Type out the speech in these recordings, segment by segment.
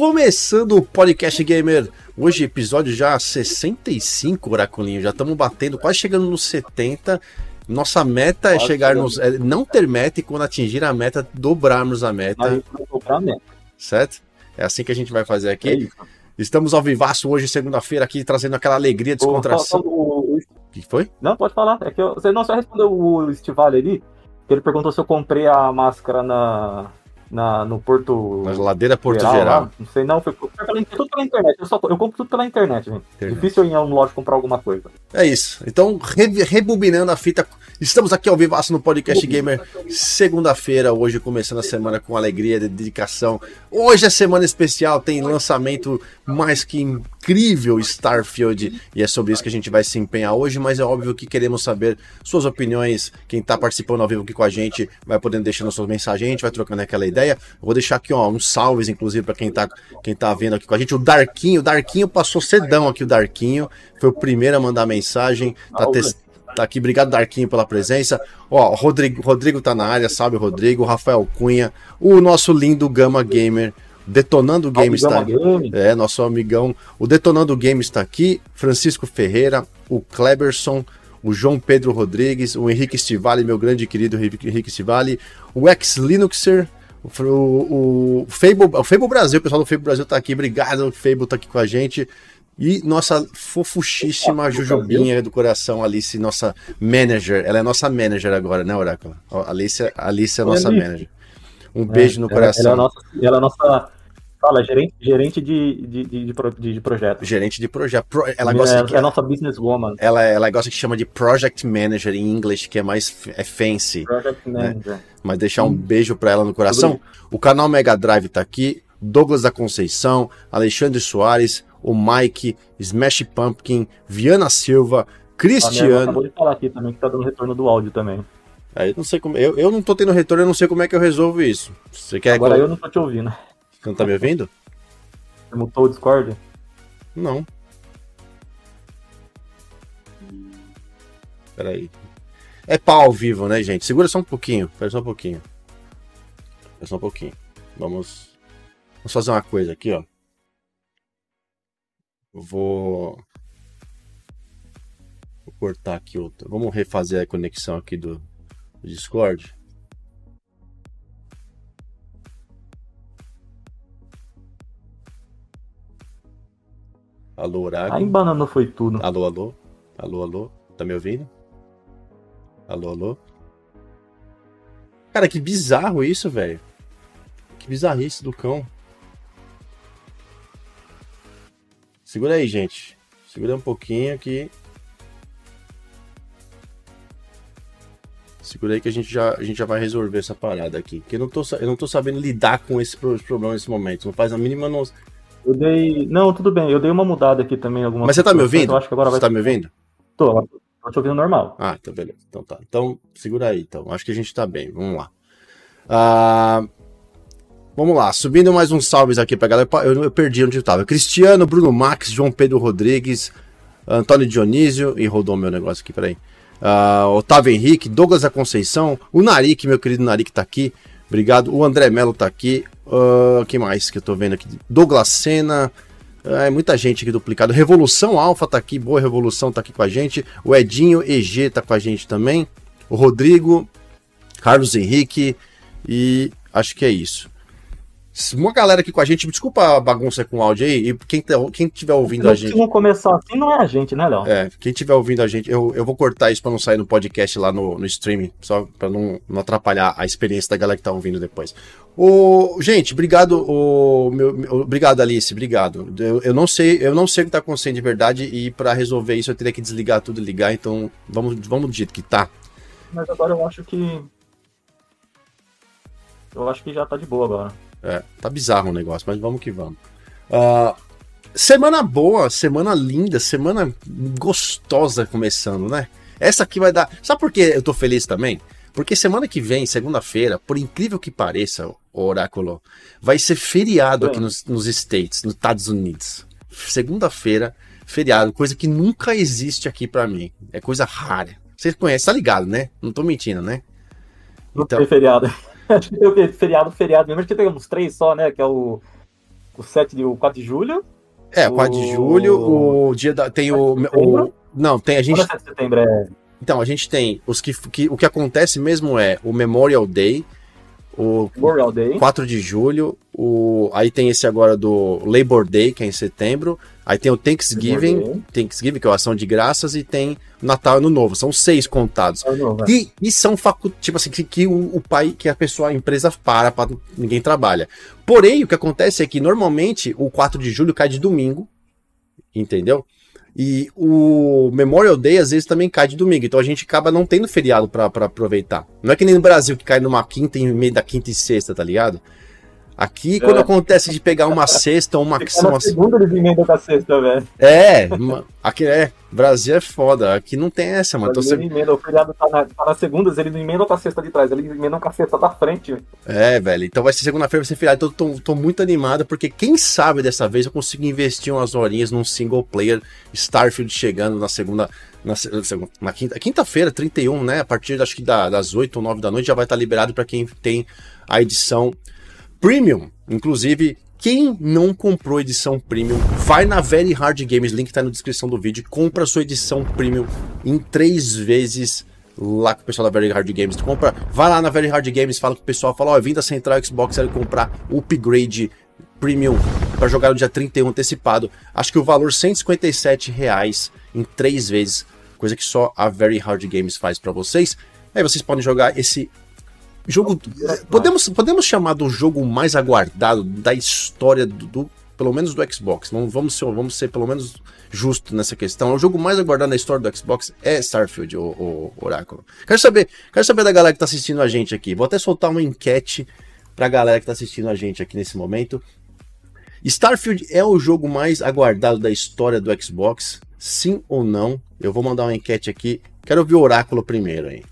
Começando o Podcast Gamer, hoje episódio já 65, Oraculinho, já estamos batendo, quase chegando nos 70. Nossa meta é chegar nos. É, não ter meta e quando atingir a meta, dobrarmos a meta. dobrar a meta. Certo? É assim que a gente vai fazer aqui. É Estamos ao vivaço hoje, segunda-feira, aqui, trazendo aquela alegria, descontração. O, que foi? Não, pode falar. É que eu, você não só respondeu o Estivale ali, que ele perguntou se eu comprei a máscara na, na, no Porto. Na geladeira Porto Geral. Geral. Não sei, não. Foi, foi tudo pela internet. Eu, só, eu compro tudo pela internet, gente. Internet. Difícil ir em um loja comprar alguma coisa. É isso. Então, re, rebobinando a fita. Estamos aqui ao vivo no Podcast Gamer, segunda-feira, hoje começando a semana com alegria, dedicação. Hoje é semana especial, tem lançamento mais que incrível Starfield e é sobre isso que a gente vai se empenhar hoje, mas é óbvio que queremos saber suas opiniões. Quem está participando ao vivo aqui com a gente vai podendo deixando suas mensagens, a gente vai trocando aquela ideia. Eu vou deixar aqui ó, uns salves, inclusive, para quem está quem tá vendo aqui com a gente. O Darquinho, o Darquinho passou cedão aqui, o Darquinho foi o primeiro a mandar mensagem, tá testando tá aqui. Obrigado, Darquinho, pela presença. Ó, Rodrigo, Rodrigo tá na área, sabe, Rodrigo, Rafael Cunha, o nosso lindo Gama Gamer. Detonando Games está aqui. É, nosso amigão. O Detonando Games está aqui. Francisco Ferreira, o Kleberson, o João Pedro Rodrigues, o Henrique Stivali, meu grande querido Henrique Stivali, o ex-Linuxer, o, o, o, Fable, o Fable Brasil, o pessoal do Fable Brasil tá aqui. Obrigado, o Fable tá aqui com a gente. E nossa fofuchíssima Jujubinha do coração, Alice, nossa manager. Ela é nossa manager agora, né, Oráculo? Alice, Alice é nossa manager. Um beijo é, no coração. Ela, ela, é nossa, ela é nossa Fala, gerente, gerente de, de, de, de, de projeto. Gerente de projeto. Pro, ela gosta é, que, é nossa businesswoman. Ela, ela gosta que chama de project manager em inglês, que é mais é fancy. Project né? manager. Mas deixar um hum. beijo para ela no coração. O canal Mega Drive tá aqui. Douglas da Conceição, Alexandre Soares, o Mike, Smash Pumpkin, Viana Silva, Cristiano. A acabou de falar aqui também que tá dando retorno do áudio também. Aí não sei como. Eu, eu não tô tendo retorno, eu não sei como é que eu resolvo isso. Você quer Agora que eu... eu não tô te ouvindo. Você não tá me ouvindo? Você mutou o Discord? Não. Peraí. É pau ao vivo, né, gente? Segura só um pouquinho. Espera só um pouquinho. Espera só um pouquinho. Vamos. Vamos fazer uma coisa aqui, ó. Eu vou. Vou cortar aqui outra. Vamos refazer a conexão aqui do, do Discord. Alô, Horário. A embanana foi tudo. Alô, alô. Alô, alô. Tá me ouvindo? Alô, alô. Cara, que bizarro isso, velho. Que bizarrice do cão. Segura aí, gente. Segura um pouquinho aqui. Segura aí que a gente já, a gente já vai resolver essa parada aqui. Porque eu não tô, eu não tô sabendo lidar com esse problema nesse momento. Não faz a mínima noção. Eu dei. Não, tudo bem. Eu dei uma mudada aqui também. Alguma Mas você tá me ouvindo? Eu acho que agora você vai... tá me ouvindo? Tô, tô te ouvindo normal. Ah, então beleza. Então tá. Então, segura aí, então. Acho que a gente tá bem. Vamos lá. Ah, vamos lá. Subindo mais uns salves aqui pra galera. Eu, eu perdi onde eu tava. Cristiano, Bruno Max, João Pedro Rodrigues, Antônio Dionísio. E rodou meu negócio aqui, peraí. Uh, Otávio Henrique, Douglas da Conceição, o Narik, meu querido Narik tá aqui. Obrigado. O André Melo tá aqui. Uh, que mais que eu tô vendo aqui? Douglas Sena. É muita gente aqui duplicado. Revolução Alfa tá aqui, boa Revolução tá aqui com a gente. O Edinho EG tá com a gente também. O Rodrigo, Carlos Henrique e acho que é isso uma galera aqui com a gente, desculpa a bagunça com o áudio aí, e quem, tá, quem tiver ouvindo a gente. Se não começar assim, não é a gente, né, Léo? É, quem tiver ouvindo a gente, eu, eu vou cortar isso pra não sair no podcast lá no, no streaming, só pra não, não atrapalhar a experiência da galera que tá ouvindo depois. O, gente, obrigado, o, meu, meu, obrigado, Alice, obrigado. Eu, eu, não sei, eu não sei o que tá acontecendo de verdade, e para resolver isso eu teria que desligar tudo e ligar, então vamos, vamos do jeito que tá. Mas agora eu acho que. Eu acho que já tá de boa agora. É, tá bizarro o negócio, mas vamos que vamos. Uh, semana boa, semana linda, semana gostosa começando, né? Essa aqui vai dar. Sabe por que eu tô feliz também? Porque semana que vem, segunda-feira, por incrível que pareça, o Oráculo, vai ser feriado aqui nos, nos States, nos Estados Unidos. Segunda-feira, feriado, coisa que nunca existe aqui para mim. É coisa rara. Você conhece, tá ligado, né? Não tô mentindo, né? Então, não tem feriado. Acho que tem o quê? Feriado, feriado mesmo. Acho que tem uns três só, né? Que é o. o 7 de, o 4 de julho. É, o 4 de julho, o dia da. Tem o, o. Não, tem a gente. 7 de setembro é. Então, a gente tem os que, que. O que acontece mesmo é o Memorial Day, o Memorial Day. 4 de julho, o, aí tem esse agora do Labor Day, que é em setembro, aí tem o Thanksgiving, Thanksgiving, que é a ação de graças, e tem Natal e Ano Novo, são seis contados. Novo, é. e, e são facu tipo assim, que, que o, o, pai, que a pessoa, a empresa para, para ninguém trabalha. Porém, o que acontece é que normalmente o 4 de julho cai de domingo, entendeu? E o Memorial Day às vezes também cai de domingo, então a gente acaba não tendo feriado para aproveitar. Não é que nem no Brasil que cai numa quinta em meio da quinta e sexta, tá ligado? Aqui, é. quando acontece de pegar uma sexta ou uma. Uma, uma segunda eles emendam com a sexta, velho. É, aqui é. Brasil é foda. Aqui não tem essa, mano. Então, você... emenda, o feriado tá na, tá na segunda, eles não emendam com a sexta de trás, eles emendam com a sexta da frente. Véio. É, velho. Então vai ser segunda-feira, vai ser feriado. Então tô, tô, muito animado, porque quem sabe dessa vez eu consigo investir umas horinhas num single player Starfield chegando na segunda. Na, na quinta, quinta-feira, 31, né? A partir acho que da, das 8 ou 9 da noite já vai estar liberado para quem tem a edição Premium. Inclusive, quem não comprou edição Premium, vai na Very Hard Games, link tá na descrição do vídeo, compra sua edição Premium em três vezes lá com o pessoal da Very Hard Games. Compra, vai lá na Very Hard Games, fala com o pessoal, fala, ó, oh, vim da Central Xbox, quero comprar upgrade Premium para jogar no dia 31 antecipado. Acho que o valor 157 reais em três vezes, coisa que só a Very Hard Games faz para vocês. Aí vocês podem jogar esse Jogo. Podemos, podemos chamar do jogo mais aguardado da história do, do pelo menos do Xbox. Vamos, vamos, ser, vamos ser pelo menos justo nessa questão. O jogo mais aguardado da história do Xbox é Starfield, o, o Oráculo. Quero saber, quero saber da galera que está assistindo a gente aqui. Vou até soltar uma enquete para a galera que está assistindo a gente aqui nesse momento. Starfield é o jogo mais aguardado da história do Xbox? Sim ou não? Eu vou mandar uma enquete aqui. Quero ouvir o Oráculo primeiro aí.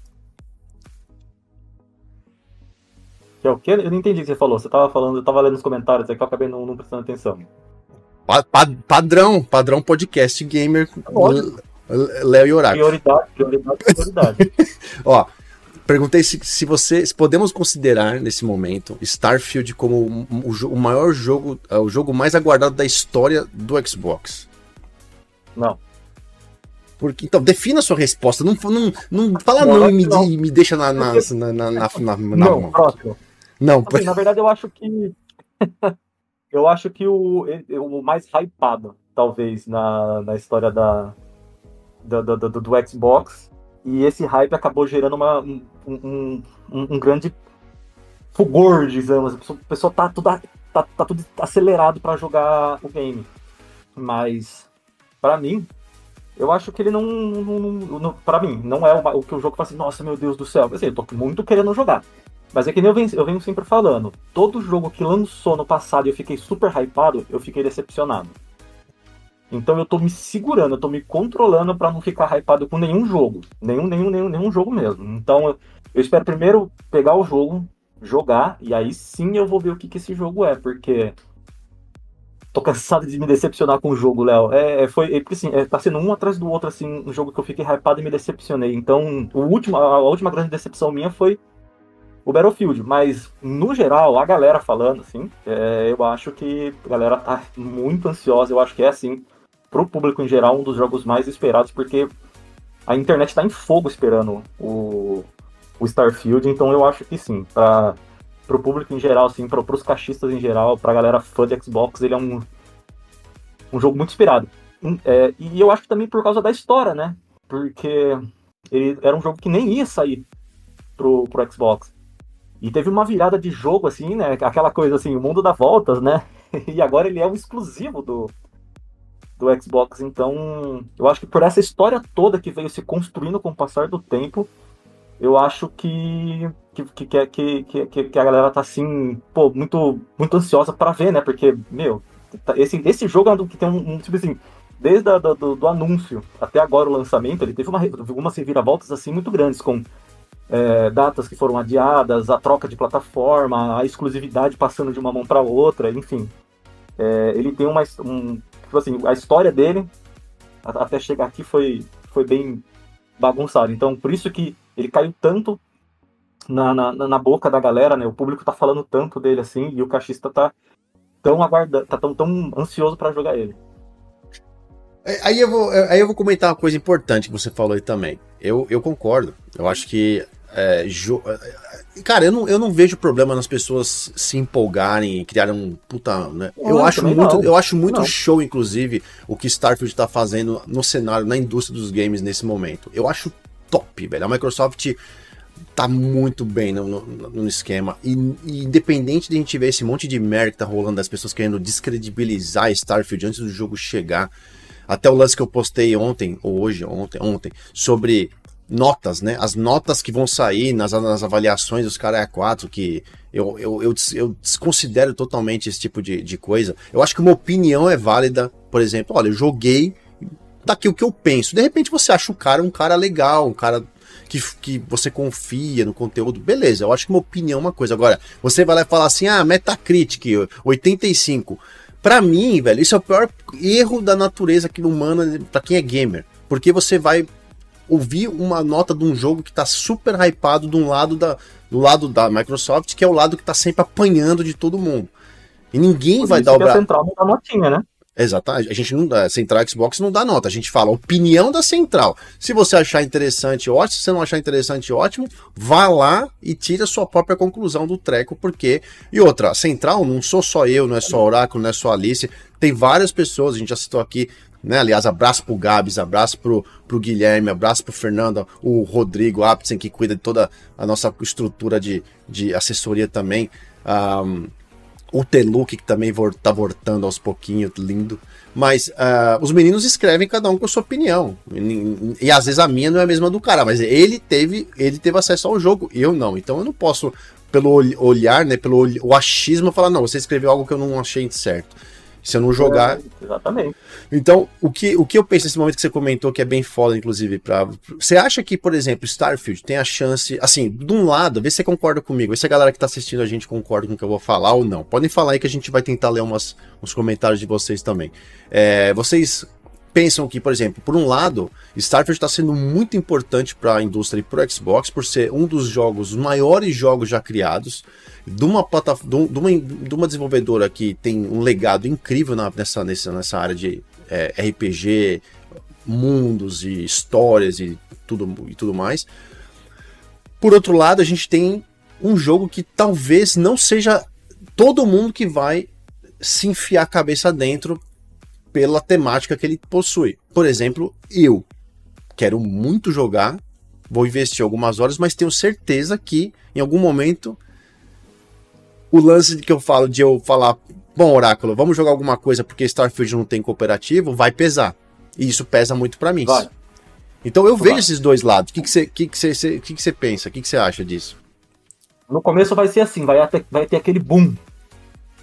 Que é o quê? Eu não entendi o que você falou. Você tava falando, eu tava lendo os comentários aí que eu acabei não, não prestando atenção. Pa pa padrão, padrão podcast gamer. Léo e Oráculo. Prioridade, prioridade, prioridade. Ó, perguntei se, se você se podemos considerar nesse momento Starfield como o, o, o, maior jogo, é, o jogo mais aguardado da história do Xbox. Não. Porque, então, defina a sua resposta. Não, não, não fala não, não e me, me deixa na, na, na, na, na, na, na não, próximo. Não, assim, na verdade eu acho que eu acho que o, o mais hypado, talvez, na, na história da, do, do, do, do Xbox. E esse hype acabou gerando uma, um, um, um grande fulgor, digamos. O pessoal tá tudo, tá, tá tudo acelerado para jogar o game. Mas, para mim, eu acho que ele não. não, não para mim, não é o, o, que o jogo fala assim, nossa, meu Deus do céu. Assim, eu tô muito querendo jogar. Mas é que nem eu venho, eu venho sempre falando. Todo jogo que lançou no passado e eu fiquei super hypado, eu fiquei decepcionado. Então eu tô me segurando, eu tô me controlando para não ficar hypado com nenhum jogo. Nenhum, nenhum, nenhum, nenhum jogo mesmo. Então eu, eu, espero primeiro pegar o jogo, jogar, e aí sim eu vou ver o que, que esse jogo é, porque. Tô cansado de me decepcionar com o jogo, Léo. É, é, foi, é, porque assim, é, tá sendo um atrás do outro, assim, um jogo que eu fiquei hypado e me decepcionei. Então, o último, a, a última grande decepção minha foi o Battlefield, mas no geral, a galera falando, assim, é, eu acho que a galera tá muito ansiosa, eu acho que é assim, pro público em geral, um dos jogos mais esperados, porque a internet tá em fogo esperando o, o Starfield, então eu acho que sim, para pro público em geral, assim, para pros cachistas em geral, pra galera fã de Xbox, ele é um, um jogo muito esperado. É, e eu acho que também por causa da história, né? Porque ele era um jogo que nem ia sair pro, pro Xbox. E teve uma virada de jogo, assim, né? Aquela coisa assim, o mundo dá voltas, né? E agora ele é um exclusivo do, do Xbox. Então, eu acho que por essa história toda que veio se construindo com o passar do tempo, eu acho que que, que, que, que, que a galera tá assim, pô, muito, muito ansiosa para ver, né? Porque, meu, tá, esse, esse jogo é um que tem um, um tipo assim, desde a, do, do, anúncio até agora o lançamento, ele teve uma, algumas reviravoltas assim muito grandes, com é, datas que foram adiadas, a troca de plataforma, a exclusividade passando de uma mão para outra, enfim. É, ele tem uma. Um, tipo assim, a história dele até chegar aqui foi, foi bem bagunçado. Então, por isso que ele caiu tanto na, na, na boca da galera, né? O público tá falando tanto dele assim, e o cachista tá tão aguardando, tá tão, tão ansioso para jogar ele. É, aí eu, vou, é, aí eu vou comentar uma coisa importante que você falou aí também. Eu, eu concordo. Eu acho que. É, jo... É, cara, eu não, eu não vejo problema nas pessoas se empolgarem e criarem um puta. Né? eu, acho muito, eu acho muito show, inclusive, o que Starfield tá fazendo no cenário, na indústria dos games nesse momento. Eu acho top, velho. A Microsoft tá muito bem no, no, no esquema. E, e, independente de a gente ver esse monte de merda que tá rolando das pessoas querendo descredibilizar Starfield antes do jogo chegar. Até o lance que eu postei ontem, ou hoje, ontem, ontem, sobre notas, né? As notas que vão sair nas, nas avaliações dos caras A4, que eu, eu, eu, eu, desconsidero totalmente esse tipo de, de coisa. Eu acho que uma opinião é válida, por exemplo, olha, eu joguei daqui o que eu penso. De repente você acha o cara um cara legal, um cara que, que você confia no conteúdo, beleza, eu acho que uma opinião é uma coisa. Agora, você vai lá e falar assim, ah, Metacritic, 85. Para mim, velho, isso é o pior erro da natureza humana para quem é gamer. Porque você vai ouvir uma nota de um jogo que tá super hypado de um lado da, do lado da Microsoft, que é o lado que tá sempre apanhando de todo mundo. E ninguém Por vai dar o braço. central não dá notinha, né? Exatamente. A gente não dá. Central Xbox não dá nota. A gente fala opinião da central. Se você achar interessante, ótimo. Se você não achar interessante, ótimo. Vá lá e tire a sua própria conclusão do treco, porque. E outra, a central não sou só eu, não é só Oráculo, não é só Alice. Tem várias pessoas, a gente já citou aqui. Né? Aliás, abraço pro Gabs, abraço pro, pro Guilherme, abraço pro Fernando, o Rodrigo Aptsen, que cuida de toda a nossa estrutura de, de assessoria também. Um, o Teluk, que também tá voltando aos pouquinhos, lindo. Mas uh, os meninos escrevem cada um com a sua opinião. E, e, às vezes a minha não é a mesma do cara, mas ele teve, ele teve acesso ao jogo, eu não. Então eu não posso, pelo olhar, né, pelo o achismo, falar, não, você escreveu algo que eu não achei certo. Se eu não jogar. É, exatamente. Então, o que, o que eu penso nesse momento que você comentou, que é bem foda, inclusive, pra. Você acha que, por exemplo, Starfield tem a chance. Assim, de um lado, vê se você concorda comigo, vê se a galera que tá assistindo a gente concorda com o que eu vou falar ou não. Podem falar aí que a gente vai tentar ler umas, uns comentários de vocês também. É, vocês pensam que, por exemplo, por um lado, Starfield está sendo muito importante para a indústria e para o Xbox por ser um dos jogos, os maiores jogos já criados, de uma, plataforma, de uma, de uma desenvolvedora que tem um legado incrível na, nessa, nessa, nessa área de é, RPG, mundos e histórias e tudo, e tudo mais. Por outro lado, a gente tem um jogo que talvez não seja todo mundo que vai se enfiar a cabeça dentro pela temática que ele possui. Por exemplo, eu quero muito jogar, vou investir algumas horas, mas tenho certeza que em algum momento o lance que eu falo de eu falar, bom, Oráculo, vamos jogar alguma coisa porque Starfield não tem cooperativo, vai pesar. E isso pesa muito para mim. Vai. Então eu vejo esses dois lados. O que você que que que que que pensa? O que você acha disso? No começo vai ser assim, vai, ter, vai ter aquele boom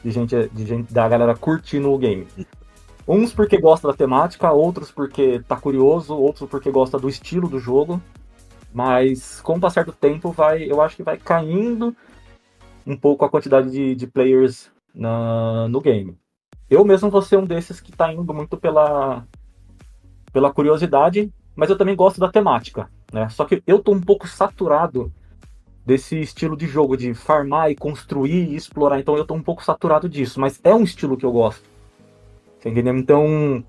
de gente, de gente da galera curtindo o game. Uns porque gosta da temática, outros porque tá curioso, outros porque gosta do estilo do jogo. Mas com o passar do tempo, vai, eu acho que vai caindo um pouco a quantidade de, de players na, no game. Eu mesmo vou ser um desses que tá indo muito pela, pela curiosidade, mas eu também gosto da temática. Né? Só que eu tô um pouco saturado desse estilo de jogo, de farmar e construir e explorar. Então eu tô um pouco saturado disso, mas é um estilo que eu gosto. Tá entendendo? Então,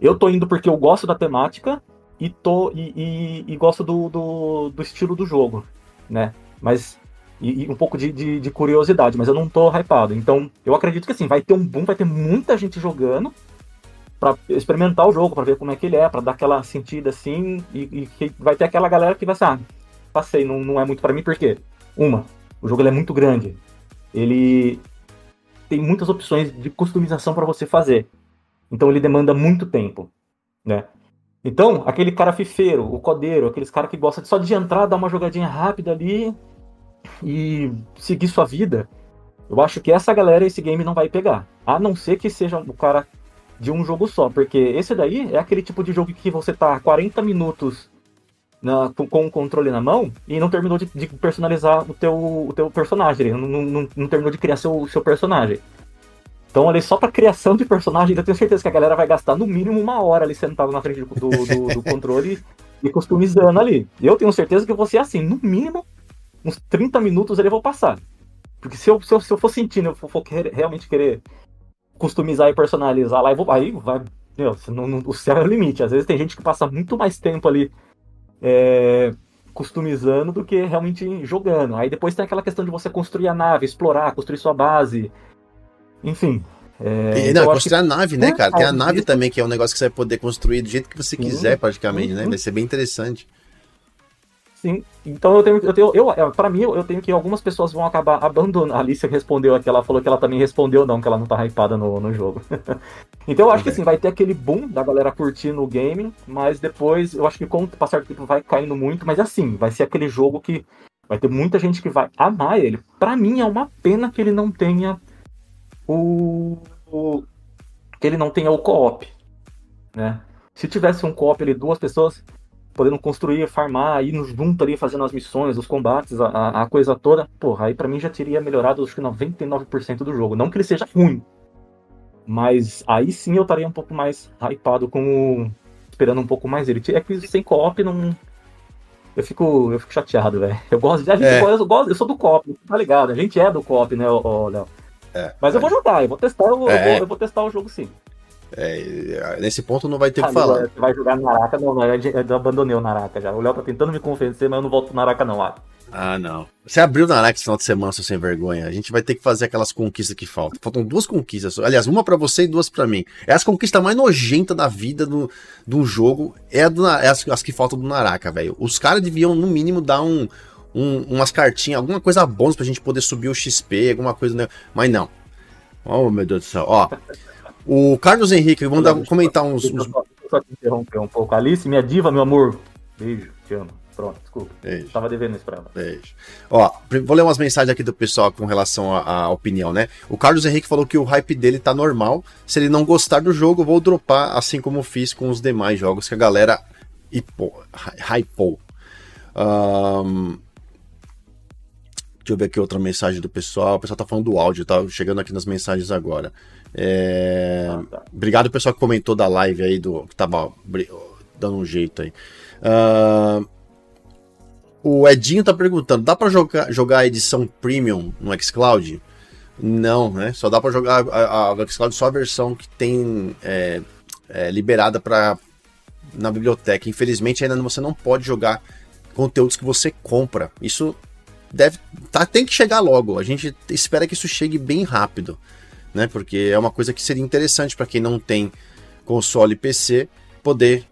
eu tô indo porque eu gosto da temática e, tô, e, e, e gosto do, do, do, estilo do jogo, né? Mas. E, e um pouco de, de, de, curiosidade, mas eu não tô hypado. Então, eu acredito que assim, vai ter um boom, vai ter muita gente jogando para experimentar o jogo, para ver como é que ele é, para dar aquela sentida assim, e, e, vai ter aquela galera que vai assim, ah, passei, não, não é muito para mim, porque, uma, o jogo é muito grande. Ele tem muitas opções de customização para você fazer. Então ele demanda muito tempo, né? Então, aquele cara fifeiro, o codeiro, aqueles caras que gostam só de entrar, dar uma jogadinha rápida ali e seguir sua vida, eu acho que essa galera esse game não vai pegar. A não ser que seja o cara de um jogo só, porque esse daí é aquele tipo de jogo que você tá 40 minutos na, com, com, o controle na mão e não terminou de, de personalizar o teu, o teu personagem, não, não, não, terminou de criar seu, seu personagem. Então, ali, só pra criação de personagem, eu tenho certeza que a galera vai gastar no mínimo uma hora ali sentado na frente do, do, do controle e customizando ali. Eu tenho certeza que eu ser assim, no mínimo, uns 30 minutos ele eu vou passar. Porque se eu, se eu, se eu for sentindo, eu for, for realmente querer customizar e personalizar lá, e vou, aí vai. Meu, não, não, o céu é o limite. Às vezes tem gente que passa muito mais tempo ali é, customizando do que realmente jogando. Aí depois tem aquela questão de você construir a nave, explorar, construir sua base. Enfim. É, e, não, então construir que... a nave, né, cara? Tem a nave isso... também, que é um negócio que você vai poder construir do jeito que você quiser, praticamente, né? Vai ser bem interessante. Sim, então eu tenho, eu tenho, eu, é, para mim, eu tenho que algumas pessoas vão acabar abandonando. A Alicia respondeu aqui, ela falou que ela também respondeu não, que ela não tá hypada no, no jogo. então eu acho que assim, vai ter aquele boom da galera curtindo o game, mas depois eu acho que com o passar do tempo vai caindo muito, mas assim, vai ser aquele jogo que vai ter muita gente que vai amar ele. Para mim é uma pena que ele não tenha o, o que ele não tenha o co-op, né? Se tivesse um co-op ali, duas pessoas, podendo construir, farmar, ir junto ali fazendo as missões, os combates, a, a coisa toda, porra, aí para mim já teria melhorado acho que 99% do jogo. Não que ele seja ruim, mas aí sim eu estaria um pouco mais hypado com o... esperando um pouco mais ele. É que sem co-op não eu fico, eu fico chateado, velho. Eu gosto de. A gente, é. eu, gosto, eu sou do COP, tá ligado? A gente é do COP, né, Léo? É, Mas eu vou jogar, eu vou testar, eu, é. eu, vou, eu vou testar o jogo sim. É, nesse ponto não vai ter o ah, que falar. Você vai jogar Naraka? Não, não, eu abandonei o Naraka já. O Léo tá tentando me convencer, mas eu não volto pro Naraka não, ah. Ah, não. Você abriu o Naraka esse final de semana, seu sem vergonha. A gente vai ter que fazer aquelas conquistas que faltam. Faltam duas conquistas. Aliás, uma para você e duas para mim. É as conquistas mais nojentas da vida do, do jogo. É, do, é as, as que faltam do Naraka, velho. Os caras deviam, no mínimo, dar um, um, umas cartinhas, alguma coisa bônus pra gente poder subir o XP, alguma coisa. Né? Mas não. Oh, meu Deus do céu. Ó. O Carlos Henrique, vamos dar, comentar uns. uns... Só, só te interromper um pouco. Alice, minha diva, meu amor. Beijo, te amo. Pronto, desculpa. Beijo. Tava devendo isso pra ela. Beijo. Ó, vou ler umas mensagens aqui do pessoal com relação à, opinião, né? O Carlos Henrique falou que o hype dele tá normal. Se ele não gostar do jogo, vou dropar, assim como fiz com os demais jogos que a galera hypou. Um, Deixa eu ver aqui outra mensagem do pessoal. O pessoal tá falando do áudio, tá chegando aqui nas mensagens agora. É... Ah, tá. Obrigado pessoal que comentou da live aí, do que tava dando um jeito aí. Uh... O Edinho tá perguntando: dá para jogar, jogar a edição premium no Xcloud? Não, né? Só dá para jogar a, a, Xcloud só a versão que tem é, é, liberada para na biblioteca. Infelizmente ainda você não pode jogar conteúdos que você compra. Isso deve tá, tem que chegar logo. A gente espera que isso chegue bem rápido, né? Porque é uma coisa que seria interessante para quem não tem console PC poder.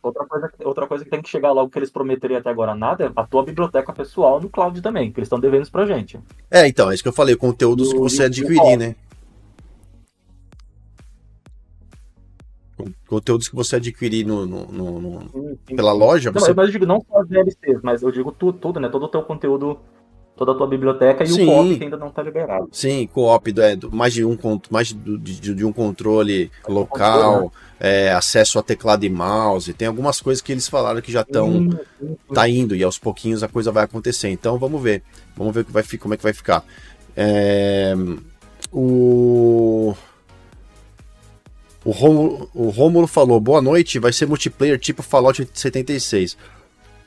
Outra coisa, outra coisa que tem que chegar logo que eles prometeriam até agora nada é a tua biblioteca pessoal no cloud também, que eles estão devendo isso pra gente. É, então, é isso que eu falei, conteúdos que você adquirir, né? Conteúdos que você adquirir no, no, no, no pela loja. Não, você... Mas eu digo não só as DLCs, mas eu digo tudo, tudo, né? Todo o teu conteúdo, toda a tua biblioteca e sim. o co-op que ainda não está liberado. Sim, co-op, é, mais, de um, mais de, de, de um controle local, controle, né? é, acesso a teclado e mouse. Tem algumas coisas que eles falaram que já estão. Tá indo e aos pouquinhos a coisa vai acontecer. Então vamos ver. Vamos ver que vai, como é que vai ficar. É, o. O Rômulo, o Rômulo falou: boa noite, vai ser multiplayer tipo Fallout 76.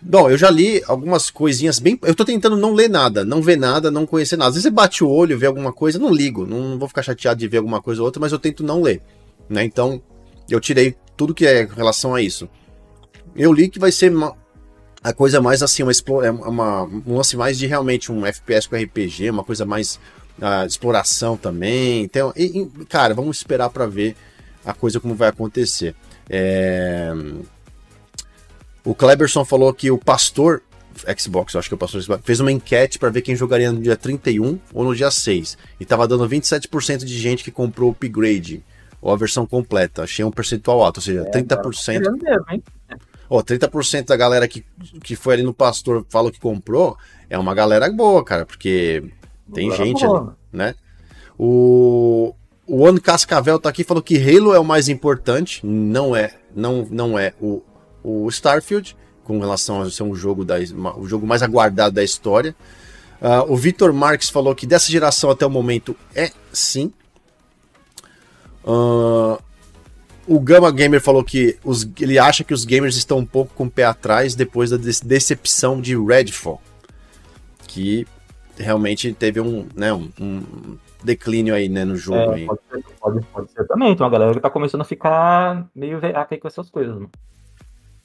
Bom, eu já li algumas coisinhas bem. Eu tô tentando não ler nada, não ver nada, não conhecer nada. Às vezes você bate o olho, vê alguma coisa, não ligo, não vou ficar chateado de ver alguma coisa ou outra, mas eu tento não ler. Né? Então, eu tirei tudo que é em relação a isso. Eu li que vai ser uma, a coisa mais assim, uma, é uma, um lance mais de realmente um FPS com RPG, uma coisa mais uh, exploração também. Então, e, e, cara, vamos esperar para ver a coisa como vai acontecer. É... O Kleberson falou que o pastor Xbox, eu acho que é o pastor Xbox, fez uma enquete para ver quem jogaria no dia 31 ou no dia 6. E tava dando 27% de gente que comprou o upgrade, ou a versão completa. Achei um percentual alto, ou seja, é, 30%. Tá mesmo, hein? Ó, 30% da galera que, que foi ali no pastor falou que comprou, é uma galera boa, cara, porque tem gente ali, né? O, o One Cascavel tá aqui falou que Halo é o mais importante, não é, não, não é o, o Starfield, com relação a ser um jogo da, o jogo mais aguardado da história. Uh, o Vitor Marques falou que dessa geração até o momento é sim. Uh, o Gama Gamer falou que os, ele acha que os gamers estão um pouco com o pé atrás depois da decepção de Redfall. Que realmente teve um, né, um, um declínio aí, né, no jogo. É, pode, ser, pode, Pode, ser também. Tem uma galera que tá começando a ficar meio veaca aí com essas coisas, mano.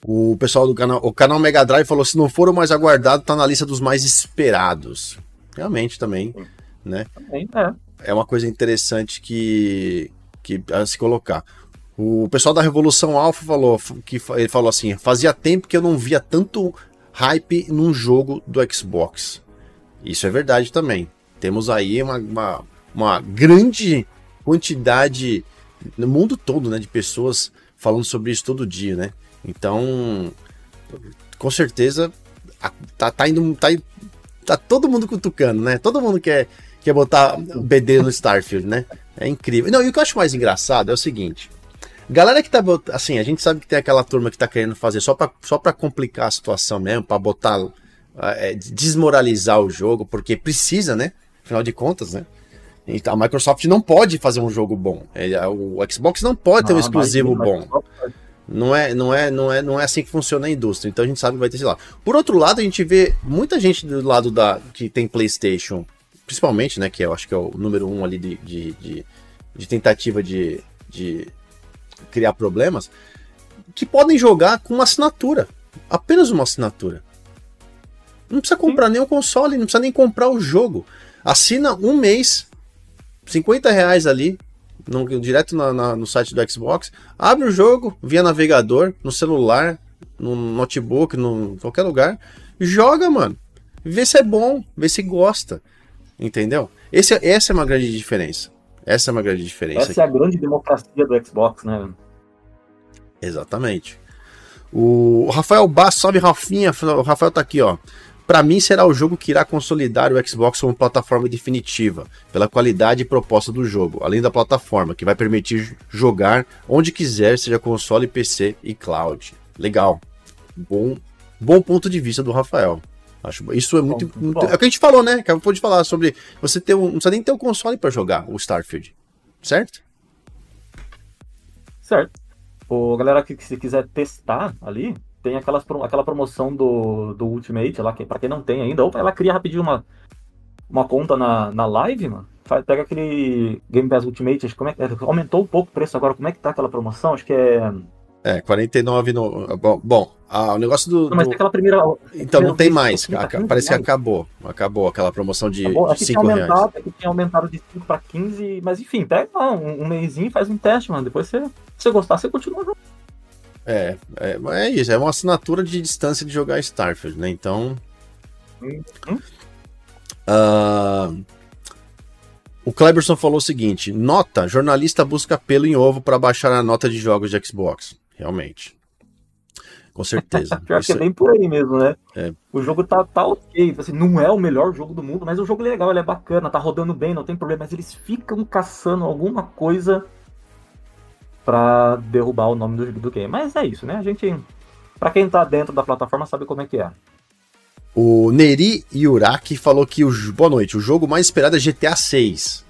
O pessoal do canal, o canal Mega Drive falou: se não for o mais aguardado, tá na lista dos mais esperados. Realmente também, né? Também, é. É uma coisa interessante que, que a se colocar. O pessoal da Revolução Alpha falou que ele falou assim: fazia tempo que eu não via tanto hype num jogo do Xbox. Isso é verdade também. Temos aí uma, uma, uma grande quantidade no mundo todo, né, de pessoas falando sobre isso todo dia, né? Então, com certeza tá, tá indo tá, tá todo mundo cutucando, né? Todo mundo quer quer botar BD no Starfield, né? É incrível. Não, e o que eu acho mais engraçado é o seguinte, Galera que tá assim, a gente sabe que tem aquela turma que tá querendo fazer só pra, só pra complicar a situação mesmo, pra botar, é, desmoralizar o jogo, porque precisa, né? Afinal de contas, né? Então, a Microsoft não pode fazer um jogo bom. É, o Xbox não pode ter um exclusivo bom. Não é, não, é, não, é, não é assim que funciona a indústria. Então a gente sabe que vai ter, sei lá. Por outro lado, a gente vê muita gente do lado da que tem PlayStation, principalmente, né? Que eu acho que é o número um ali de, de, de, de tentativa de, de criar problemas, que podem jogar com uma assinatura. Apenas uma assinatura. Não precisa comprar Sim. nem o console, não precisa nem comprar o jogo. Assina um mês, 50 reais ali, no, direto na, na, no site do Xbox, abre o jogo via navegador, no celular, no notebook, no qualquer lugar, joga, mano. Vê se é bom, vê se gosta. Entendeu? Esse, essa é uma grande diferença. Essa é uma grande diferença. Essa aqui. é a grande democracia do Xbox, né? Exatamente. O Rafael Bass, salve Rafinha. O Rafael tá aqui, ó. Para mim será o jogo que irá consolidar o Xbox como plataforma definitiva, pela qualidade e proposta do jogo, além da plataforma, que vai permitir jogar onde quiser, seja console, PC e cloud. Legal. Bom, bom ponto de vista do Rafael. Acho, isso é muito, bom, muito bom. É o que a gente falou, né? Acabou de falar sobre você ter um. Não precisa nem ter o um console para jogar o Starfield. Certo? Certo. O galera que se quiser testar ali, tem aquelas, aquela promoção do, do Ultimate lá, que para quem não tem ainda, ou ela cria rapidinho uma, uma conta na, na live, mano. Pega aquele Game Pass Ultimate, como é, aumentou um pouco o preço agora, como é que tá aquela promoção? Acho que é é, 49 no. Bom, bom ah, o negócio do. Mas do... aquela primeira. Então não tem mais. parece que acabou. Acabou aquela promoção de acabou. 5 reais. Aumentado, que tinha aumentado de 5 para 15, mas enfim, pega lá um, um mêsinho faz um teste, mano. Depois você, se você gostar, você continua jogando. É, é, é isso, é uma assinatura de distância de jogar Starfield, né? Então. Uhum. Uh, o Cleberson falou o seguinte: nota, jornalista busca pelo em ovo para baixar a nota de jogos de Xbox. Realmente. Com certeza. Pior Isso que é bem por aí mesmo, né? É. O jogo tá, tá ok. Assim, não é o melhor jogo do mundo, mas o jogo é legal, ele é bacana, tá rodando bem, não tem problema. Mas eles ficam caçando alguma coisa pra derrubar o nome do, do game. Mas é isso, né? A gente. Pra quem tá dentro da plataforma sabe como é que é. O Neri Yuraki falou que o. Boa noite. O jogo mais esperado é GTA 6.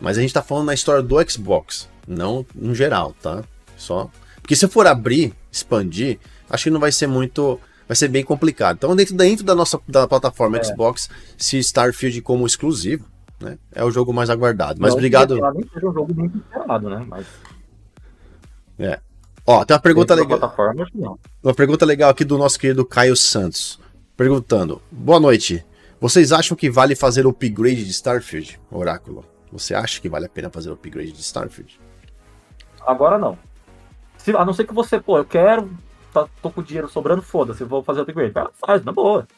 Mas a gente tá falando na história do Xbox, não no geral, tá? Só porque se eu for abrir, expandir, acho que não vai ser muito. Vai ser bem complicado. Então, dentro, dentro da nossa da plataforma é. Xbox, se Starfield como exclusivo, né? É o jogo mais aguardado. Mas não, obrigado. Seja um jogo muito esperado, né? Mas... É. Ó, tem uma pergunta legal. Uma pergunta legal aqui do nosso querido Caio Santos. Perguntando: Boa noite. Vocês acham que vale fazer o upgrade de Starfield, Oráculo? Você acha que vale a pena fazer o upgrade de Starfield? Agora não. Se, a não ser que você, pô, eu quero, tá, tô com dinheiro sobrando, foda-se, vou fazer o upgrade. Vai faz, na boa.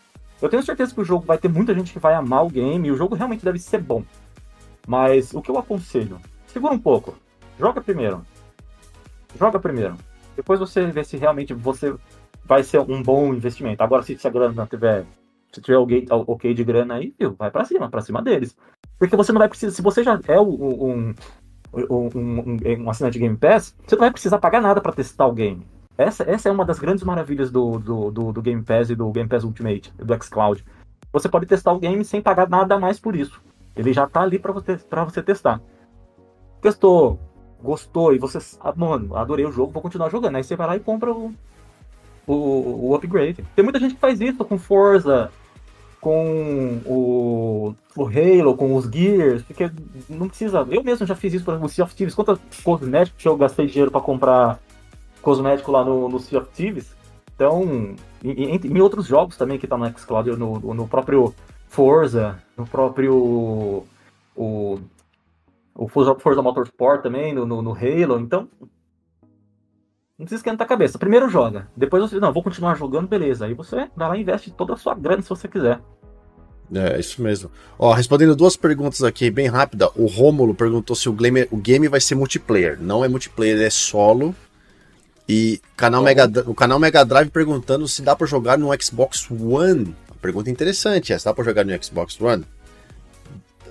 Eu tenho certeza que o jogo vai ter muita gente que vai amar o game e o jogo realmente deve ser bom. Mas o que eu aconselho? Segura um pouco. Joga primeiro. Joga primeiro. Depois você vê se realmente você vai ser um bom investimento. Agora, se, se a grana tiver. Se tiver o ok de grana aí, viu, vai pra cima, pra cima deles. Porque você não vai precisar. Se você já é um, um, um, um assinante Game Pass, você não vai precisar pagar nada para testar o game. Essa, essa é uma das grandes maravilhas do, do, do, do, Game Pass e do Game Pass Ultimate, do xCloud. Você pode testar o game sem pagar nada mais por isso. Ele já tá ali para você, pra você testar. Testou, gostou e você. Ah, mano, adorei o jogo, vou continuar jogando. Aí você vai lá e compra o, o, o upgrade. Tem muita gente que faz isso com Forza, com o, o Halo, com os Gears, porque não precisa. Eu mesmo já fiz isso para o Sea of Thieves. Quantos cosméticos que eu gastei dinheiro para comprar cosmético lá no, no Sea of Thieves? Então, em, em, outros jogos também que tá no Xcloud, no, no próprio Forza, no próprio. O, o Forza, Forza Motorsport também, no, no, no Halo. Então, não precisa esquentar a cabeça. Primeiro joga. Depois você, não, vou continuar jogando, beleza. Aí você vai lá e investe toda a sua grana se você quiser. É, isso mesmo. Ó, respondendo duas perguntas aqui, bem rápida. O Rômulo perguntou se o game, o game vai ser multiplayer. Não é multiplayer, é solo. E canal Mega, o canal Mega Drive perguntando se dá para jogar no Xbox One. pergunta interessante é, se dá para jogar no Xbox One?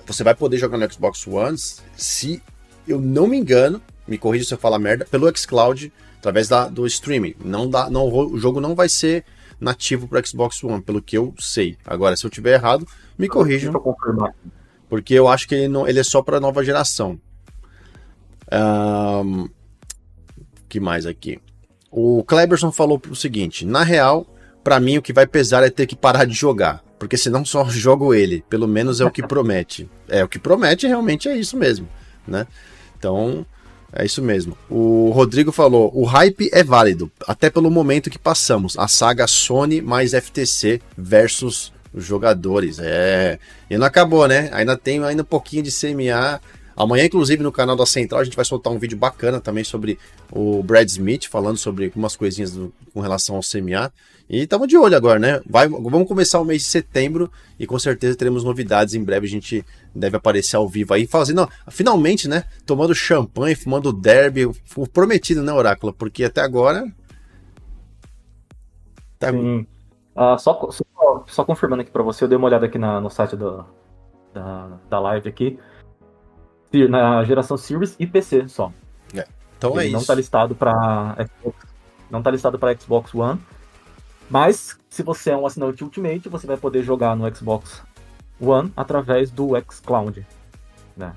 Você vai poder jogar no Xbox One se eu não me engano, me corrija se eu falar merda, pelo xCloud através da, do streaming. Não dá, não, o jogo não vai ser nativo para Xbox One, pelo que eu sei. Agora, se eu tiver errado, me corrijam. Porque eu acho que ele, não, ele é só para nova geração. Um, que mais aqui? O Kleberson falou o seguinte: na real, para mim o que vai pesar é ter que parar de jogar, porque senão só jogo ele. Pelo menos é o que promete. É o que promete, realmente é isso mesmo, né? Então, é isso mesmo. O Rodrigo falou: o hype é válido, até pelo momento que passamos. A saga Sony mais FTC versus os jogadores. É. E não acabou, né? Ainda tem ainda um pouquinho de CMA. Amanhã, inclusive, no canal da Central, a gente vai soltar um vídeo bacana também sobre o Brad Smith, falando sobre algumas coisinhas do, com relação ao CMA. E estamos de olho agora, né? Vai, vamos começar o mês de setembro e com certeza teremos novidades. Em breve a gente deve aparecer ao vivo aí, fazendo, finalmente, né? Tomando champanhe, fumando derby. O prometido, né, Oráculo? Porque até agora. Tá... Sim. Uh, só, só, só, confirmando aqui para você, eu dei uma olhada aqui na, no site do, da, da live aqui. Na geração Series e PC só. É. Então Ele é não isso. Tá listado para não tá listado para Xbox One. Mas, se você é um assinante Ultimate, você vai poder jogar no Xbox One através do xCloud. Né?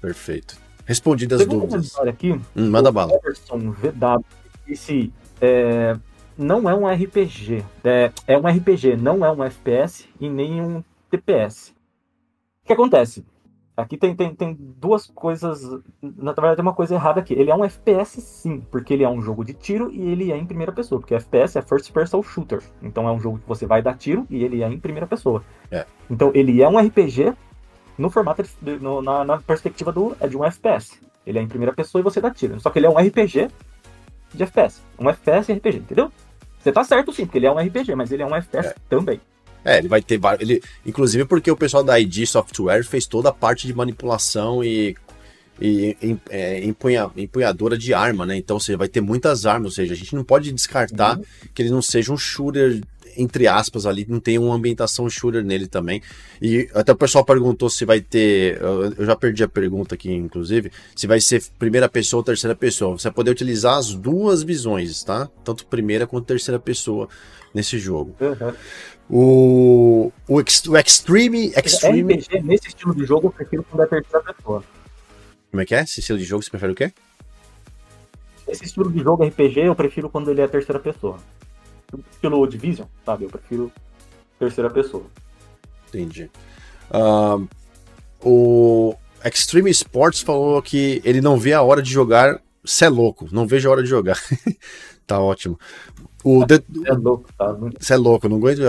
Perfeito. Respondidas as dúvidas. aqui, hum, manda bala. Everson VW esse é, não é um RPG. É, é um RPG, não é um FPS e nem um TPS. O que acontece? Aqui tem, tem, tem duas coisas. Na verdade, tem uma coisa errada aqui. Ele é um FPS sim, porque ele é um jogo de tiro e ele é em primeira pessoa. Porque FPS é First Person Shooter. Então é um jogo que você vai dar tiro e ele é em primeira pessoa. É. Então ele é um RPG no formato, de, no, na, na, perspectiva do, é de um FPS. Ele é em primeira pessoa e você dá tiro. Só que ele é um RPG de FPS. Um FPS e RPG, entendeu? Você tá certo sim, porque ele é um RPG, mas ele é um FPS é. também. É, ele vai ter vários. Ele, inclusive porque o pessoal da ID Software fez toda a parte de manipulação e, e é, empunha, empunhadora de arma, né? Então você vai ter muitas armas, ou seja, a gente não pode descartar uhum. que ele não seja um shooter entre aspas ali, não tem uma ambientação shooter nele também. E até o pessoal perguntou se vai ter, eu já perdi a pergunta aqui inclusive, se vai ser primeira pessoa ou terceira pessoa. Você vai poder utilizar as duas visões, tá? Tanto primeira quanto terceira pessoa nesse jogo. Uhum. O, o, o Extreme. Extreme... RPG, nesse estilo de jogo, eu prefiro quando é terceira pessoa. Como é que é? Esse estilo de jogo você prefere o quê? Esse estilo de jogo RPG eu prefiro quando ele é terceira pessoa. Estilo Division, sabe? Eu prefiro terceira pessoa. Entendi. Uh, o Extreme Sports falou que ele não vê a hora de jogar. Você é louco, não vejo a hora de jogar. tá ótimo. O de... é louco, tá? Você é louco, não aguento.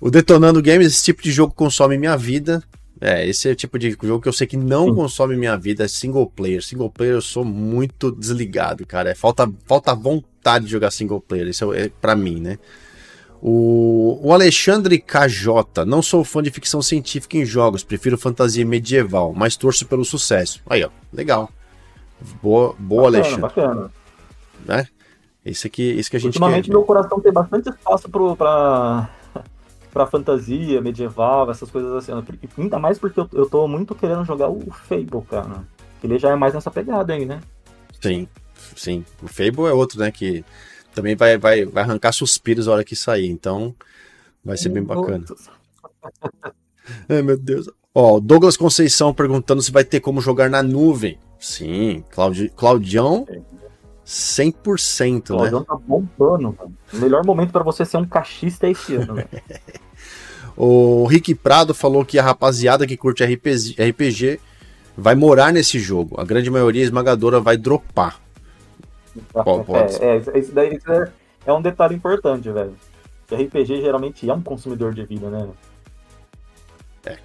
O Detonando Games, esse tipo de jogo consome minha vida. É, esse é o tipo de jogo que eu sei que não consome minha vida, é single player. Single player eu sou muito desligado, cara. É, falta, falta vontade de jogar single player, isso é, é pra mim, né? O, o Alexandre KJ, não sou fã de ficção científica em jogos, prefiro fantasia medieval, mas torço pelo sucesso. Aí, ó, legal. Boa, boa bacana, Alexandre. Bacana. Né? Isso aqui, isso que a gente Ultimamente quer. meu coração tem bastante espaço pro, pra, pra fantasia medieval, essas coisas assim. Ainda mais porque eu, eu tô muito querendo jogar o Fable, cara. Ele já é mais nessa pegada aí, né? Sim, sim. O Fable é outro, né? Que também vai, vai, vai arrancar suspiros na hora que sair. Então, vai ser bem bacana. Ai, meu Deus. Ó, Douglas Conceição perguntando se vai ter como jogar na nuvem. Sim, Claudi, Claudião. Sim 100%, o né? tá bombando, mano. O melhor momento para você ser um cachista é esse ano, O Rick Prado falou que a rapaziada que curte RPG, RPG vai morar nesse jogo. A grande maioria esmagadora vai dropar. É, é, isso daí é, é um detalhe importante, velho. RPG geralmente é um consumidor de vida, né? É.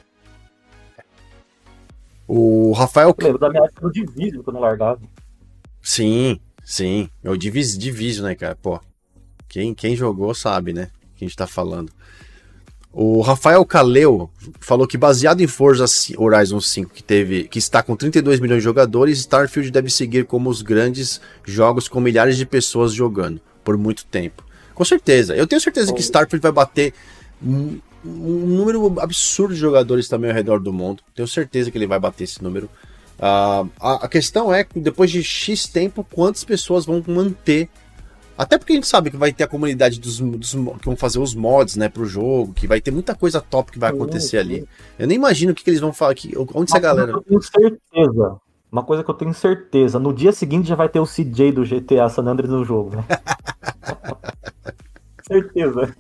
O Rafael. Eu lembro da minha época do Division que eu não largava. Sim, sim. É o Divis, Division, né, cara? Pô. Quem, quem jogou sabe, né? Que a gente tá falando. O Rafael Caleu falou que baseado em Forza Horizon 5, que teve, que está com 32 milhões de jogadores, Starfield deve seguir como os grandes jogos com milhares de pessoas jogando por muito tempo. Com certeza. Eu tenho certeza que Starfield vai bater um, um número absurdo de jogadores também ao redor do mundo. Tenho certeza que ele vai bater esse número. Uh, a, a questão é, depois de X tempo, quantas pessoas vão manter até porque a gente sabe que vai ter a comunidade dos, dos, que vão fazer os mods, né, pro jogo, que vai ter muita coisa top que vai acontecer ali. Eu nem imagino o que, que eles vão falar aqui. Onde essa galera. Certeza. Uma coisa que eu tenho certeza. No dia seguinte já vai ter o CJ do GTA San Andreas no jogo. Né? certeza.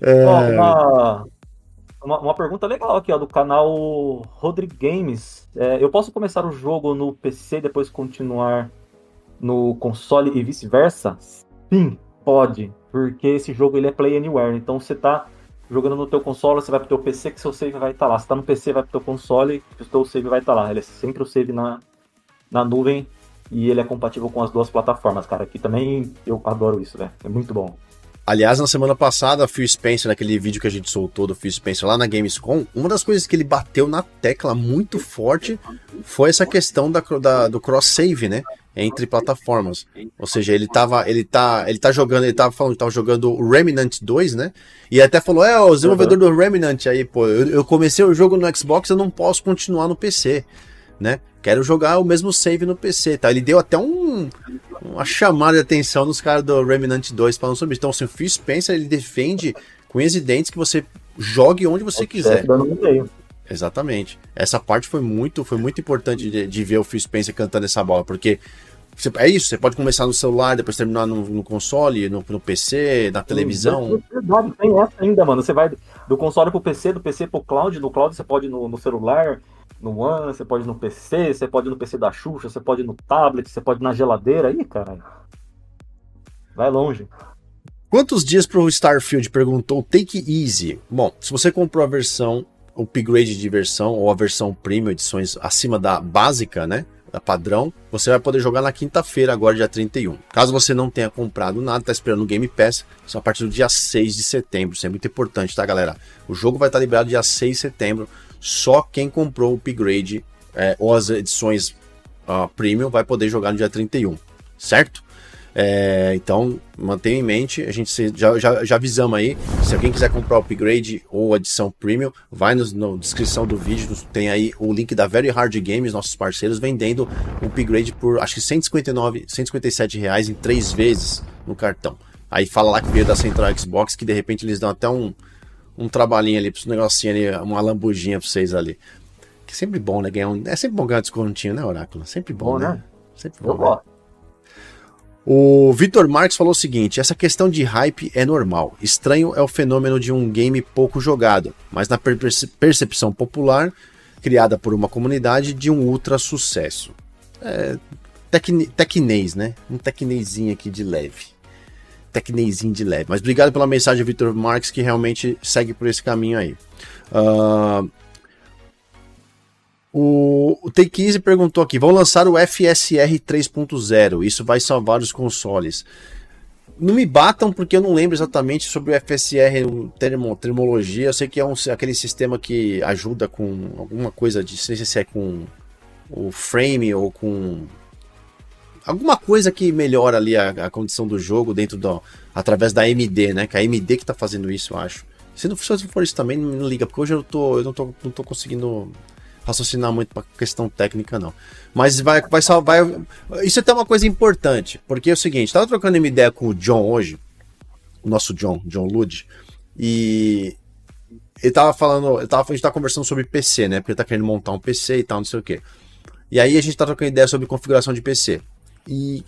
É... uma, uma, uma, pergunta legal aqui, ó, do canal Rodrigo Games. É, eu posso começar o jogo no PC e depois continuar no console e vice-versa? Sim, pode, porque esse jogo ele é Play Anywhere, então você tá jogando no teu console, você vai pro teu PC que seu save vai estar tá lá. Se tá no PC, vai pro teu console que o teu save vai estar tá lá. Ele é sempre o save na, na nuvem e ele é compatível com as duas plataformas, cara. Aqui também eu adoro isso, velho. É muito bom. Aliás, na semana passada, Phil Spencer, naquele vídeo que a gente soltou do Phil Spencer lá na Gamescom, uma das coisas que ele bateu na tecla muito forte foi essa questão da, da do cross-save, né? entre plataformas. Ou seja, ele tava, ele tá, ele tá jogando, ele tava falando que tava jogando o Remnant 2, né? E até falou: "É, o desenvolvedor do Remnant aí, pô, eu, eu, comecei o jogo no Xbox, eu não posso continuar no PC, né? Quero jogar o mesmo save no PC", tá? Ele deu até um uma chamada de atenção nos caras do Remnant 2 falando sobre isso. Então, assim, o Phil Spencer, ele defende com os dentes que você jogue onde você quiser. Exatamente. Essa parte foi muito, foi muito importante de, de ver o Phil Spencer cantando essa bola, porque você, é isso, você pode começar no celular, depois terminar no, no console, no, no, PC, na televisão. É verdade, tem essa ainda, mano. Você vai do console pro PC, do PC pro cloud, no cloud você pode ir no, no celular, no One, você pode no PC, você pode no PC da Xuxa, você pode no tablet, você pode na geladeira. Aí, caralho. Vai longe. Quantos dias pro Starfield? Perguntou Take Easy. Bom, se você comprou a versão upgrade de versão ou a versão premium, edições acima da básica, né? Da padrão, você vai poder jogar na quinta-feira, agora dia 31. Caso você não tenha comprado nada, tá esperando o Game Pass, só a partir do dia 6 de setembro. Isso é muito importante, tá, galera? O jogo vai estar liberado dia 6 de setembro. Só quem comprou o upgrade é, ou as edições uh, premium vai poder jogar no dia 31, certo? É, então, mantenha em mente, a gente já, já, já avisamos aí. Se alguém quiser comprar o upgrade ou adição premium, vai na descrição do vídeo, tem aí o link da Very Hard Games, nossos parceiros, vendendo o upgrade por acho que 159, 157 reais em três vezes no cartão. Aí fala lá que veio da Central Xbox, que de repente eles dão até um, um trabalhinho ali, um negocinho ali, uma lambujinha pra vocês ali. Que é sempre bom, né? Ganhar um, é sempre bom ganhar um descontinho, né, Oráculo? Sempre bom, bom né? né? Sempre bom. Eu né? O Vitor Marques falou o seguinte: essa questão de hype é normal. Estranho é o fenômeno de um game pouco jogado, mas na percepção popular, criada por uma comunidade, de um ultra sucesso. É, tecnês, né? Um tecnezinho aqui de leve. Tecnezinho de leve. Mas obrigado pela mensagem, Vitor Marques, que realmente segue por esse caminho aí. Uh, o, o Take Easy perguntou aqui: vão lançar o FSR 3.0, isso vai salvar os consoles. Não me batam porque eu não lembro exatamente sobre o FSR, o termo, termologia. Eu sei que é um, aquele sistema que ajuda com alguma coisa de. Não sei se é com o frame ou com. Alguma coisa que melhora ali a, a condição do jogo dentro do. através da AMD, né? Que é a AMD que tá fazendo isso, eu acho. Se não for, isso também, não liga, porque hoje eu, tô, eu não, tô, não tô conseguindo raciocinar muito para questão técnica, não. Mas vai, vai salvar. Isso é até uma coisa importante, porque é o seguinte: tava trocando uma ideia com o John hoje, o nosso John, John Lud, e ele tava falando, ele tava, a gente tava conversando sobre PC, né? Porque ele tá querendo montar um PC e tal, não sei o quê. E aí a gente tá trocando ideia sobre configuração de PC. E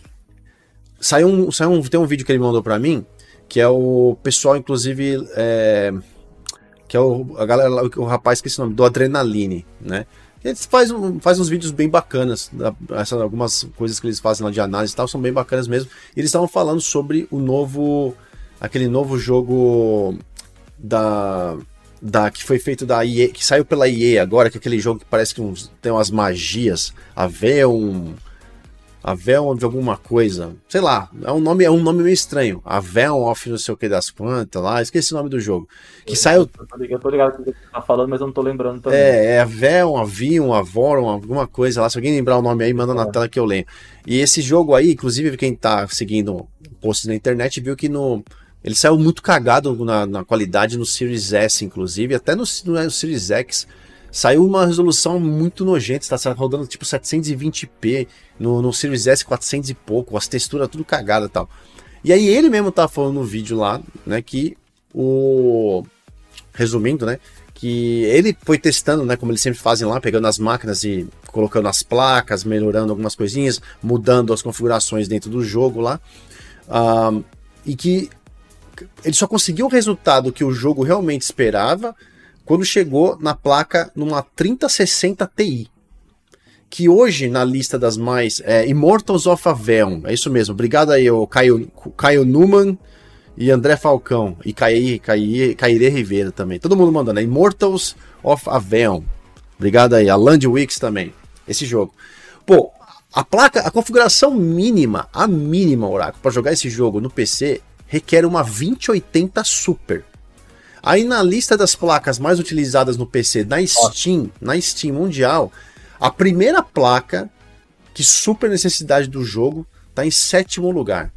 saiu um, saiu um, tem um vídeo que ele mandou para mim, que é o pessoal, inclusive, é, que é o, a galera, o, o rapaz que esse nome, do Adrenaline, né? Eles faz, um, faz uns vídeos bem bacanas, essa, algumas coisas que eles fazem lá de análise e tal, são bem bacanas mesmo. E eles estavam falando sobre o novo, aquele novo jogo da, da que foi feito da EA, que saiu pela EA agora, que é aquele jogo que parece que uns, tem umas magias, a Veon, a Veon de alguma coisa, sei lá, é um nome, é um nome meio estranho. A Veon of não sei o que das plantas lá, esqueci o nome do jogo. Que eu, saiu. Eu tô ligado com o que você tá falando, mas eu não tô lembrando também. É, é a Veon, a Vion, a Voron, alguma coisa lá. Se alguém lembrar o nome aí, manda é. na tela que eu leio. E esse jogo aí, inclusive, quem tá seguindo posts na internet viu que no. Ele saiu muito cagado na, na qualidade no Series S, inclusive, até no, no Series X Saiu uma resolução muito nojenta, está rodando tipo 720p, no, no Series S 400 e pouco, as texturas tudo cagada e tal. E aí ele mesmo tá falando no vídeo lá, né, que o... Resumindo, né, que ele foi testando, né, como eles sempre fazem lá, pegando as máquinas e colocando as placas, melhorando algumas coisinhas, mudando as configurações dentro do jogo lá, um, e que ele só conseguiu o resultado que o jogo realmente esperava quando chegou na placa numa 3060 Ti. Que hoje, na lista das mais. É, Immortals of Avelon. É isso mesmo. Obrigado aí, o Caio, Caio Numan e André Falcão. E Caí, Caí, Cairê Rivera também. Todo mundo mandando. É Immortals of Avelon. Obrigado aí. A Land Wix também. Esse jogo. Pô, a placa, a configuração mínima, a mínima, Oracle, para jogar esse jogo no PC requer uma 2080 Super. Aí na lista das placas mais utilizadas no PC na Steam, na Steam mundial, a primeira placa que super necessidade do jogo está em sétimo lugar.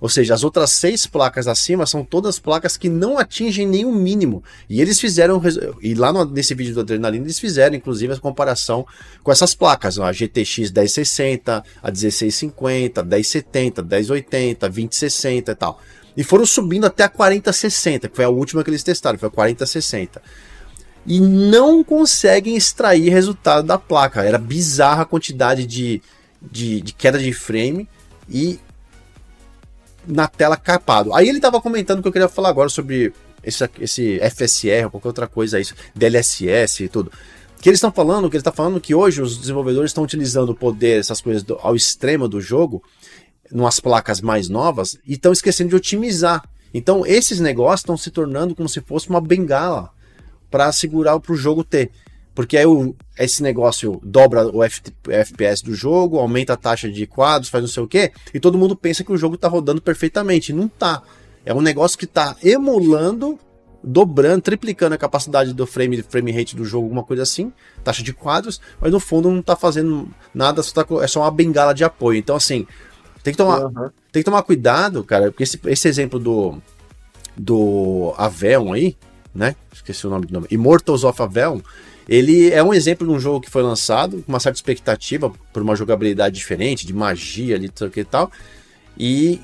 Ou seja, as outras seis placas acima são todas placas que não atingem nenhum mínimo. E eles fizeram, e lá no, nesse vídeo do Adrenalina, eles fizeram inclusive a comparação com essas placas: a GTX 1060, a 1650, 1070, 1080, 2060 e tal. E foram subindo até a 4060, que foi a última que eles testaram, foi a 4060. E não conseguem extrair resultado da placa. Era bizarra a quantidade de, de, de queda de frame e na tela capado. Aí ele estava comentando que eu queria falar agora sobre esse, esse FSR, ou qualquer outra coisa, isso, DLSS e tudo. Que eles estão falando, que ele está falando que hoje os desenvolvedores estão utilizando o poder, essas coisas do, ao extremo do jogo, nas placas mais novas e estão esquecendo de otimizar. Então esses negócios estão se tornando como se fosse uma bengala para segurar para o jogo ter. Porque aí o, esse negócio dobra o F, FPS do jogo, aumenta a taxa de quadros, faz não sei o que, e todo mundo pensa que o jogo está rodando perfeitamente. Não tá. É um negócio que está emulando, dobrando, triplicando a capacidade do frame, frame rate do jogo, alguma coisa assim, taxa de quadros, mas no fundo não está fazendo nada, só tá, é só uma bengala de apoio. Então, assim, tem que tomar, uhum. tem que tomar cuidado, cara, porque esse, esse exemplo do do Avelon aí, né? Esqueci o nome do nome. Immortals of Avelon, ele é um exemplo de um jogo que foi lançado com uma certa expectativa por uma jogabilidade diferente, de magia ali, e tal, e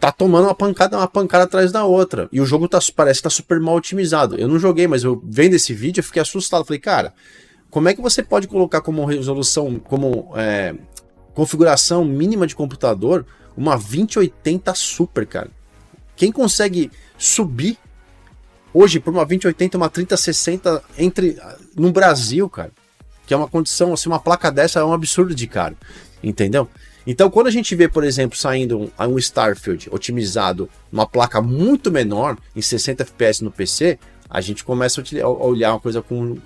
tá tomando uma pancada, uma pancada atrás da outra. E o jogo tá, parece que tá super mal otimizado. Eu não joguei, mas eu vendo esse vídeo eu fiquei assustado. Falei, cara, como é que você pode colocar como resolução, como é, configuração mínima de computador, uma 2080 Super, cara. Quem consegue subir hoje por uma 2080 uma 3060 entre no Brasil, cara, que é uma condição assim, uma placa dessa é um absurdo de caro, entendeu? Então, quando a gente vê, por exemplo, saindo um, um Starfield otimizado, uma placa muito menor, em 60 FPS no PC, a gente começa a olhar uma coisa com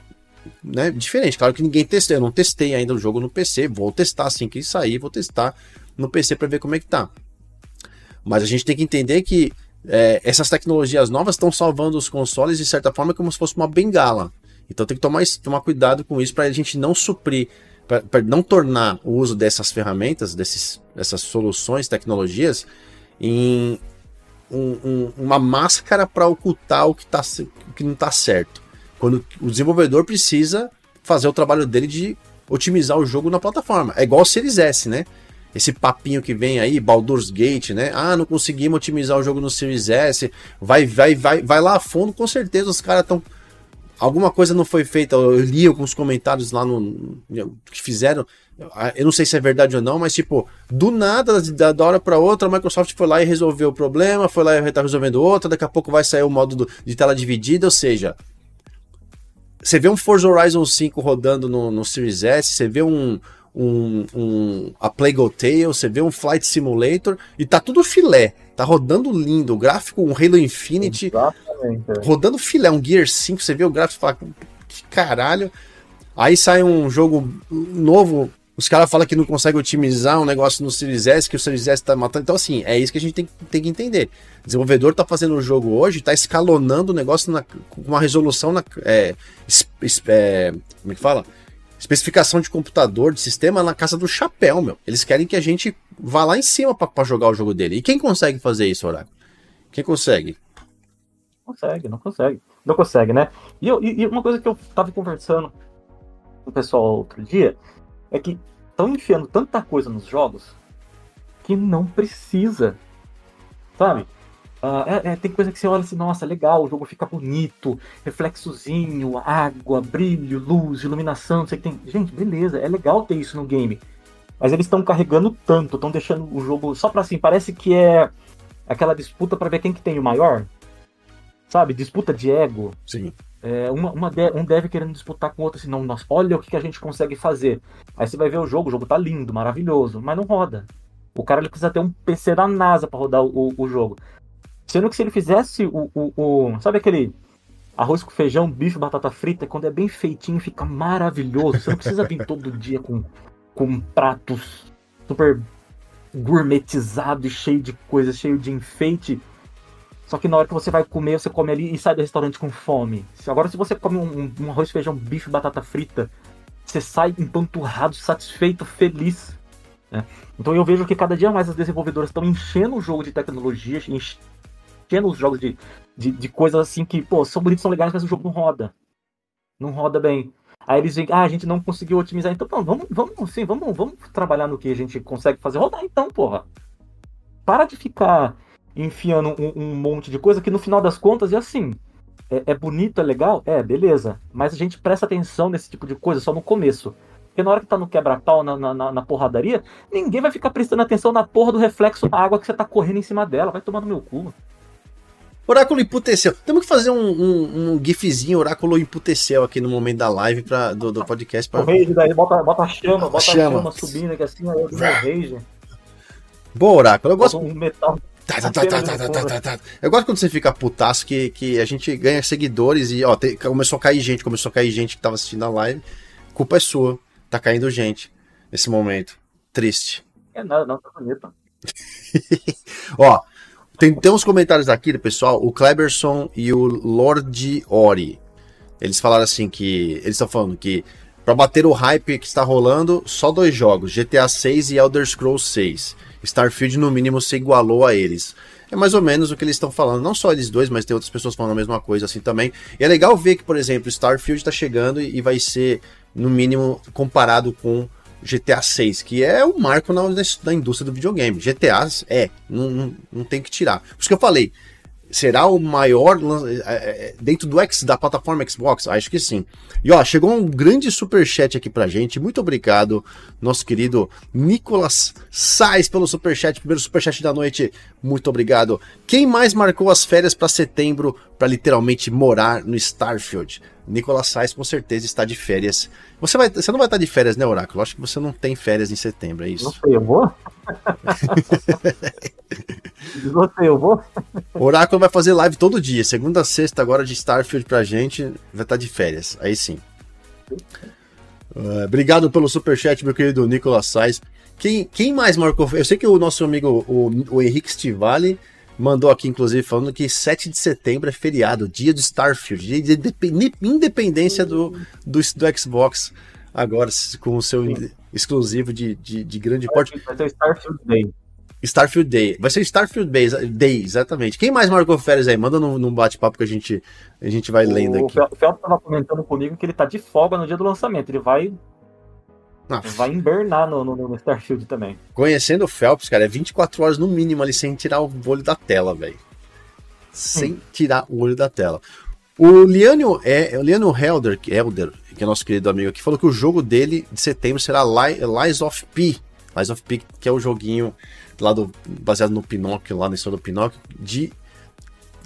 né, diferente. Claro que ninguém testou, eu não testei ainda o jogo no PC, vou testar assim que sair, vou testar no PC para ver como é que tá. Mas a gente tem que entender que é, essas tecnologias novas estão salvando os consoles de certa forma como se fosse uma bengala. Então tem que tomar, tomar cuidado com isso para a gente não suprir, para não tornar o uso dessas ferramentas, desses, dessas soluções, tecnologias, em um, um, uma máscara para ocultar o que, tá, o que não está certo. Quando o desenvolvedor precisa fazer o trabalho dele de otimizar o jogo na plataforma. É igual o Series S, né? Esse papinho que vem aí, Baldur's Gate, né? Ah, não conseguimos otimizar o jogo no Series S. Vai, vai, vai, vai lá a fundo, com certeza os caras estão. Alguma coisa não foi feita. Eu li alguns comentários lá no. que fizeram. Eu não sei se é verdade ou não, mas tipo, do nada, da, da hora para outra, a Microsoft foi lá e resolveu o problema, foi lá e tá resolvendo outro, daqui a pouco vai sair o modo do, de tela dividida, ou seja, você vê um Forza Horizon 5 rodando no, no Series S, você vê um, um, um a Plague Tale, você vê um Flight Simulator e tá tudo filé. Tá rodando lindo, o gráfico, um Halo Infinite, Exatamente. É. rodando filé, um Gear 5, você vê o gráfico e fala, que caralho. Aí sai um jogo novo, os caras falam que não consegue otimizar um negócio no Series S, que o Series S tá matando. Então, assim, é isso que a gente tem, tem que entender. O desenvolvedor tá fazendo o jogo hoje, tá escalonando o negócio com uma resolução na. É, é, como é que fala? Especificação de computador, de sistema na casa do chapéu, meu. Eles querem que a gente vá lá em cima para jogar o jogo dele. E quem consegue fazer isso, Oráculo? Quem consegue? Consegue, não consegue. Não consegue, né? E, eu, e uma coisa que eu tava conversando com o pessoal outro dia é que estão enfiando tanta coisa nos jogos que não precisa. Sabe? Uh, é, é, tem coisa que você olha assim, nossa, legal, o jogo fica bonito, reflexozinho, água, brilho, luz, iluminação, não sei o que tem. Gente, beleza, é legal ter isso no game. Mas eles estão carregando tanto, estão deixando o jogo só pra assim, parece que é aquela disputa para ver quem que tem o maior. Sabe? Disputa de ego. Sim. É, uma, uma de, um dev querendo disputar com outro, assim, não, nós, olha o que, que a gente consegue fazer. Aí você vai ver o jogo, o jogo tá lindo, maravilhoso, mas não roda. O cara ele precisa ter um PC da NASA para rodar o, o, jogo. Sendo que se ele fizesse o, o, o, Sabe aquele arroz com feijão, bife, batata frita, quando é bem feitinho fica maravilhoso. Você não precisa vir todo dia com, com pratos super gourmetizados e cheio de coisas, cheio de enfeite. Só que na hora que você vai comer, você come ali e sai do restaurante com fome. Agora, se você come um, um arroz, feijão, bife, batata frita, você sai empanturrado, satisfeito, feliz. Né? Então eu vejo que cada dia mais as desenvolvedoras estão enchendo o jogo de tecnologia, enchendo os jogos de, de, de, coisas assim que, pô, são bonitos, são legais, mas o jogo não roda. Não roda bem. Aí eles veem, ah, a gente não conseguiu otimizar, então não, vamos, vamos, sim, vamos, vamos trabalhar no que a gente consegue fazer. Rodar então, porra. Para de ficar enfiando um, um, monte de coisa que no final das contas é assim. É, é, bonito, é legal? É, beleza. Mas a gente presta atenção nesse tipo de coisa só no começo. Porque na hora que tá no quebra-pau, na, na, na, porradaria, ninguém vai ficar prestando atenção na porra do reflexo da água que você tá correndo em cima dela. Vai tomar no meu cu. Oráculo emputeceu. Temos que fazer um, um, um, gifzinho Oráculo emputeceu aqui no momento da live pra, do, do podcast. Pra... O rage daí, bota, bota a chama, bota a chama, chama subindo aqui assim, aí eu meu rage. Boa, Oráculo. Eu gosto. Um metal Tá, tá, tá, tá, tá, tá, tá, tá. Eu gosto quando você fica putaço que, que a gente ganha seguidores e, ó, te, começou a cair gente, começou a cair gente que tava assistindo a live. Culpa é sua. Tá caindo gente nesse momento. Triste. É nada, não, tá bonito. ó, tem, tem uns comentários aqui, pessoal. O Kleberson e o Lord Ori. Eles falaram assim que. Eles estão falando que. Pra bater o hype que está rolando, só dois jogos: GTA 6 e Elder Scrolls 6. Starfield, no mínimo, se igualou a eles. É mais ou menos o que eles estão falando. Não só eles dois, mas tem outras pessoas falando a mesma coisa assim também. E é legal ver que, por exemplo, Starfield está chegando e vai ser, no mínimo, comparado com GTA 6, que é o marco na, na indústria do videogame. GTA é, não, não, não tem que tirar. Por isso que eu falei, será o maior é, é, dentro do X da plataforma Xbox? Acho que sim. E ó, chegou um grande super chat aqui pra gente. Muito obrigado, nosso querido Nicolas Sais pelo super chat, primeiro super chat da noite. Muito obrigado. Quem mais marcou as férias para setembro para literalmente morar no Starfield? Nicolas Sais com certeza está de férias. Você, vai, você não vai estar de férias, né, Oráculo? Acho que você não tem férias em setembro, é isso? Não sei, eu vou? você, eu vou? Oráculo vai fazer live todo dia, segunda a sexta agora de Starfield pra gente, vai estar de férias, aí sim. Uh, obrigado pelo superchat, meu querido Nicolas Sais. Quem, quem mais marcou? Eu sei que o nosso amigo, o, o Henrique Stivali, mandou aqui, inclusive, falando que 7 de setembro é feriado, dia do Starfield, dia de independência do, do, do Xbox, agora com o seu Sim. exclusivo de, de, de grande porte. Vai ser Starfield Day. Starfield Day. Vai ser Starfield Day, Day exatamente. Quem mais marcou férias aí? Manda num, num bate-papo que a gente, a gente vai lendo aqui. O Felps estava comentando comigo que ele tá de folga no dia do lançamento. Ele vai ah. Vai invernar no, no, no, Starfield também. Conhecendo o Phelps, cara, é 24 horas no mínimo ali sem tirar o olho da tela, velho. Sem hum. tirar o olho da tela. O Liano, é, o Liano Helder, Helder, que é nosso querido amigo aqui, falou que o jogo dele de setembro será Lies of P. Lies of P, que é o joguinho lá do, baseado no Pinóquio, lá na história do Pinóquio, de,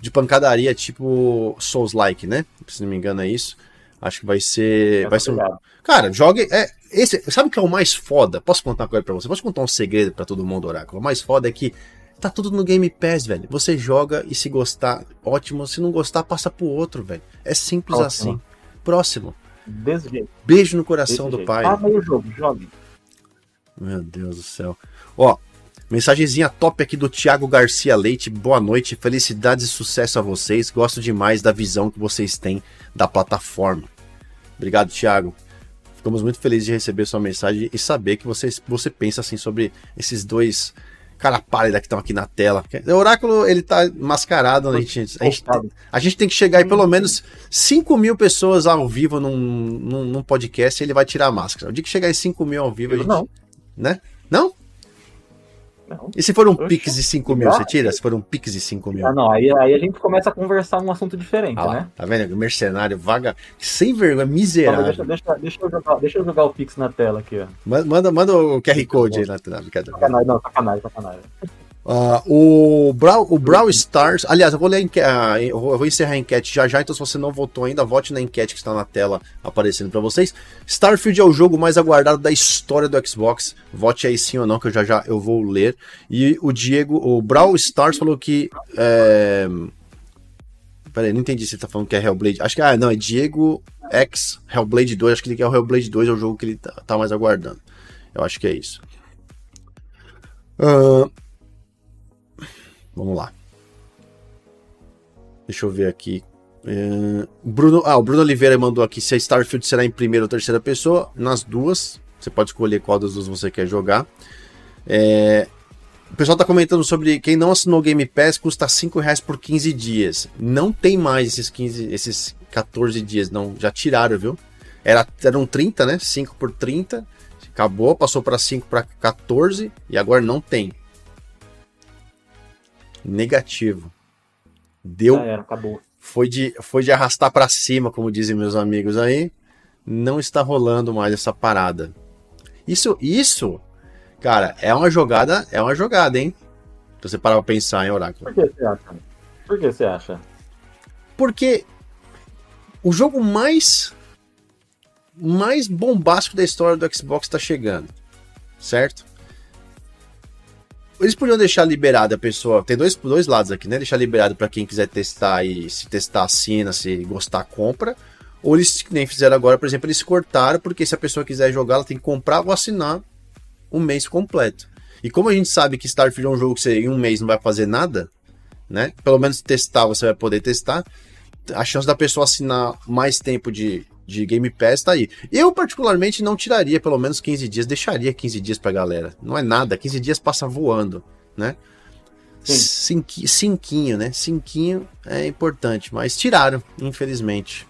de pancadaria tipo Souls-like, né? Se não me engano é isso. Acho que vai ser. vai ser um... Cara, jogue. É, esse, sabe o que é o mais foda? Posso contar uma coisa pra você? Posso contar um segredo para todo mundo, Oráculo? O mais foda é que tá tudo no Game Pass, velho. Você joga e se gostar, ótimo. Se não gostar, passa pro outro, velho. É simples assim. Próximo. Desse jeito. Beijo no coração Desse do jeito. pai. Ah, o jogo, jogue. Meu Deus do céu. Ó, mensagenzinha top aqui do Thiago Garcia Leite. Boa noite, felicidades e sucesso a vocês. Gosto demais da visão que vocês têm da plataforma. Obrigado, Thiago. Ficamos muito felizes de receber sua mensagem e saber que você, você pensa assim sobre esses dois cara pálida que estão aqui na tela. O Oráculo, ele tá mascarado. A gente, a, gente, a gente tem que chegar aí pelo menos 5 mil pessoas ao vivo num, num, num, podcast e ele vai tirar a máscara. O dia que chegar em 5 mil ao vivo, a gente. Não. Né? Não? Não. E se for um Pix de 5 mil, você tira? Se for um Pix de 5 mil. Ah, não, aí, aí a gente começa a conversar um assunto diferente, ah, né? Tá vendo? Mercenário, vaga, sem vergonha, miserável. Deixa, deixa, deixa, eu jogar, deixa eu jogar o Pix na tela aqui, ó. Manda, manda o QR Code aí na tela. Sacanagem, não, sacanagem, sacanagem. Uh, o, Brawl, o Brawl Stars. Aliás, eu vou, ler a uh, eu vou encerrar a enquete já já, então se você não votou ainda, vote na enquete que está na tela aparecendo para vocês. Starfield é o jogo mais aguardado da história do Xbox. Vote aí sim ou não, que eu já já eu vou ler. E o Diego, o Brawl Stars falou que. É... Peraí, não entendi se ele tá falando que é Hellblade. Acho que, ah, não, é Diego X Hellblade 2. Acho que ele quer o Hellblade 2, é o jogo que ele tá, tá mais aguardando. Eu acho que é isso. Uh, Vamos lá. Deixa eu ver aqui. É, Bruno, ah, o Bruno Oliveira mandou aqui se a Starfield será em primeira ou terceira pessoa. Nas duas. Você pode escolher qual das duas você quer jogar. É, o pessoal está comentando sobre quem não assinou Game Pass custa 5 reais por 15 dias. Não tem mais esses 15, esses 14 dias, não. Já tiraram, viu? Era, eram 30, né? 5 por 30. Acabou, passou para 5 para 14 e agora não tem negativo. Deu. Já era, acabou. Foi de, foi de arrastar para cima, como dizem meus amigos aí. Não está rolando mais essa parada. Isso, isso, cara, é uma jogada, é uma jogada, hein? Se você parar pra pensar, em Oráculo? Por que você acha? Por que você acha? Porque o jogo mais mais bombástico da história do Xbox está chegando, certo? Eles podiam deixar liberado a pessoa. Tem dois, dois lados aqui, né? Deixar liberado para quem quiser testar e se testar, assina, se gostar, compra. Ou eles nem fizeram agora, por exemplo, eles cortaram, porque se a pessoa quiser jogar, ela tem que comprar ou assinar um mês completo. E como a gente sabe que Starfield é um jogo que você em um mês não vai fazer nada, né? Pelo menos testar você vai poder testar. A chance da pessoa assinar mais tempo de, de Game Pass tá aí. Eu, particularmente, não tiraria pelo menos 15 dias, deixaria 15 dias pra galera. Não é nada, 15 dias passa voando, né? Cinqui, cinquinho, né? Cinquinho é importante, mas tiraram, infelizmente.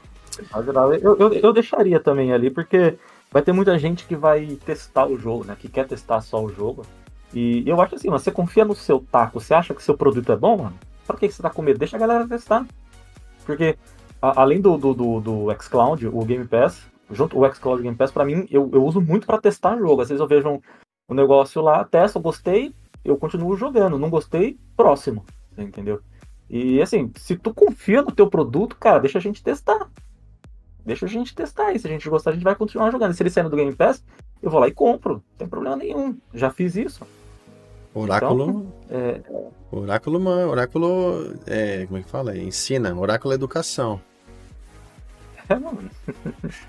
Eu, eu, eu deixaria também ali, porque vai ter muita gente que vai testar o jogo, né? Que quer testar só o jogo. E eu acho assim, você confia no seu taco, você acha que seu produto é bom, mano? Pra que você tá com medo? Deixa a galera testar. Porque além do, do, do, do xCloud, o Game Pass, junto o xCloud e o Game Pass, para mim, eu, eu uso muito para testar jogo. Às vezes eu vejo um, um negócio lá, testo, gostei, eu continuo jogando. Não gostei, próximo. Entendeu? E assim, se tu confia no teu produto, cara, deixa a gente testar. Deixa a gente testar. E se a gente gostar, a gente vai continuar jogando. E se ele sair do Game Pass, eu vou lá e compro. Não tem problema nenhum. Já fiz isso. Oráculo. Então, é... Oráculo, oráculo. É, como é que fala? Ensina. Oráculo é educação. É, mano.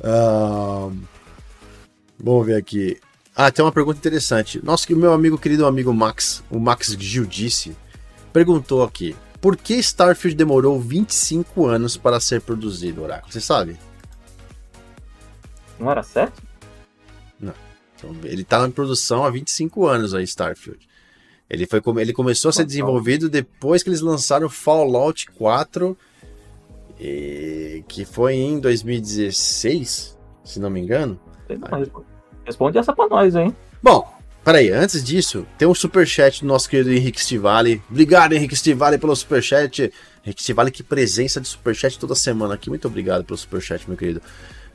uh, vamos ver aqui. Ah, tem uma pergunta interessante. Nossa, que meu amigo, querido amigo Max, o Max Gil disse, perguntou aqui: por que Starfield demorou 25 anos para ser produzido, Oráculo? Você sabe? Não era certo? Então, ele está em produção há 25 anos aí, Starfield. Ele, foi, ele começou a ser desenvolvido depois que eles lançaram Fallout 4 e, que foi em 2016, se não me engano. Responde essa pra nós, hein? Bom, peraí, antes disso, tem um superchat do nosso querido Henrique Stivali. Obrigado, Henrique Stivali, pelo superchat. Henrique Stivali, que presença de superchat toda semana aqui. Muito obrigado pelo superchat, meu querido.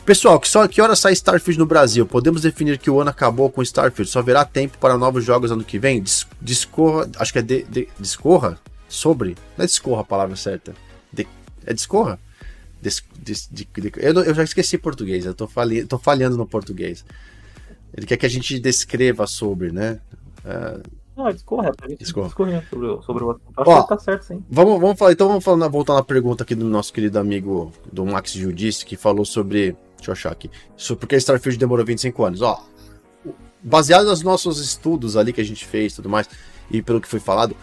Pessoal, que, só, que hora sai Starfield no Brasil? Podemos definir que o ano acabou com Starfield? Só haverá tempo para novos jogos ano que vem? discorra, acho que é de, de, discorra sobre? Não é discorra a palavra certa. De, é discorra? de, de, eu, eu, já esqueci português, eu tô, falhi, tô falhando no português. Ele quer que a gente descreva sobre, né? Uh, não, discorre, a gente discorre. sobre, o, sobre o assunto. Acho Ó, que tá certo, sim. Vamos, vamos falar, então vamos falar, voltar na pergunta aqui do nosso querido amigo do Max Judice, que falou sobre. Deixa eu achar aqui. Sobre porque Starfield demorou 25 anos. Ó, baseado nos nossos estudos ali que a gente fez tudo mais, e pelo que foi falado,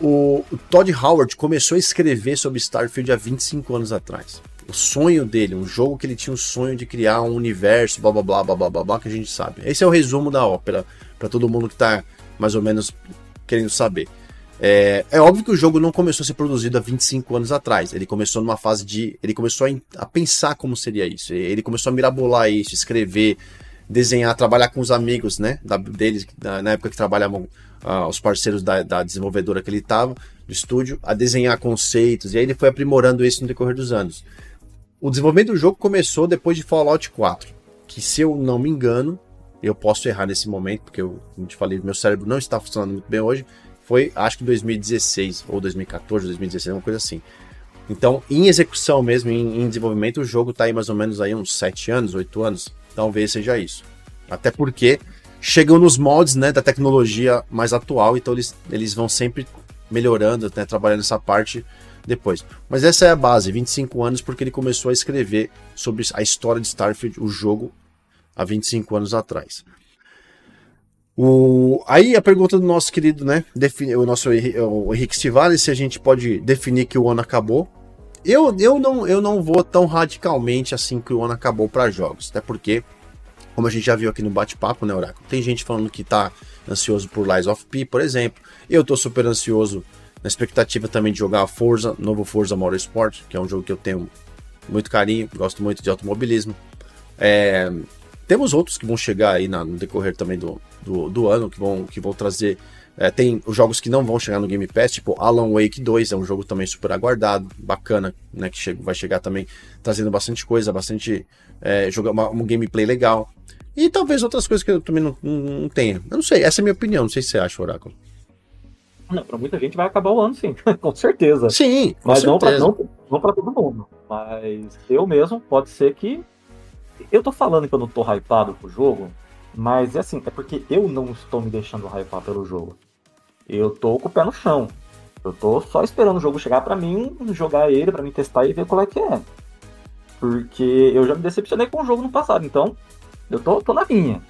o, Todd Howard começou a escrever sobre Starfield há 25 anos atrás. O sonho dele, um jogo que ele tinha o sonho de criar um universo, blá blá blá blá blá blá, blá que a gente sabe. Esse é o resumo da ópera, para todo mundo que tá mais ou menos querendo saber. É, é, óbvio que o jogo não começou a ser produzido há 25 anos atrás. Ele começou numa fase de. Ele começou a, a pensar como seria isso. Ele começou a mirabolar isso, escrever, desenhar, trabalhar com os amigos né, da, deles, na época que trabalhavam uh, os parceiros da, da, desenvolvedora que ele estava, do estúdio, a desenhar conceitos. E aí ele foi aprimorando isso no decorrer dos anos. O desenvolvimento do jogo começou depois de Fallout 4, que se eu não me engano, eu posso errar nesse momento, porque eu, como te falei, meu cérebro não está funcionando muito bem hoje. Foi, acho que 2016, ou 2014, 2016, uma coisa assim. Então, em execução mesmo, em, em desenvolvimento, o jogo está aí mais ou menos aí uns 7 anos, 8 anos. Talvez seja isso. Até porque chegam nos moldes né, da tecnologia mais atual, então eles, eles vão sempre melhorando, né, trabalhando essa parte depois. Mas essa é a base, 25 anos, porque ele começou a escrever sobre a história de Starfield, o jogo, há 25 anos atrás. O... Aí a pergunta do nosso querido, né? Define... O nosso o Henrique Stivali, se a gente pode definir que o ano acabou. Eu, eu, não, eu não vou tão radicalmente assim que o ano acabou para jogos, até porque, como a gente já viu aqui no bate-papo, né, Oráculo? Tem gente falando que tá ansioso por Lies of P, por exemplo. Eu tô super ansioso na expectativa também de jogar Forza, novo Forza Motorsport, que é um jogo que eu tenho muito carinho, gosto muito de automobilismo. É, temos outros que vão chegar aí na, no decorrer também do, do, do, ano, que vão, que vão trazer. É, tem os jogos que não vão chegar no Game Pass, tipo Alan Wake 2, é um jogo também super aguardado, bacana, né? Que chega, vai chegar também trazendo bastante coisa, bastante. É, jogar uma, um gameplay legal. E talvez outras coisas que eu também não, não, não tenha. Eu não sei, essa é a minha opinião, não sei se você acha, Oráculo. Não, pra muita gente vai acabar o ano, sim, com certeza. Sim, com Mas certeza. não pra, não, não pra todo mundo. Mas eu mesmo, pode ser que eu tô falando que eu não tô hypado pro jogo, mas é assim, é porque eu não estou me deixando hypar pelo jogo. Eu tô com o pé no chão. Eu tô só esperando o jogo chegar para mim, jogar ele, para mim testar e ver qual é que é. Porque eu já me decepcionei com o jogo no passado, então eu tô, tô na minha.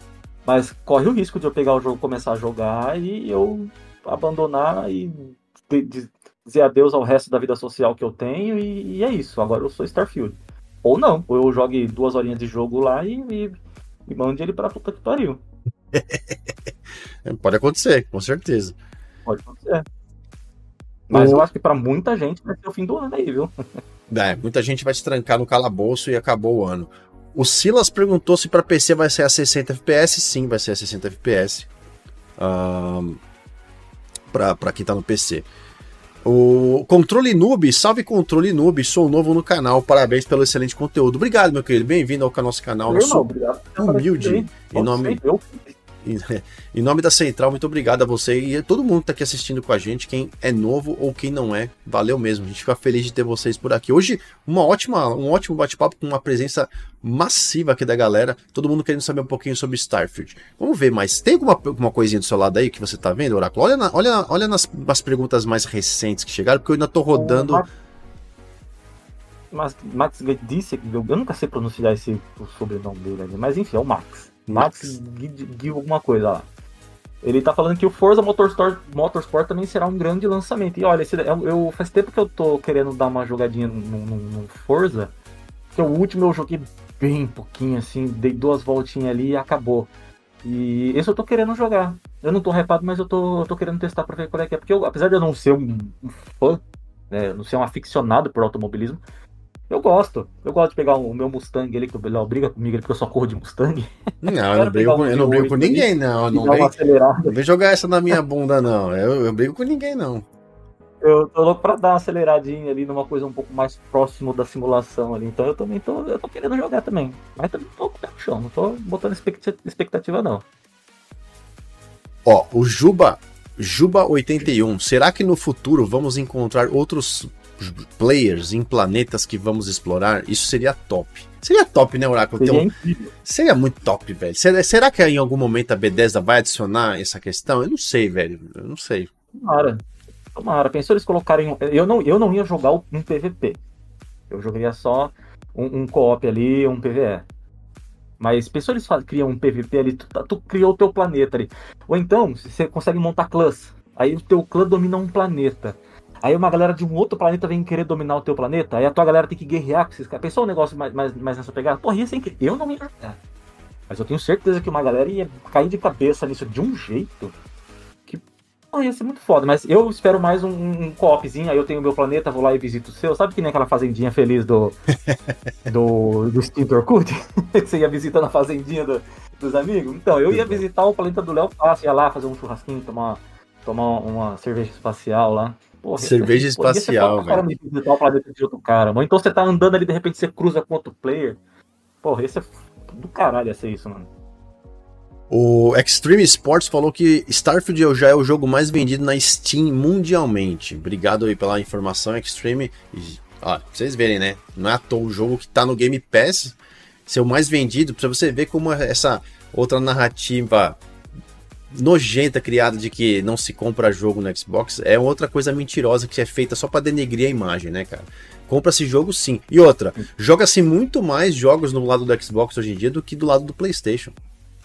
Mas corre o risco de eu pegar o jogo, começar a jogar e eu abandonar e de, de, dizer adeus ao resto da vida social que eu tenho e, e é isso. Agora eu sou Starfield. Ou não, ou eu jogue duas horinhas de jogo lá e, e, e mande ele pra puta que pariu. Pode acontecer, com certeza. Pode acontecer. Mas eu acho que para muita gente vai ser o fim do ano aí, viu? É, muita gente vai se trancar no calabouço e acabou o ano. O Silas perguntou se para PC vai ser a 60 FPS. Sim, vai ser a 60 FPS. Um, para quem tá no PC. O Controle Noob, salve Controle Noob, sou novo no canal, parabéns pelo excelente conteúdo. Obrigado, meu querido, bem-vindo ao nosso canal. Eu não, obrigado. Humilde, em nome, em nome da Central, muito obrigado a você e todo mundo que está aqui assistindo com a gente, quem é novo ou quem não é, valeu mesmo. A gente fica feliz de ter vocês por aqui. Hoje, uma ótima, um ótimo bate-papo com uma presença massiva aqui da galera, todo mundo querendo saber um pouquinho sobre Starfield. Vamos ver, mas tem alguma, alguma coisinha do seu lado aí que você está vendo, Oráculo? Olha, na, olha, olha nas, nas perguntas mais recentes que chegaram, porque eu ainda estou rodando. Mas Max disse, eu nunca sei pronunciar esse sobrenome dele ali, mas enfim, é o Max. Max Gui alguma coisa lá. Ele tá falando que o Forza Motorsport, Motorsport também será um grande lançamento. E olha, esse, eu, eu, faz tempo que eu tô querendo dar uma jogadinha no, no, no Forza. Que o último eu joguei bem pouquinho, assim, dei duas voltinhas ali e acabou. E esse eu tô querendo jogar. Eu não tô repado, mas eu tô, eu tô querendo testar pra ver qual é que é. Porque eu, apesar de eu não ser um, um fã, né, não ser um aficionado por automobilismo, eu gosto. Eu gosto de pegar o meu Mustang ali, que o Bilal briga comigo porque eu só corro de Mustang. Não, eu não brigo, com, eu não brigo com ninguém, não. Não vem, não vem jogar essa na minha bunda, não. Eu, eu brigo com ninguém, não. Eu tô louco pra dar uma aceleradinha ali numa coisa um pouco mais próximo da simulação ali. Então eu também tô, eu tô querendo jogar também. Mas também tô com o pé no chão, não tô botando expectativa, não. Ó, o Juba, Juba81, será que no futuro vamos encontrar outros players em planetas que vamos explorar, isso seria top. Seria top, né, Oráculo? Seria, um... seria muito top, velho. Será, será, que em algum momento a Bethesda vai adicionar essa questão? Eu não sei, velho. Eu não sei. Tomara. Tomara. Pensou eles colocarem. Eu não, eu não ia jogar um PVP. Eu jogaria só um, um co-op ali, um PVE. Mas pensou eles criam um PVP ali, tu, tu criou o teu planeta ali. Ou então, você consegue montar clãs. Aí o teu clã domina um planeta. Aí uma galera de um outro planeta vem querer dominar o teu planeta, aí a tua galera tem que guerrear com esses caras. Pensou um negócio mais, mais, mais nessa pegada? Porra, ia ser incrível. Eu não me importar. Mas eu tenho certeza que uma galera ia cair de cabeça nisso de um jeito que porra, ia ser muito foda. Mas eu espero mais um, um co-opzinho, aí eu tenho meu planeta, vou lá e visito o seu. Sabe que nem aquela fazendinha feliz do do, do Steam Orkut? Você ia visitando a fazendinha do, dos amigos? Então, eu ia visitar o planeta do Léo Fácil, ia lá fazer um churrasquinho, tomar, tomar uma cerveja espacial lá. Porra, Cerveja espacial, velho. de outro cara, mano. Então você tá andando ali, de repente você cruza com outro player. Porra, esse é do caralho ia ser isso, mano. O Extreme Sports falou que Starfield já é o jogo mais vendido na Steam mundialmente. Obrigado aí pela informação, Extreme. ó, pra vocês verem, né? Não é à toa o jogo que tá no Game Pass ser o mais vendido, pra você ver como essa outra narrativa nojenta criada de que não se compra jogo no Xbox é outra coisa mentirosa que é feita só para denegrir a imagem, né, cara? Compra-se jogo sim. E outra, joga-se muito mais jogos no lado do Xbox hoje em dia do que do lado do PlayStation.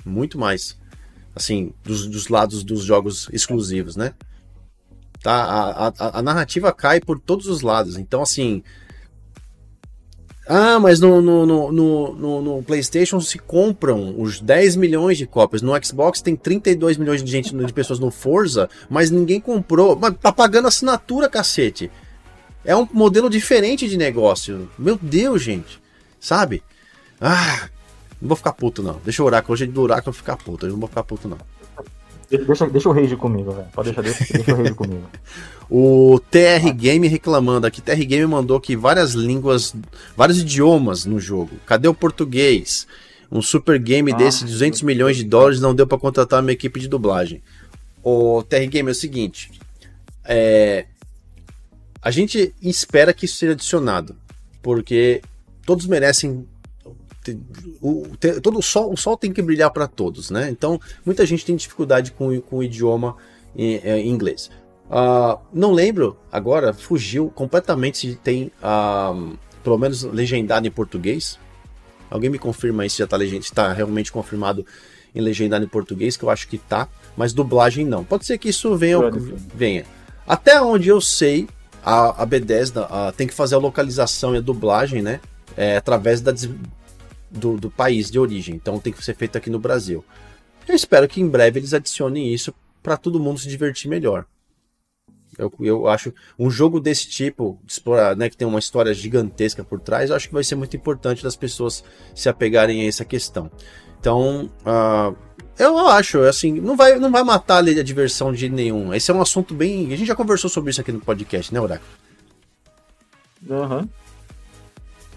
Muito mais. Assim, dos, dos lados dos jogos exclusivos, né? Tá? A, a, a narrativa cai por todos os lados. Então, assim, ah, mas no, no, no, no, no PlayStation se compram os 10 milhões de cópias. No Xbox tem 32 milhões de gente de pessoas no Forza, mas ninguém comprou. Mas tá pagando assinatura, cacete. É um modelo diferente de negócio. Meu Deus, gente. Sabe? Ah, não vou ficar puto, não. Deixa o oráculo. Hoje é do oráculo ficar puto. Eu não vou ficar puto, não. Deixa, deixa o rage comigo, velho. Pode deixar, deixa, deixa o rage comigo. O TR Game reclamando aqui. TR Game mandou que várias línguas, vários idiomas no jogo. Cadê o português? Um super game ah, desse, 200 milhões de dólares, não deu para contratar uma equipe de dublagem. O TR Game é o seguinte: é, a gente espera que isso seja adicionado, porque todos merecem o, todo o sol, o sol tem que brilhar para todos, né? Então, muita gente tem dificuldade com, com o idioma em, é, em inglês. Uh, não lembro agora, fugiu completamente se tem uh, pelo menos legendado em português. Alguém me confirma aí se já está tá realmente confirmado em legendado em português, que eu acho que tá, mas dublagem não. Pode ser que isso venha. venha. Até onde eu sei, a, a Bethesda uh, tem que fazer a localização e a dublagem, né? É, através da, do, do país de origem. Então tem que ser feito aqui no Brasil. Eu espero que em breve eles adicionem isso para todo mundo se divertir melhor. Eu, eu acho um jogo desse tipo, explorar, né, que tem uma história gigantesca por trás, eu acho que vai ser muito importante das pessoas se apegarem a essa questão. Então, uh, eu acho, assim, não vai, não vai matar a diversão de nenhum. Esse é um assunto bem. A gente já conversou sobre isso aqui no podcast, né, Oráculo? Aham. Uhum.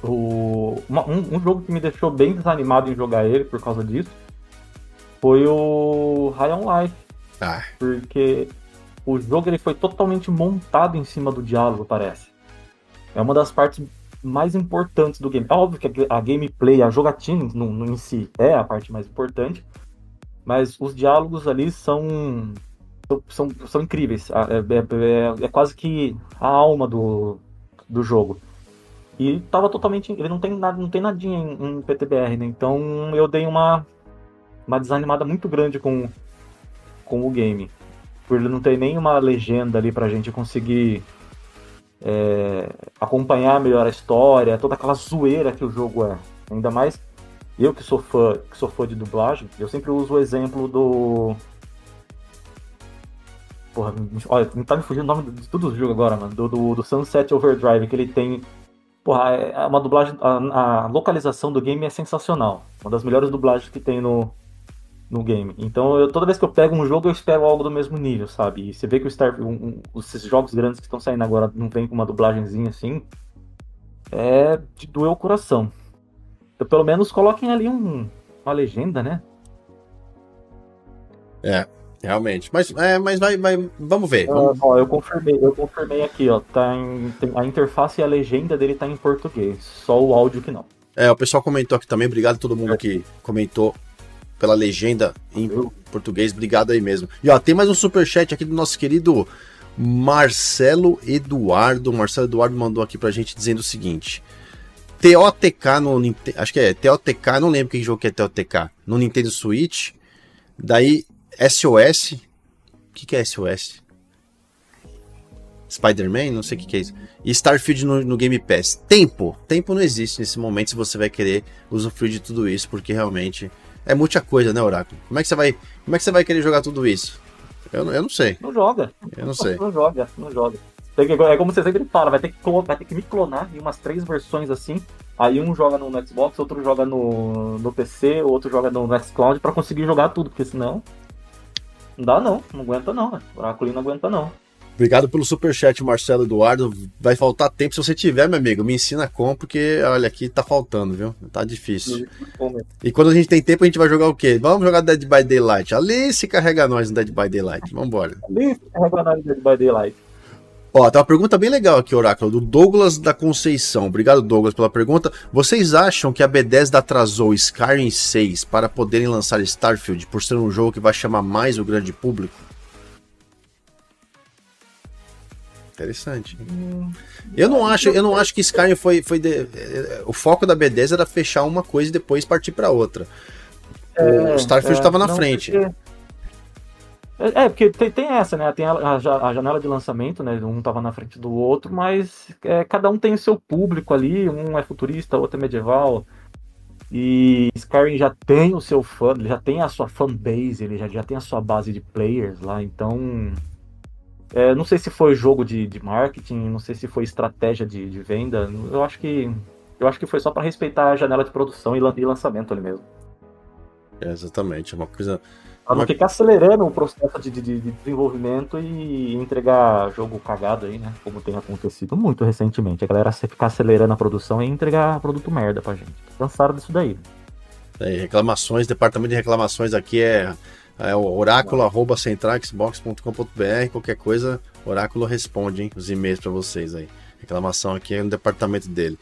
Um, um, jogo que me deixou bem desanimado em jogar ele por causa disso foi o High on Life. Ah. Porque o jogo ele foi totalmente montado em cima do diálogo, parece. É uma das partes mais importantes do game. É óbvio que a gameplay, a jogatina no, no, em si é a parte mais importante, mas os diálogos ali são são, são incríveis. É, é, é, é quase que a alma do, do jogo. E tava totalmente. Ele não tem nada, não tem nadinha em, em PTBR, né? Então eu dei uma, uma desanimada muito grande com, com o game por ele não ter nenhuma legenda ali pra gente conseguir é, acompanhar melhor a história, toda aquela zoeira que o jogo é. Ainda mais eu que sou fã, que sou fã de dublagem, eu sempre uso o exemplo do. Porra, olha, não tá me fugindo o nome de todos os jogos agora, mano. Do, do, do, Sunset Overdrive, que ele tem. Porra, é uma dublagem. A, a localização do game é sensacional. Uma das melhores dublagens que tem no, no game. Então, eu, toda vez que eu pego um jogo, eu espero algo do mesmo nível, sabe? E você vê que o Star, um, um, esses jogos grandes que estão saindo agora não vem com uma dublagenzinha assim, é de doer o coração. Então, pelo menos coloquem ali um, uma legenda, né? É. Realmente. Mas, é, mas vai, vai, vamos ver. Vamos... ó, eu confirmei, eu confirmei aqui, ó. Tá em, a interface e a legenda dele tá em português. Só o áudio que não. É, o pessoal comentou aqui também. Obrigado a todo mundo que comentou pela legenda em eu... português. Obrigado aí mesmo. E ó, tem mais um super chat aqui do nosso querido Marcelo Eduardo. Marcelo Eduardo mandou aqui pra gente dizendo o seguinte. TOTK no acho que é TOTK, não lembro que jogo que é TOTK, no Nintendo Switch. Daí SOS. O que, que é SOS? Spider-Man? Não sei o que, que, é isso. E Starfield no, no, Game Pass. Tempo. Tempo não existe nesse momento se você vai querer usufruir de tudo isso, porque realmente é muita coisa, né, Oráculo? Como é que você vai, como é que você vai querer jogar tudo isso? Eu, eu não sei. Não joga. Eu não sei. Não joga, não joga. É como você sempre fala, vai ter que, vai ter que me clonar em umas três versões assim. Aí um joga no Xbox, outro joga no, no PC, outro joga no, no Xcloud para conseguir jogar tudo, porque senão não dá não, não aguenta não, o Oráculo não aguenta não. Obrigado pelo superchat, Marcelo Eduardo. Vai faltar tempo se você tiver, meu amigo. Me ensina como, porque olha, aqui tá faltando, viu? Tá difícil. E quando a gente tem tempo, a gente vai jogar o quê? Vamos jogar Dead by Daylight. Alice carrega nós no Dead by Daylight. Vambora. Alice carrega nós no Dead by Daylight. Ó, tem uma pergunta bem legal aqui, Oráculo, do Douglas da Conceição. Obrigado, Douglas, pela pergunta. Vocês acham que a Bethesda atrasou Skyrim 6 para poderem lançar Starfield por ser um jogo que vai chamar mais o grande público? Interessante. Eu não acho, eu não acho que Skyrim foi, foi de, eh, o foco da Bethesda era fechar uma coisa e depois partir para outra. É, o Starfield estava é, na frente. Porque... É, é, porque tem, tem, essa, né? Tem a, a, a, janela de lançamento, né? Um tava na frente do outro, mas é, cada um tem o seu público ali, um é futurista, outro é medieval. E Skyrim já tem o seu fã, ele já tem a sua fanbase, ele já, já tem a sua base de players lá, então é, não sei se foi jogo de, de marketing, não sei se foi estratégia de, de venda. Eu acho que eu acho que foi só para respeitar a janela de produção e, lançamento ali mesmo. É, exatamente, é uma coisa. Pra não ficar acelerando o processo de, de, de, desenvolvimento e entregar jogo cagado aí, né? Como tem acontecido muito recentemente. A galera ficar acelerando a produção e entregar produto merda pra gente. Cansaram disso daí. É, reclamações, departamento de reclamações aqui é é o oráculo.centraxbox.com.br. Qualquer coisa, Oráculo responde hein, os e-mails para vocês aí. Reclamação aqui é no departamento dele.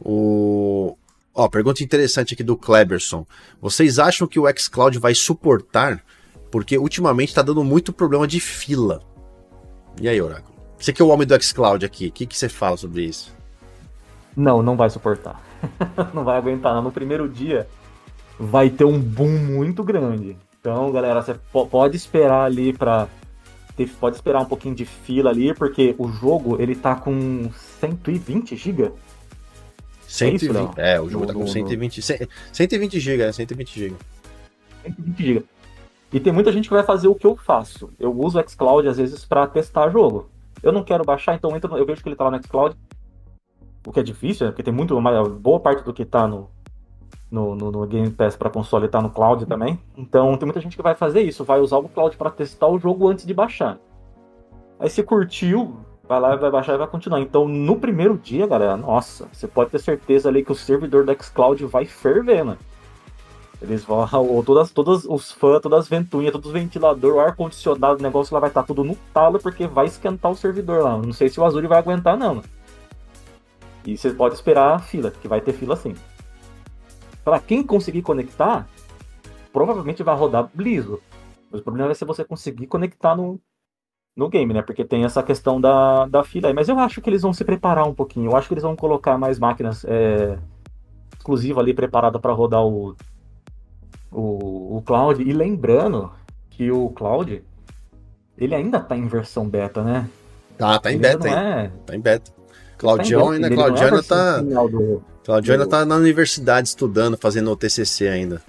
O... Ó, pergunta interessante aqui do Kleberson. Vocês acham que o xCloud vai suportar? Porque ultimamente está dando muito problema de fila. E aí, Oráculo? Você que é o homem do xCloud aqui, o que, você fala sobre isso? Não, não vai suportar. não vai aguentar. No primeiro dia vai ter um boom muito grande. Então, galera, você pode esperar ali para pode esperar um pouquinho de fila ali, porque o jogo ele tá com 120 GB. 120, é, é, o jogo no, tá com 120, no... 120 GB, é 120 GB. 120 GB. E tem muita gente que vai fazer o que eu faço. Eu uso o xCloud às vezes para testar jogo. Eu não quero baixar, então eu vejo que ele tá lá no xCloud. O que é difícil, né? porque tem muito, boa parte do que tá no, no, no, no Game Pass para console tá no cloud também. Então tem muita gente que vai fazer isso, vai usar o cloud para testar o jogo antes de baixar. Aí se curtiu, vai lá, vai baixar e vai continuar. Então no primeiro dia, galera, nossa, você pode ter certeza ali que o servidor do xCloud vai ferver, né? Eles vão, todas, todas os fãs, todas as ventoinhas, todos os ventiladores, o ar-condicionado, o negócio lá vai estar tá tudo no talo porque vai esquentar o servidor lá. Não sei se o Azure vai aguentar, não. E você pode esperar a fila, que vai ter fila sim. Para quem conseguir conectar, provavelmente vai rodar liso. Mas o problema vai ser você conseguir conectar no, no game, né? Porque tem essa questão da, da fila aí. Mas eu acho que eles vão se preparar um pouquinho. Eu acho que eles vão colocar mais máquinas é, exclusivas ali preparadas para rodar o, o, o Cloud. E lembrando que o Cloud, ele ainda tá em versão beta, né? Tá, tá em ele beta, hein? É... Tá em beta. Claudião tá ainda, Claudião ainda tá. Do... Ainda tá na universidade estudando, fazendo o TCC ainda.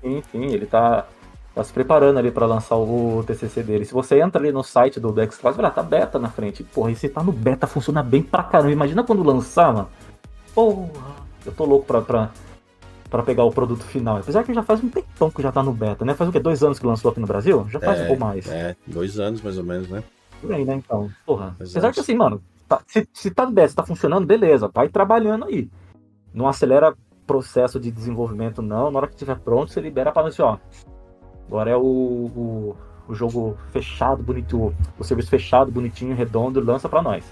Sim, sim, ele tá, tá se preparando ali para lançar o TCC dele. Se você entra ali no site do Xcloud, vai lá, tá beta na frente. Porra, e se tá no beta, funciona bem pra caramba. Imagina quando lançar, mano. Porra, eu tô louco pra, pra, pra pegar o produto final. Apesar que já faz um tempão que já tá no beta, né? Faz o quê? Dois anos que lançou aqui no Brasil? Já faz é, um pouco mais. É, dois anos mais ou menos, né? Por aí, né? Então, porra. Dois apesar anos. que assim, mano, Tá, se, se tá beta, tá funcionando, beleza, vai trabalhando aí. Não acelera processo de desenvolvimento, não. Na hora que estiver pronto, você libera para assim, ó. Agora é o, o, o jogo fechado, bonito, o serviço fechado, bonitinho, redondo, lança para nós.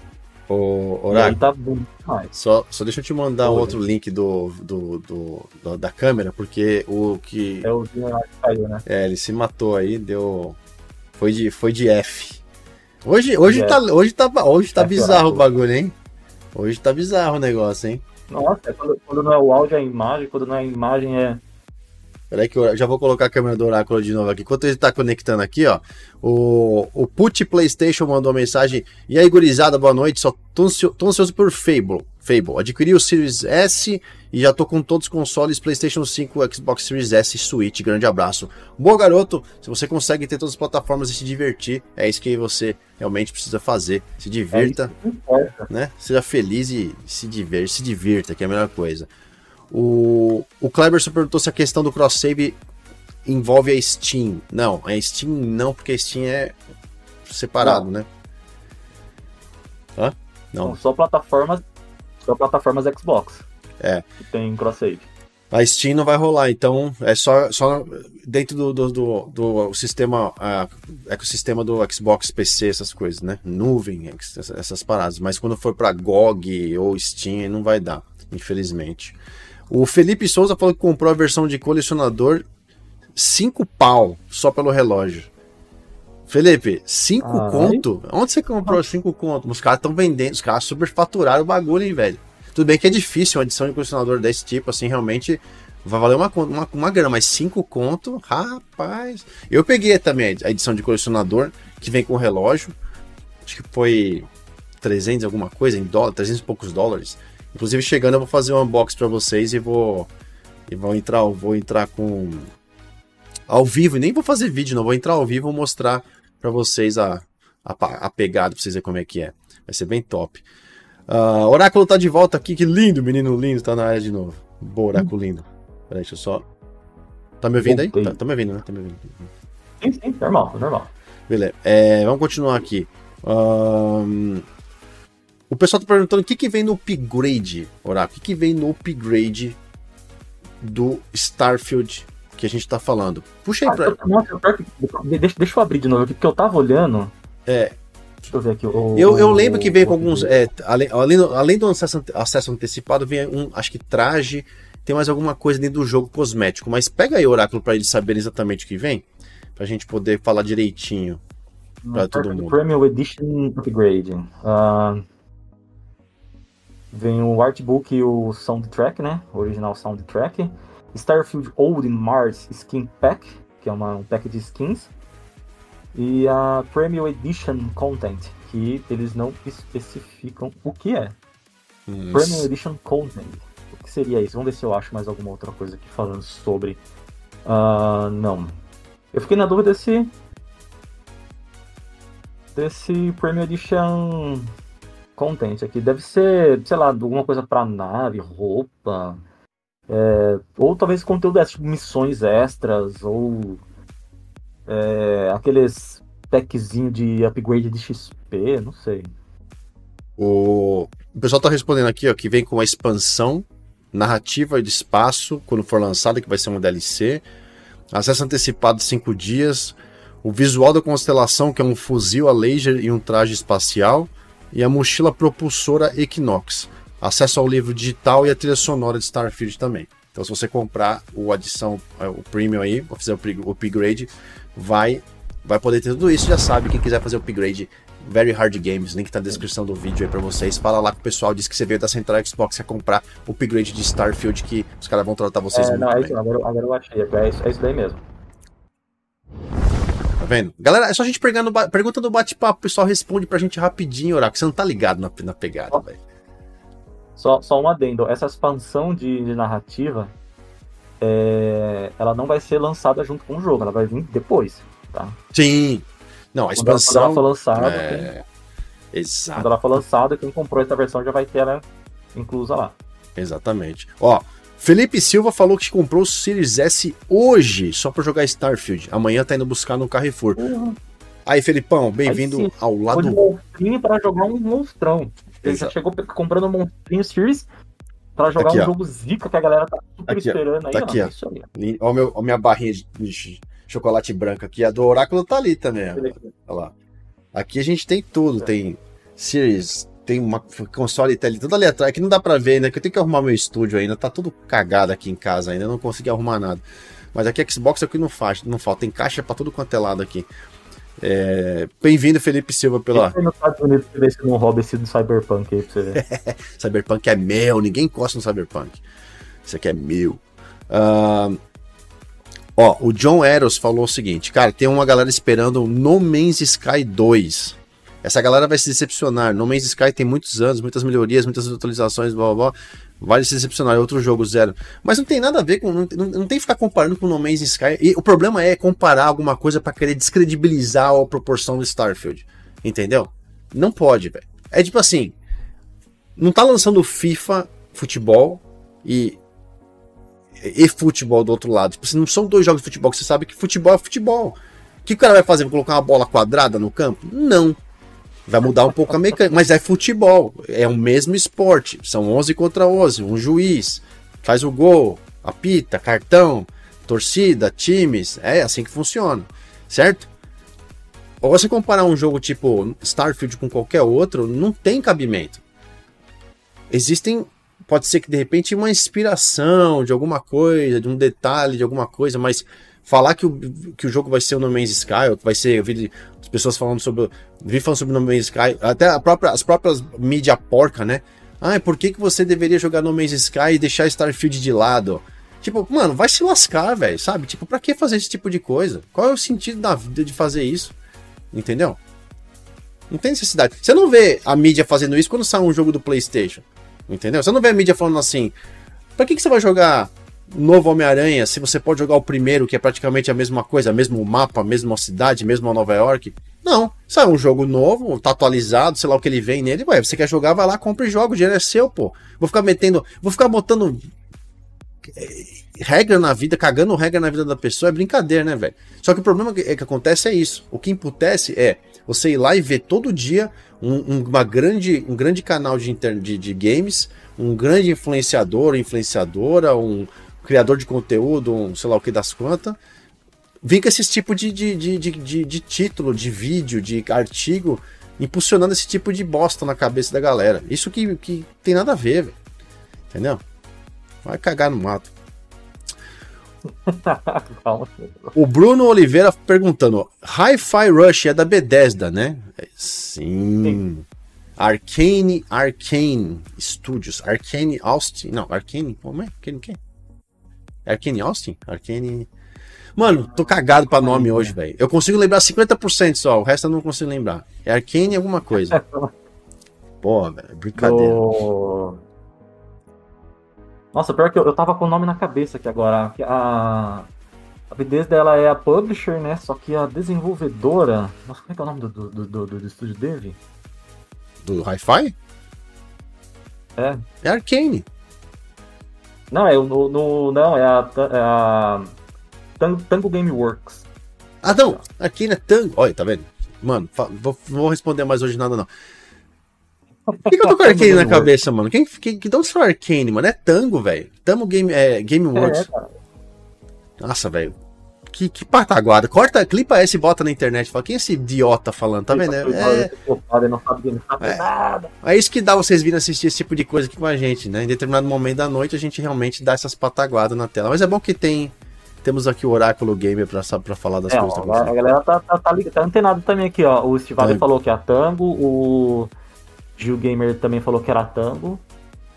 O Oráculo, tá só, só deixa eu te mandar Oi. outro link do, do, do, do, da câmera, porque o que. É o que caiu, né? É, ele se matou aí, deu. Foi de, foi de F. Hoje, hoje, é. tá, hoje tá, hoje tá é bizarro o bagulho, hein? Hoje tá bizarro o negócio, hein? Nossa, é quando, quando, não é o áudio é a imagem, quando não é a imagem é. Peraí que eu já vou colocar a câmera do Oráculo de novo aqui. Enquanto ele tá conectando aqui, ó. O, o Put PlayStation mandou uma mensagem. E aí, gurizada, boa noite. Só tô, tô ansioso por Fable. Fable. Adquiri o Series S e já tô com todos os consoles PlayStation 5, Xbox Series S e Switch. Grande abraço. Boa, garoto. Se você consegue ter todas as plataformas e se divertir, é isso que você realmente precisa fazer. Se divirta, é né? Seja feliz e se divirta, se divirta, que é a melhor coisa. O, o Kleberson perguntou se a questão do cross-save envolve a Steam. Não, a Steam não, porque a Steam é separado, não. né? Hã? Não. Só plataformas, só plataformas Xbox. É. Que tem cross-save. A Steam não vai rolar, então é só, só dentro do, do, do, do sistema, uh, ecossistema do Xbox PC, essas coisas, né? Nuvem, essas paradas. Mas quando for para GOG ou Steam, não vai dar, infelizmente. O Felipe Souza falou que comprou a versão de colecionador 5 pau só pelo relógio. Felipe, 5 ah, conto? Aí? Onde você comprou 5 conto? Os caras estão vendendo, os caras superfaturaram o bagulho, hein, velho. Tudo bem que é difícil uma edição de colecionador desse tipo, assim, realmente vai valer uma, uma, uma grana, mas 5 conto, rapaz. Eu peguei também a edição de colecionador, que vem com relógio, acho que foi 300 alguma coisa, em dólar, 300 e poucos dólares. Inclusive, chegando, eu vou fazer um unboxing para vocês e vou, e vou entrar, vou entrar com ao vivo, e nem vou fazer vídeo, não, vou entrar ao vivo e mostrar para vocês a, a, a pegada, pra vocês verem como é que é. Vai ser bem top. Uh, Oráculo tá de volta aqui, que lindo, menino lindo, tá na área de novo. Boa, Oráculo lindo. Peraí, deixa eu só. Tá me ouvindo aí? Tá, tá, me ouvindo, né? Tá me ouvindo. Sim, sim, normal, normal. Beleza. É, vamos continuar aqui. Um, o pessoal tá perguntando o que, que vem no upgrade, Oráculo. O que, que vem no upgrade do Starfield que a gente tá falando? Puxa aí ah, pra. Nossa, deixa, deixa eu abrir de novo aqui, porque eu tava olhando. É, Deixa eu ver aqui. O, eu, eu lembro que veio com alguns. É, além, além, do, além do acesso, acesso antecipado, vem um, acho que traje, tem mais alguma coisa dentro do jogo cosmético. Mas pega aí oráculo para eles saberem exatamente o que vem, pra gente poder falar direitinho para todo mundo. Premium Edition Upgrade. Uh, vem o artbook e o soundtrack, né? O original soundtrack. Starfield Old in Mars Skin Pack, que é uma, um pack de skins e a Premium Edition Content, que eles não especificam o que é. Isso. Premium Edition Content. O que seria isso? Vamos ver se eu acho mais alguma outra coisa aqui falando sobre. Uh, não. Eu fiquei na dúvida se. Desse Premium Edition Content aqui. Deve ser, sei lá, alguma coisa pra nave, roupa. É, ou talvez conteúdo extra, tipo missões extras, ou é, aqueles packzinho de upgrade de XP, não sei. O, o pessoal tá respondendo aqui, ó, que vem com uma expansão narrativa de espaço quando for lançada, que vai ser uma DLC. Acesso antecipado de 5 dias. O visual da constelação, que é um fuzil a laser e um traje espacial. E a mochila propulsora Equinox. Acesso ao livro digital e a trilha sonora de Starfield também. Então, se você comprar o adição, é, o premium aí, ou fizer o upgrade, vai vai poder ter tudo isso. Já sabe, quem quiser fazer o upgrade, Very Hard Games, link tá na descrição do vídeo aí pra vocês. Fala lá com o pessoal, diz que você veio da Central Xbox quer comprar o upgrade de Starfield, que os caras vão tratar vocês é, muito não, é isso, agora, agora eu achei, é isso, é isso daí mesmo. Vendo? Galera, é só a gente pegar no pergunta do bate-papo, o pessoal responde pra gente rapidinho, Oráculo. Você não tá ligado na, na pegada, velho. Só, só um adendo, essa expansão de, de narrativa, é, ela não vai ser lançada junto com o jogo, ela vai vir depois, tá? Sim. Não, a expansão. Quando ela for lançada, é... quem... Exato. Quando ela for lançada, quem comprou essa versão já vai ter ela inclusa lá. Exatamente. Ó, Felipe Silva falou que comprou o Series S hoje, só para jogar Starfield. Amanhã tá indo buscar no Carrefour. Uhum. Aí, Felipão, bem-vindo ao lado. Um monstrinho para jogar um monstrão. Ele já chegou comprando um monstrinho Series Pra jogar aqui, um ó. jogo zica que a galera tá super aqui, esperando aí. Tá aqui, ó. Ó, meu, ó minha barrinha de, de, chocolate branco aqui. A do Oráculo tá ali também. Olha lá. Aqui a gente tem tudo. Tem Series, tem uma console tá ali, tudo ali atrás, que não dá pra ver ainda, que eu tenho que arrumar meu estúdio ainda. Tá tudo cagado aqui em casa ainda, eu não consegui arrumar nada. Mas aqui Xbox aqui não faz, não falta. Tem caixa pra tudo quanto é lado aqui. É... Bem-vindo, Felipe Silva, pela. Nos Estados Unidos, ver se não rouba esse do Cyberpunk aí pra você ver. Cyberpunk é meu, ninguém encosta no Cyberpunk. Isso aqui é meu. Uh... Ó, o John Eros falou o seguinte, cara, tem uma galera esperando No Man's Sky 2. Essa galera vai se decepcionar. No Man's Sky tem muitos anos, muitas melhorias, muitas atualizações, blá blá blá. Vai se decepcionar. É outro jogo zero. Mas não tem nada a ver com. Não, não, não tem que ficar comparando com No Man's Sky. E o problema é comparar alguma coisa para querer descredibilizar a proporção do Starfield. Entendeu? Não pode, velho. É tipo assim. Não tá lançando FIFA futebol e e futebol do outro lado. Tipo, assim, não são dois jogos de futebol que você sabe que futebol é futebol. O que o cara vai fazer? Vai colocar uma bola quadrada no campo? Não. Vai mudar um pouco a mecânica, mas é futebol, é o mesmo esporte. São 11 contra 11, um juiz faz o gol, apita, cartão, torcida, times, é assim que funciona, certo? Ou você comparar um jogo tipo Starfield com qualquer outro, não tem cabimento. Existem, pode ser que de repente uma inspiração de alguma coisa, de um detalhe, de alguma coisa, mas falar que o, que o jogo vai ser o No Man's Sky, ou que vai ser, eu vi as pessoas falando sobre, vi falando sobre No Man's Sky, até própria, as próprias mídia porca, né? Ah, por que, que você deveria jogar No Man's Sky e deixar Starfield de lado? Tipo, mano, vai se lascar, velho, sabe? Tipo, pra que fazer esse tipo de coisa? Qual é o sentido da vida de fazer isso? Entendeu? Não tem necessidade. Você não vê a mídia fazendo isso quando sai um jogo do PlayStation. Entendeu? Você não vê a mídia falando assim: pra que, que você vai jogar novo Homem-Aranha, se você pode jogar o primeiro, que é praticamente a mesma coisa, mesmo mapa, mesma cidade, mesmo Nova York. Não, sai um jogo novo, tá atualizado, sei lá o que ele vem nele, ué, você quer jogar, vai lá, compra e joga, o dinheiro é seu, pô. Vou ficar metendo, vou ficar botando eh, regra na vida, cagando regra na vida da pessoa, é brincadeira, né, velho? Só que o problema que, é que acontece é isso. O que imputece é você ir lá e ver todo dia um, uma grande, um grande canal de, de, de games, um grande influenciador, influenciadora, um, criador de conteúdo, um sei lá o que das quantas, vem com esse tipo de, de, de, de, de título, de vídeo, de artigo, impulsionando esse tipo de bosta na cabeça da galera. Isso que, que tem nada a ver, velho. Entendeu? Vai cagar no mato. o Bruno Oliveira perguntando: Hi-Fi Rush é da Bethesda, né? Sim. Sim. Arcane, Arcane Studios, Arcane Austin, não, Arcane, como é? Arcane quem? Arkane Austin? Arkane. Mano, tô cagado pra nome hoje, velho. Eu consigo lembrar 50% só, o resto eu não consigo lembrar. É Arkane alguma coisa. Pô, velho, é brincadeira. Do... Nossa, pior que eu, eu tava com o nome na cabeça aqui agora. A, a BDS dela é a publisher, né? Só que a desenvolvedora. Nossa, como é que é o nome do, do, do, do, do estúdio dele? Do Hi-Fi? É. É Arcane. Não, é no, no não, é a, é a Tango, Tango Game Works. Ah, não, aqui é Tango. Olha, tá vendo? Mano, vou, vou responder mais hoje nada não. Por que, que eu tô com Arcane na cabeça, mano? Quem, quem, que, de onde saiu Arcane, mano? É Tango, velho. Tango Game, é, Game Works. É, Nossa, velho que, que pataguada. Corta, clipa essa e bota na internet. Fala, quem é esse idiota falando? Tá vendo? É, é, é isso que dá vocês virem assistir esse tipo de coisa aqui com a gente, né? Em determinado momento da noite a gente realmente dá essas pataguadas na tela. Mas é bom que tem. Temos aqui o Oráculo Gamer pra, pra falar das é, coisas. Ó, a galera tá, tá, tá, tá antenado também aqui, ó. O Steve falou que é a Tango, o Gil Gamer também falou que era Tango.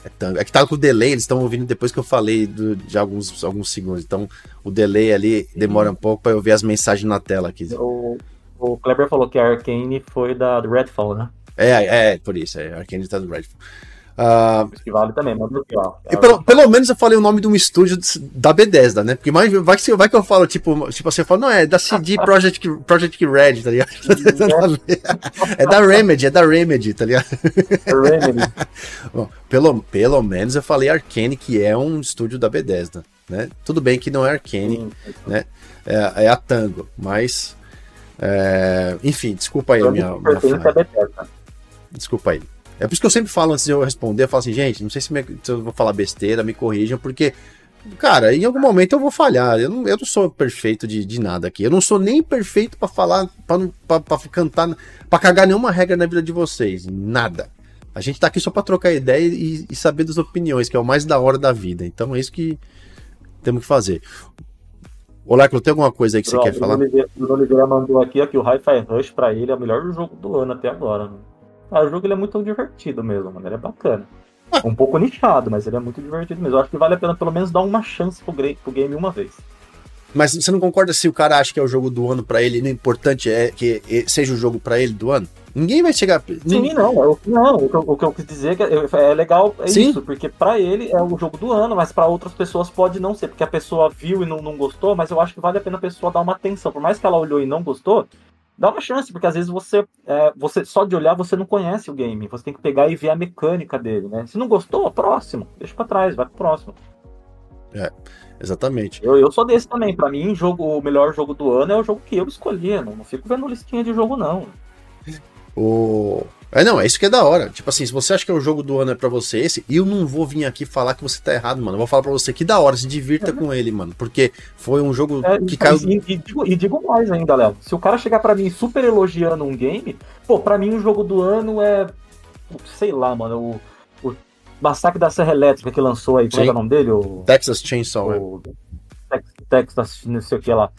É, tango. é que tá com delay, eles estão ouvindo depois que eu falei do, de alguns, alguns segundos. Então, o delay ali demora um pouco para eu ver as mensagens na tela aqui. O, o Kleber falou que a Arcane foi da do Redfall, né? É, é, por isso, é, a Arcane tá do Redfall. Uh, que vale também, mas aqui, ó. E pelo, pelo menos eu falei o nome de um estúdio da Bethesda, né? Porque mais, vai, que, vai que eu falo, tipo, tipo você fala, não, é da CD Project, Project Red, tá ligado? é da Remedy, é da Remedy, tá ligado? Remedy. Bom, pelo, pelo menos eu falei Arcane, que é um estúdio da Bethesda, né? Tudo bem que não é Arcane, Sim. né? É, é, a Tango, mas. É, enfim, desculpa aí a minha. minha Desculpa aí. É por isso que eu sempre falo antes de eu responder, eu falo assim, gente, não sei se, me, se eu vou falar besteira, me corrijam, porque cara, em algum momento eu vou falhar. Eu não, eu não sou perfeito de, de nada aqui. Eu não sou nem perfeito para falar, para cantar, para cagar nenhuma regra na vida de vocês. Nada. A gente tá aqui só para trocar ideia e, e, saber das opiniões, que é o mais da hora da vida. Então é isso que temos que fazer. Oláculo, tem alguma coisa aí que Bro, você quer falar? O Oliveira mandou aqui ó, que o Hi-Fi Rush pra ele é o melhor jogo do ano até agora. Né? Ah, o jogo ele é muito divertido mesmo, mano. Ele é bacana. Um pouco nichado, mas ele é muito divertido mesmo. Eu acho que vale a pena pelo menos dar uma chance pro, pro game uma vez. Mas você não concorda se o cara acha que é o jogo do ano para ele, o importante é que seja o jogo para ele do ano? Ninguém vai chegar. Sim, não. Eu, não, o que, eu, o que eu quis dizer é que é, é legal é Sim? isso, porque para ele é o jogo do ano, mas para outras pessoas pode não ser, porque a pessoa viu e não, não gostou, mas eu acho que vale a pena a pessoa dar uma atenção. Por mais que ela olhou e não gostou, dá uma chance, porque às vezes você, é, você só de olhar você não conhece o game. Você tem que pegar e ver a mecânica dele, né? Se não gostou, próximo, deixa para trás, vai pro próximo. É, exatamente. Eu, eu sou desse também. Para mim, jogo, o melhor jogo do ano é o jogo que eu escolhi. Não, não fico vendo listinha de jogo, não. O... É, não, é isso que é da hora. Tipo assim, se você acha que é o jogo do ano é pra você esse, eu não vou vir aqui falar que você tá errado, mano. Eu vou falar pra você que da hora, se divirta com ele, mano. Porque foi um jogo é, que caiu. E, e, digo, e, digo, mais ainda, Léo. Se o cara chegar pra mim super elogiando um game, pô, pra mim o jogo do ano é. Sei lá, mano. O, o Massacre da Serra Elétrica que lançou aí, qual é o nome dele? O, Texas Chainsaw, o, é. Texas, não sei o que lá.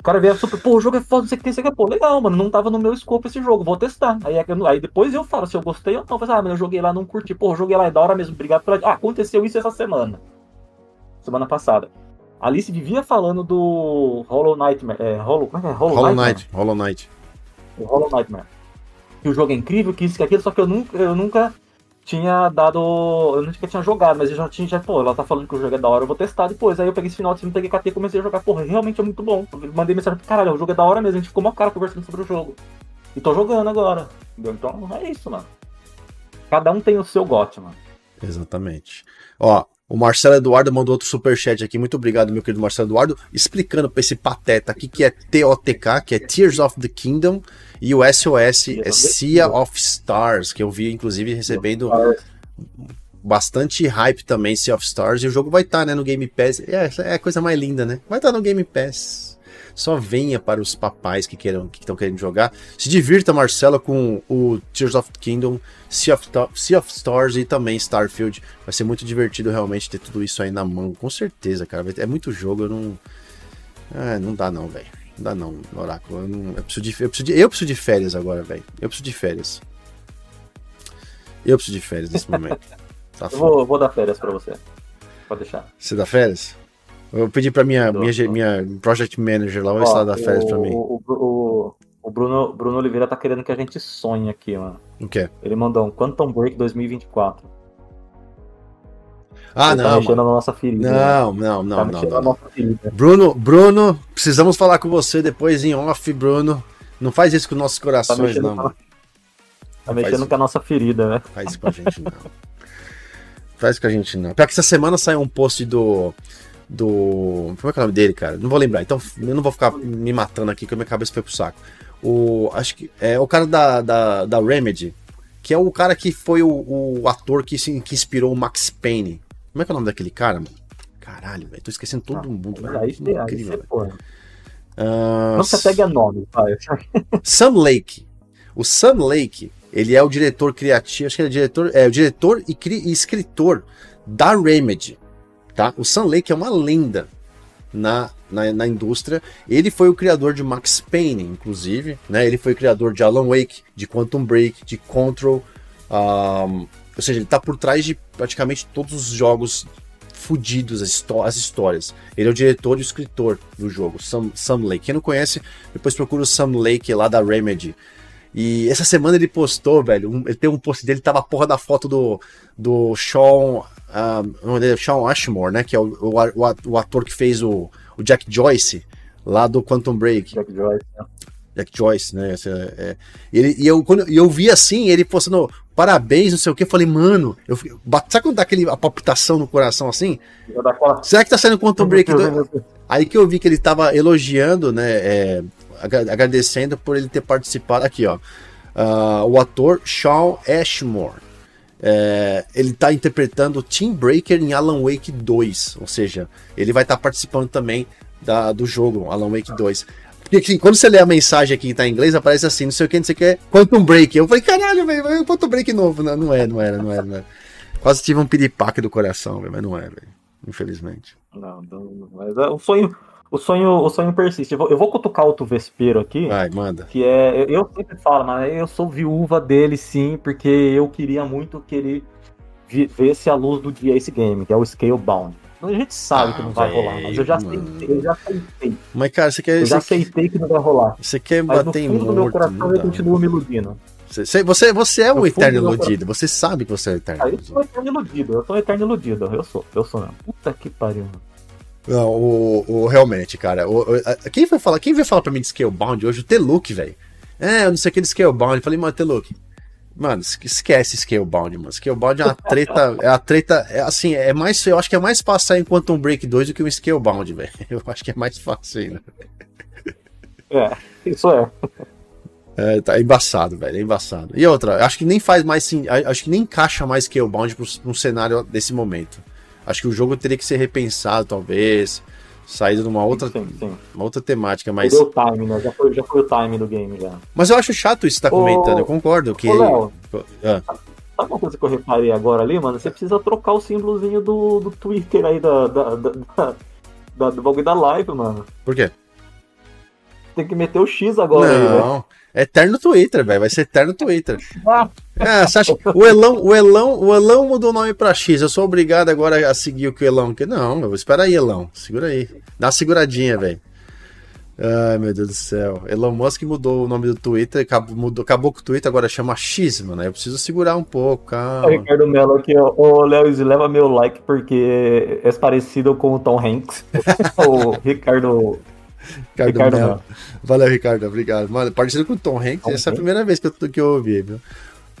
O cara veio super, pô, o jogo é foda, não sei o que tem, sei que, pô, legal, mano, não tava no meu escopo esse jogo, vou testar. Aí, é aí depois eu falo se eu gostei ou não. Eu ah, mas eu joguei lá, não curti, pô, joguei lá, é da hora mesmo, obrigado pela. Ah, aconteceu isso essa semana. Semana passada. A Alice vivia falando do Hollow Nightmare. É, Hollow, como é que é? Hollow, Hollow Knight. Hollow Knight. O Hollow Nightmare. Que o jogo é incrível, que isso, que aquilo, só que eu nunca, eu nunca tinha dado. Eu nunca tinha jogado, mas eu já tinha. Já, pô, ela tá falando que o jogo é da hora, eu vou testar depois. Aí eu peguei esse final de semana, peguei KT e comecei a jogar. Porra, realmente é muito bom. Eu mandei mensagem pro caralho, o jogo é da hora mesmo. A gente ficou uma cara conversando sobre o jogo. E tô jogando agora. Entendeu? Então é isso, mano. Cada um tem o seu gote, mano. Exatamente. Ó, o Marcelo Eduardo mandou outro superchat aqui. Muito obrigado, meu querido Marcelo Eduardo. Explicando pra esse pateta aqui que é TOTK, que é Tears of the Kingdom. E o SOS é Sea of Stars, que eu vi, inclusive, recebendo bastante hype também, Sea of Stars. E o jogo vai estar, tá, né, no Game Pass. É, é a coisa mais linda, né? Vai estar tá no Game Pass. Só venha para os papais que queiram, que estão querendo jogar. Se divirta, Marcelo, com o Tears of the Kingdom, sea of, sea of Stars e também Starfield. Vai ser muito divertido realmente ter tudo isso aí na mão. Com certeza, cara. É muito jogo, eu não. É, não dá não, velho. Não dá não, Oráculo. Eu, não, eu, preciso de, eu, preciso de, eu preciso de férias agora, velho. Eu preciso de férias. Eu preciso de férias nesse momento. Tá eu vou, vou, dar férias pra você. Pode deixar. Você dá férias? Eu pedi pra minha, minha, minha project manager lá, se ela dá férias pra mim. O, o, o Bruno, Bruno Oliveira tá querendo que a gente sonhe aqui, mano. O quê? Ele mandou um Quantum Break 2024. Ah, Ele tá não. Tá mexendo na nossa ferida. Não, não, não, tá não. não, não. Bruno, Bruno, precisamos falar com você depois em off, Bruno. Não faz isso com nossos tá corações, tá não. Com... Tá mexendo com a nossa ferida, né? Faz isso com a gente, não. faz isso com a gente, não. Pior que essa semana saiu um post do. Do. Como é que é o nome dele, cara? Não vou lembrar. Então eu não vou ficar me matando aqui, que a minha cabeça foi pro saco. O. Acho que. É o cara da, da, da Remedy, que é o cara que foi o, o ator que, que inspirou o Max Payne. Como é que é o nome daquele cara, mano? Caralho, velho. Tô esquecendo todo ah, mundo. Aí, aí, incrível, aí, uh, Não se pega nome, pai. Sam Lake. O Sam Lake, ele é o diretor criativo, acho que ele é diretor, é o diretor e, e escritor da Remedy, tá? O Sam Lake é uma lenda na, na, na, indústria. Ele foi o criador de Max Payne, inclusive, né? Ele foi o criador de Alan Wake, de Quantum Break, de Control. Um, ou seja, ele está por trás de praticamente todos os jogos fudidos, as, as, histórias. Ele é o diretor e o escritor do jogo, Sam, Sam Lake. Quem não conhece, depois procura o Sam Lake lá da Remedy. E essa semana ele postou, velho, um, ele tem um post dele, tava a porra da foto do, do Sean, um, é Sean Ashmore, né, que é o, o, o, ator que fez o, o Jack Joyce, lá do Quantum Break. Jack Joyce, né? Jack Joyce, né? Essa, é, ele, e eu, quando eu vi assim, ele postando parabéns, não sei o que, eu falei, mano, eu, sabe quando dá aquele, a palpitação no coração assim? Será que tá saindo Quantum Break? Aí que eu vi que ele tava elogiando, né? É, agradecendo por ele ter participado. Aqui, ó. Uh, o ator Sean Ashmore. É, ele tá interpretando Team Breaker em Alan Wake 2, ou seja, ele vai estar tá participando também da, do jogo Alan Wake 2. Porque assim, quando você lê a mensagem aqui que tá em inglês, aparece assim, não sei o que, não sei o que, Quantum Break. Eu falei, caralho, velho, Quantum Break novo. Não, não é, não era, não era, não era. Quase tive um piripaque do coração, véio, mas não é, velho. Infelizmente. Não, não, mas é, o sonho, o sonho, o sonho persiste. Eu vou, eu vou cutucar outro vespeiro aqui. Vai, manda. Que é, eu sempre falo, mas eu sou viúva dele sim, porque eu queria muito que ele visse a luz do dia esse game, que é o Scalebound. A gente sabe ah, que não vai véio, rolar, mas eu já aceitei, eu já aceitei. Mas, cara, você quer. Eu já aceitei que não vai rolar. Você quer mas bater no fundo do meu coração eu continuo me iludindo. Você, você, você é um eterno iludido, você sabe que você é eterno ah, eu sou eterno iludido, eu sou eterno iludido, eu sou, eu sou mesmo. Puta que pariu. Não, o, o, realmente, cara, o, o, quem vai falar, quem vai falar pra mim de Scalebound hoje? O Teluk, velho. É, eu não sei aquele Scalebound. Eu falei, mano, Teluk, Mano, esquece Scalebound, mano. Scalebound é uma treta. É a treta. É assim, é mais. Eu acho que é mais fácil sair em Quantum Break 2 do que um Scalebound, velho. Eu acho que é mais fácil ainda. É, isso é. É, tá embaçado, velho. É embaçado. E outra, acho que nem faz mais sim. Acho que nem encaixa mais Scalebound pra um cenário desse momento. Acho que o jogo teria que ser repensado, talvez saído numa outra, sim, sim. Uma outra temática, mas. Deu time, né? Já foi, já foi o time do game já. Mas eu acho chato isso que você tá comentando, eu concordo. Que... Ô, Léo, ah. Sabe uma coisa que eu reparei agora ali, mano? Você precisa trocar o símbolozinho do, do Twitter aí da, da, da, da, do bagulho da live, mano. Por quê? Tem que meter o X agora Não. aí, né? Eterno Twitter, velho. Vai ser eterno Twitter. É, você acha o Elão, o Elão, o Elão mudou o nome pra X. Eu sou obrigado agora a seguir o que o Elão quer. Não, eu espera aí, Elão. Segura aí. Dá uma seguradinha, velho. Ai, meu Deus do céu. Elon Musk mudou o nome do Twitter, acabou, mudou, acabou com o Twitter, agora chama X, mano. Eu preciso segurar um pouco, calma. O Ricardo Mello aqui, ô Léo, leva meu like porque é parecido com o Tom Hanks. o Ricardo Ricardo, Ricardo. Valeu, Ricardo. Obrigado. Mano, parecido com o Tom Hanks, Tom essa é a primeira vez que eu, que eu ouvi, viu?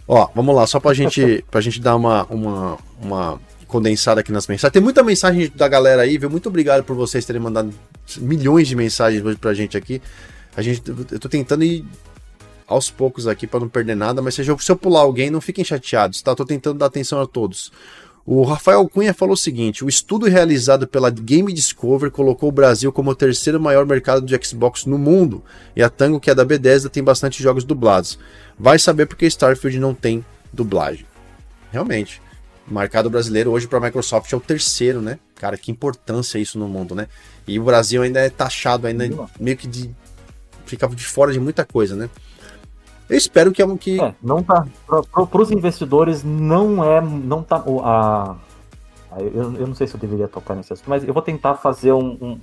Ó, vamos lá, só pra gente, pra gente dar uma, uma, uma condensada aqui nas mensagens. Tem muita mensagem da galera aí, viu? Muito obrigado por vocês terem mandado milhões de mensagens hoje pra gente aqui. A gente, eu tô tentando ir aos poucos aqui para não perder nada, mas se eu, se eu pular alguém, não fiquem chateados, tá? Tô tentando dar atenção a todos. O Rafael Cunha falou o seguinte: o estudo realizado pela Game Discover colocou o Brasil como o terceiro maior mercado de Xbox no mundo, e a Tango, que é da Bethesda, tem bastante jogos dublados. Vai saber porque Starfield não tem dublagem. Realmente. O mercado brasileiro hoje para a Microsoft é o terceiro, né? Cara, que importância isso no mundo, né? E o Brasil ainda é taxado, ainda meio que de. fica de fora de muita coisa, né? Eu espero que é um que. É, não tá. Para os investidores, não é. Não tá. A, a eu, eu não sei se eu deveria tocar nesse assunto, mas eu vou tentar fazer um. um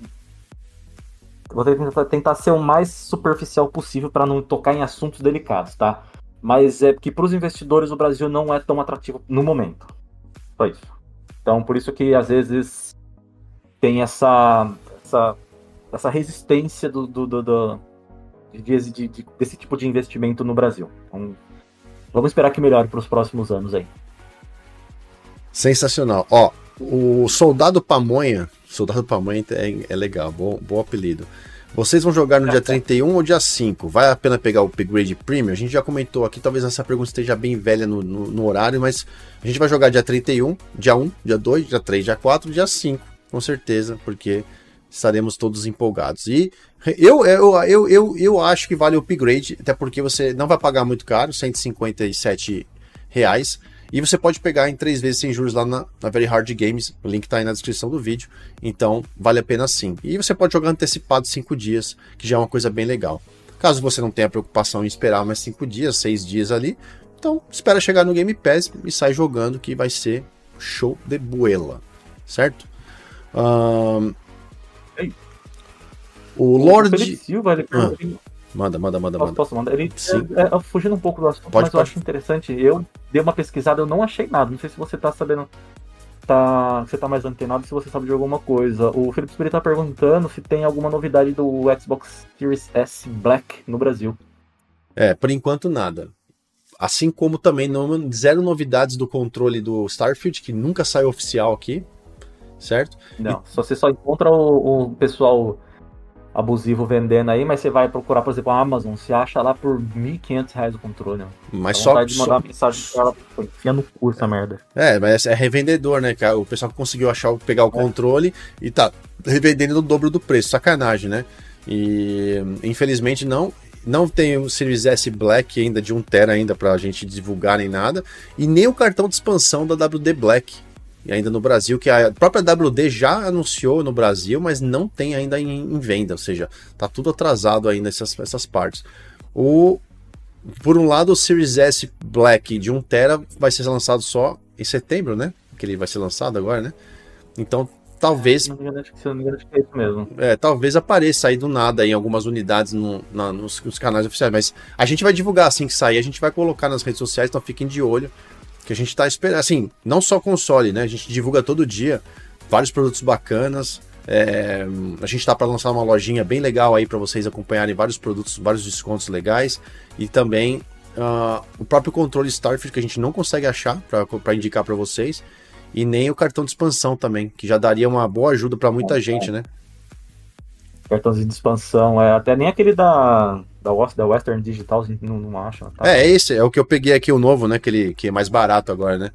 vou tentar, tentar ser o mais superficial possível para não tocar em assuntos delicados, tá? Mas é que para os investidores o Brasil não é tão atrativo no momento. Só isso. Então, por isso que às vezes tem essa, essa, essa resistência do, do, do, do de, de, de, desse tipo de investimento no Brasil. Então, vamos esperar que melhore para os próximos anos aí. Sensacional. Ó, o Soldado Pamonha, Soldado Pamonha é, é legal, bom, bom apelido. Vocês vão jogar no dia 31 ou dia 5? Vai a pena pegar o upgrade premium? A gente já comentou aqui, talvez essa pergunta esteja bem velha no, no, no, horário, mas a gente vai jogar dia 31, dia 1, dia 2, dia 3, dia 4, dia 5, com certeza, porque estaremos todos empolgados. E eu, eu, eu, eu, eu acho que vale o upgrade, até porque você não vai pagar muito caro, 157 reais. E você pode pegar em três vezes sem juros lá na, na Very Hard Games. O link está aí na descrição do vídeo. Então, vale a pena sim. E você pode jogar antecipado cinco dias, que já é uma coisa bem legal. Caso você não tenha preocupação em esperar mais cinco dias, seis dias ali, então espera chegar no Game Pass e sai jogando, que vai ser show de buela. Certo? Um, o Lord. O Silva, ele, ah, manda, manda, manda, posso, manda. Posso mandar? Ele, é, é, fugindo um pouco do assunto, pode, mas pode. eu acho interessante. Eu dei uma pesquisada, eu não achei nada. Não sei se você tá sabendo. Tá, você tá mais antenado se você sabe de alguma coisa. O Felipe Spirit tá perguntando se tem alguma novidade do Xbox Series S Black no Brasil. É, por enquanto nada. Assim como também não, zero novidades do controle do Starfield, que nunca saiu oficial aqui, certo? Não, e... você só encontra o, o pessoal abusivo vendendo aí, mas você vai procurar, por exemplo, a Amazon, você acha lá por R$ 1.500 o controle. Né? Mas só de mandar só... uma mensagem pra ela, enfia no cu essa merda. É, mas é revendedor, né, cara? O pessoal conseguiu achar, pegar o é. controle e tá revendendo no dobro do preço, sacanagem, né? E infelizmente não, não tem o Series S Black ainda de 1 tera ainda pra gente divulgar nem nada, e nem o cartão de expansão da WD Black e ainda no Brasil, que a própria WD já anunciou no Brasil, mas não tem ainda em, em venda, ou seja, tá tudo atrasado ainda essas, essas partes. O, por um lado, o Series S Black de 1TB vai ser lançado só em setembro, né? Que ele vai ser lançado agora, né? Então, talvez. É. É, talvez apareça aí do nada em algumas unidades no, na, nos, nos, canais oficiais, mas a gente vai divulgar assim que sair, a gente vai colocar nas redes sociais, então fiquem de olho que a gente está esperando, assim, não só console, né? A gente divulga todo dia vários produtos bacanas. É, a gente está para lançar uma lojinha bem legal aí para vocês acompanharem vários produtos, vários descontos legais e também uh, o próprio controle Starfield que a gente não consegue achar para indicar para vocês e nem o cartão de expansão também, que já daria uma boa ajuda para muita gente, né? Cartãozinho de expansão, é até nem aquele da da, da Western Digital, não, não acha. Tá? É, esse é o que eu peguei aqui, o novo, né? Que, que é mais barato agora, né?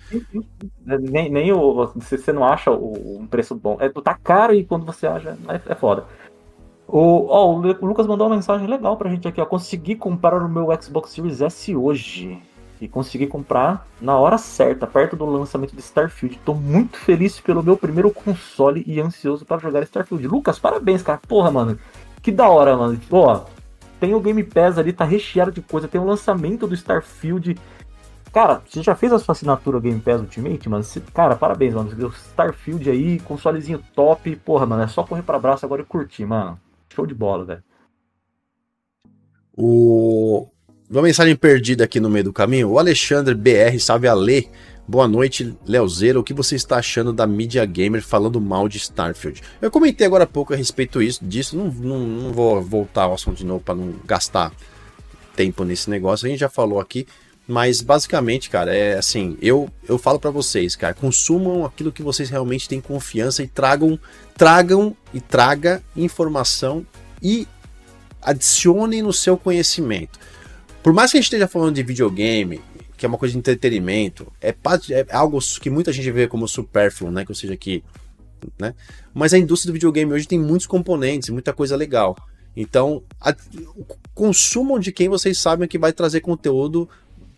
Nem, nem o. Se você não acha o, um preço bom. É, tá caro e quando você acha, é, é foda. O, ó, o Lucas mandou uma mensagem legal pra gente aqui, ó. Consegui comprar o meu Xbox Series S hoje. E consegui comprar na hora certa, perto do lançamento de Starfield. Tô muito feliz pelo meu primeiro console e ansioso para jogar Starfield. Lucas, parabéns, cara. Porra, mano. Que da hora, mano. Pô, tem o Game Pass ali, tá recheado de coisa, tem o lançamento do Starfield. Cara, você já fez a sua assinatura Game Pass Ultimate, mano? Você, cara, parabéns, mano. O Starfield aí, consolezinho top. Porra, mano, é só correr pra braço agora e curtir, mano. Show de bola, velho. O... Uma mensagem perdida aqui no meio do caminho. O Alexandre BR, salve a Lê. Boa noite, Leozeiro. O que você está achando da Media Gamer falando mal de Starfield? Eu comentei agora há pouco a respeito disso, não, não, não vou voltar ao assunto de novo para não gastar tempo nesse negócio. A gente já falou aqui, mas basicamente, cara, é assim, eu eu falo para vocês, cara, consumam aquilo que vocês realmente têm confiança e tragam tragam e traga informação e adicionem no seu conhecimento. Por mais que a gente esteja falando de videogame, que é uma coisa de entretenimento, é, é algo que muita gente vê como supérfluo, né? Que ou seja, que. Né? Mas a indústria do videogame hoje tem muitos componentes, muita coisa legal. Então, a, consumam de quem vocês sabem que vai trazer conteúdo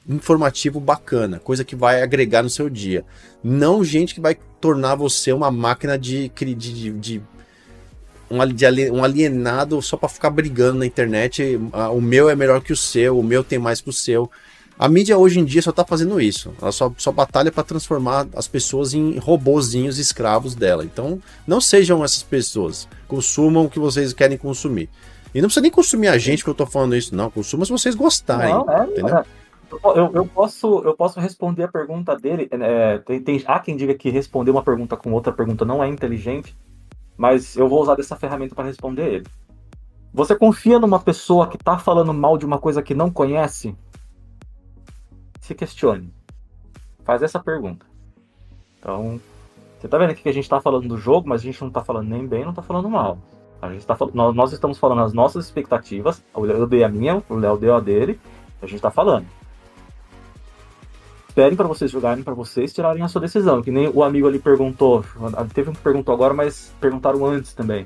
informativo bacana, coisa que vai agregar no seu dia. Não gente que vai tornar você uma máquina de, de, de, de um alienado só para ficar brigando na internet. O meu é melhor que o seu, o meu tem mais que o seu. A mídia hoje em dia só tá fazendo isso. Ela só, só batalha para transformar as pessoas em robozinhos escravos dela. Então, não sejam essas pessoas. Consumam o que vocês querem consumir. E não precisa nem consumir a gente que eu tô falando isso, não. Consuma se vocês gostarem. Não, é, entendeu? É. Eu, eu, posso, eu posso responder a pergunta dele. É, tem, tem, há quem diga que responder uma pergunta com outra pergunta não é inteligente, mas eu vou usar dessa ferramenta para responder ele. Você confia numa pessoa que tá falando mal de uma coisa que não conhece? Se questione. Faz essa pergunta. Então, você tá vendo que a gente tá falando do jogo, mas a gente não tá falando nem bem, não tá falando mal. A gente tá, nós, nós estamos falando as nossas expectativas. Eu dei a minha, o Léo deu a dele. A gente tá falando. Esperem para vocês jogarem, para vocês tirarem a sua decisão. Que nem o amigo ali perguntou. Teve um que perguntou agora, mas perguntaram antes também.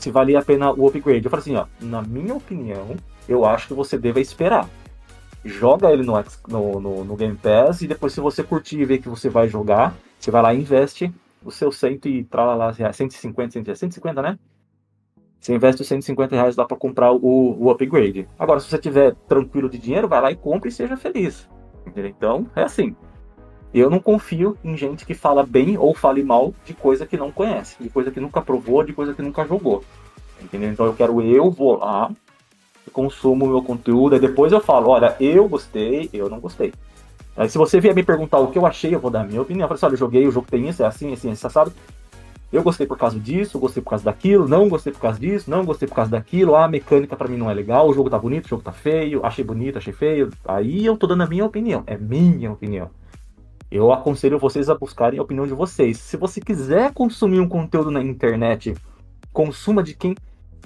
Se valia a pena o upgrade. Eu falei assim, ó. Na minha opinião, eu acho que você deve esperar joga ele no, no, no, no, Game Pass e depois se você curtir e ver que você vai jogar, você vai lá e investe o seu 100 e tralala, 150, 150, né? Você investe os 150 reais lá para comprar o, o upgrade. Agora, se você tiver tranquilo de dinheiro, vai lá e compre e seja feliz. Entendeu? Então, é assim. Eu não confio em gente que fala bem ou fale mal de coisa que não conhece, de coisa que nunca provou, de coisa que nunca jogou. Entendeu? Então eu quero eu vou lá, consumo meu conteúdo, aí depois eu falo, olha, eu gostei, eu não gostei. Aí se você vier me perguntar o que eu achei, eu vou dar a minha opinião. Eu falo assim, olha, eu joguei, o jogo tem isso, é assim, assim, assim, sabe? Eu gostei por causa disso, gostei por causa daquilo, não gostei por causa disso, não gostei por causa daquilo, ah, a mecânica para mim não é legal, o jogo tá bonito, o jogo tá feio, achei bonito, achei feio. Aí eu tô dando a minha opinião, é minha opinião. Eu aconselho vocês a buscarem a opinião de vocês. Se você quiser consumir um conteúdo na internet, consuma de quem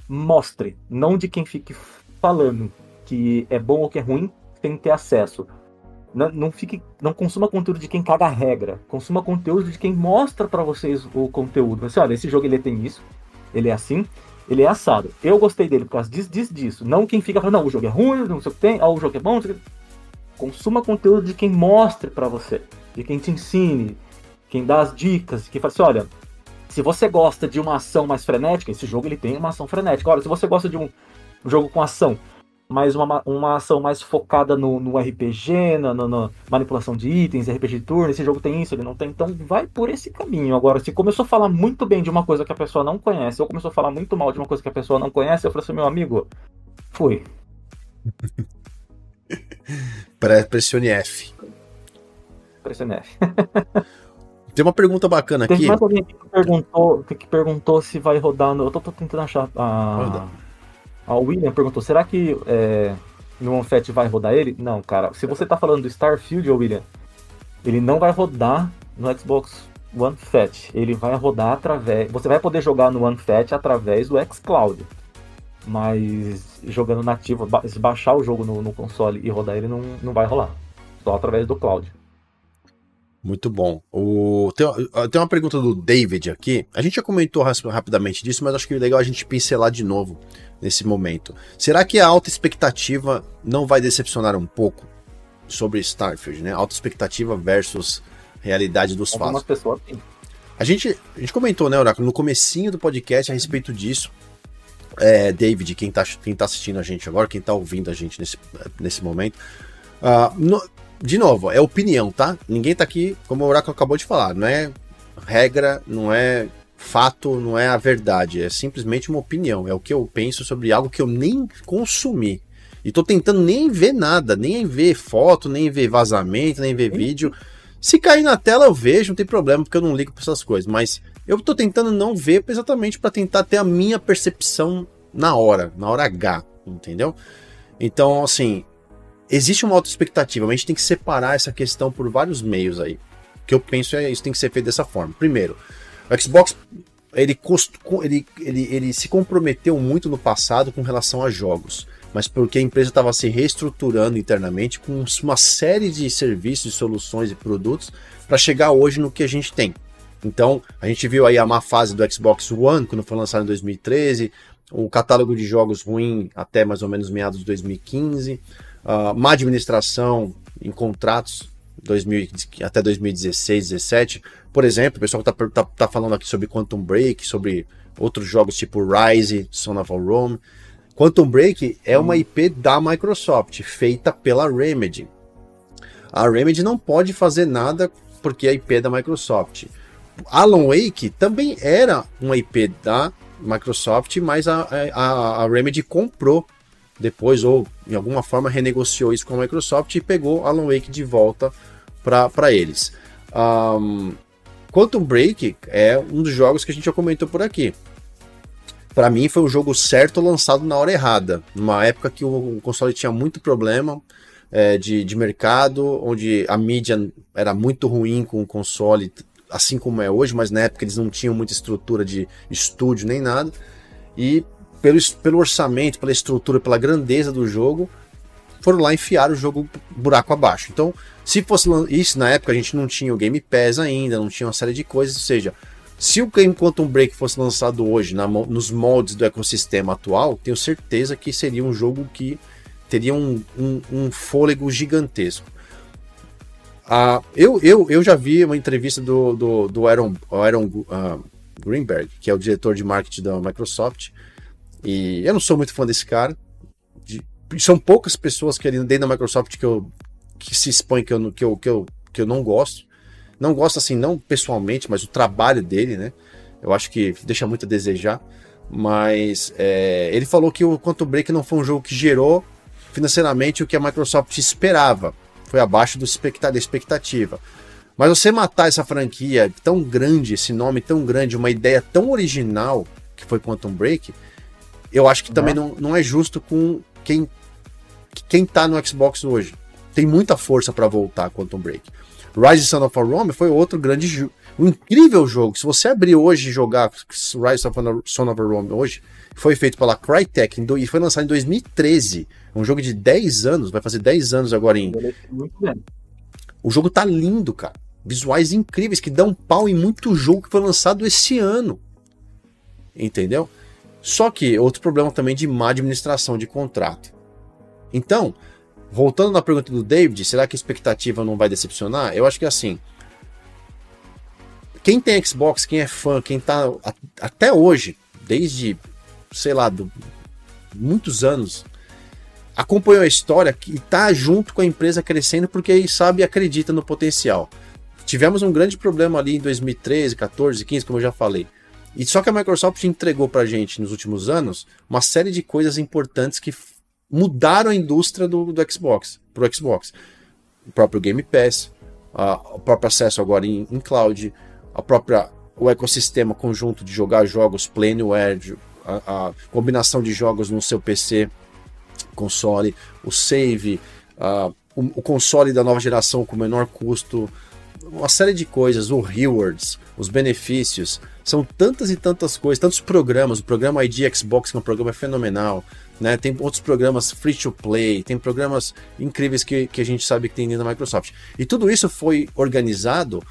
mostre, não de quem fique falando que é bom ou que é ruim sem ter acesso. Não, não, fique, não consuma conteúdo de quem caga a regra. Consuma conteúdo de quem mostra para vocês o conteúdo. Você, olha, esse jogo ele tem isso, ele é assim, ele é assado. Eu gostei dele por causa disso, disso, disso. Não quem fica falando, não, o jogo é ruim, não sei o que tem, ah, o jogo é bom. Consuma conteúdo de quem mostre para você, de quem te ensine, quem dá as dicas, quem fala assim, olha, se você gosta de uma ação mais frenética, esse jogo ele tem uma ação frenética. Olha, se você gosta de um jogo com ação, mas uma, uma ação mais focada no, no RPG, na, na, na, manipulação de itens, RPG de turno, esse jogo tem isso, ele não tem, então vai por esse caminho. Agora, se começou a falar muito bem de uma coisa que a pessoa não conhece, ou começou a falar muito mal de uma coisa que a pessoa não conhece, eu falei assim, meu amigo, fui. Pressione F. Pressione F. Tem uma pergunta bacana aqui. Tem mais alguém que perguntou, que perguntou se vai rodar no. Eu tô, tô tentando achar a. A William perguntou: será que é, no OneFat vai rodar ele? Não, cara. Se você tá falando do Starfield, William, ele não vai rodar no Xbox One Fat. Ele vai rodar através. Você vai poder jogar no One Fat através do xCloud. Mas jogando nativo, baixar o jogo no, no console e rodar ele, não, não vai rolar. Só através do cloud. Muito bom. O, tem, tem, uma pergunta do David aqui. A gente já comentou rapidamente disso, mas acho que é legal a gente pincelar de novo nesse momento. Será que a alta expectativa não vai decepcionar um pouco sobre Starfield, né? Alta expectativa versus realidade dos Algumas fatos. Pessoas, sim. A gente, a gente comentou, né, Oráculo, no comecinho do podcast a respeito disso. É, David, quem está quem tá assistindo a gente agora, quem está ouvindo a gente nesse, nesse momento. Uh, no, de novo, é opinião, tá? Ninguém tá aqui, como o Oráculo acabou de falar, não é regra, não é fato, não é a verdade, é simplesmente uma opinião, é o que eu penso sobre algo que eu nem consumi. E tô tentando nem ver nada, nem ver foto, nem ver vazamento, nem ver vídeo. Se cair na tela eu vejo, não tem problema, porque eu não ligo para essas coisas, mas eu tô tentando não ver exatamente para tentar ter a minha percepção na hora, na hora H, entendeu? Então, assim, existe uma auto expectativa, mas a gente tem que separar essa questão por vários meios aí. O que eu penso é isso tem que ser feito dessa forma. Primeiro, o Xbox ele, ele, ele, ele se comprometeu muito no passado com relação a jogos, mas porque a empresa estava se reestruturando internamente com uma série de serviços, soluções e produtos para chegar hoje no que a gente tem. Então, a gente viu aí a má fase do Xbox One, quando foi lançado em 2013, o catálogo de jogos ruim até mais ou menos meados de 2015, uh, má administração em contratos 2000, até 2016, 2017. Por exemplo, o pessoal está tá, tá falando aqui sobre Quantum Break, sobre outros jogos tipo Rise, Son of a Rome. Quantum Break é uma IP da Microsoft, feita pela Remedy. A Remedy não pode fazer nada porque a IP é da Microsoft. Alan Wake também era uma IP da Microsoft, mas a, a, a Remedy comprou depois, ou em alguma forma renegociou isso com a Microsoft e pegou Alan Wake de volta para eles. Um, Quantum Break é um dos jogos que a gente já comentou por aqui. Para mim foi o jogo certo lançado na hora errada, numa época que o console tinha muito problema é, de, de mercado, onde a mídia era muito ruim com o console, assim como é hoje, mas na época eles não tinham muita estrutura de estúdio nem nada. E pelo, pelo orçamento, pela estrutura, pela grandeza do jogo, foram lá enfiar o jogo buraco abaixo. Então, se fosse isso na época, a gente não tinha o Game Pass ainda, não tinha uma série de coisas, ou seja, se o Game Quantum Break fosse lançado hoje na, nos moldes do ecossistema atual, tenho certeza que seria um jogo que teria um, um, um fôlego gigantesco. Ah, eu, eu, eu já vi uma entrevista do, do, do Aaron, Aaron uh, Greenberg, que é o diretor de marketing da Microsoft, e eu não sou muito fã desse cara. De, são poucas pessoas que ali dentro da Microsoft que, eu, que se expõem que eu, que, eu, que, eu, que eu não gosto. Não gosto assim, não pessoalmente, mas o trabalho dele, né? Eu acho que deixa muito a desejar. Mas é, ele falou que o Quantum Break não foi um jogo que gerou financeiramente o que a Microsoft esperava. Foi abaixo do expecta da expectativa. Mas você matar essa franquia tão grande, esse nome tão grande, uma ideia tão original que foi Quantum Break, eu acho que também né? não, não é justo com quem, quem tá no Xbox hoje. Tem muita força para voltar Quantum Break. Rise Son of a Rome foi outro grande, Um incrível jogo. Se você abrir hoje e jogar Rise of Son of a Rome hoje, foi feito pela Crytek e foi lançado em 2013. Um jogo de 10 anos, vai fazer 10 anos agora em. O jogo tá lindo, cara. Visuais incríveis que dão pau em muito jogo que foi lançado esse ano. Entendeu? Só que outro problema também de má administração de contrato. Então, voltando na pergunta do David, será que a expectativa não vai decepcionar? Eu acho que assim, quem tem Xbox, quem é fã, quem tá até hoje, desde, sei lá, do, muitos anos, acompanhou a história e tá junto com a empresa crescendo porque sabe e acredita no potencial. Tivemos um grande problema ali em 2013, 14, 15, como eu já falei. E só que a Microsoft entregou pra gente nos últimos anos uma série de coisas importantes que mudaram a indústria do, do Xbox, pro Xbox. O próprio Game Pass, a, o próprio acesso agora em, em cloud, a própria o ecossistema conjunto de jogar jogos Planeware, a, a combinação de jogos no seu PC, console, o save, a, o, o, console da nova geração com menor custo, uma série de coisas, o rewards, os benefícios, são tantas e tantas coisas, tantos programas, o programa ID Xbox, que é um programa fenomenal, né? Tem outros programas free to play, tem programas incríveis que, que a gente sabe que tem dentro da Microsoft. E tudo isso foi organizado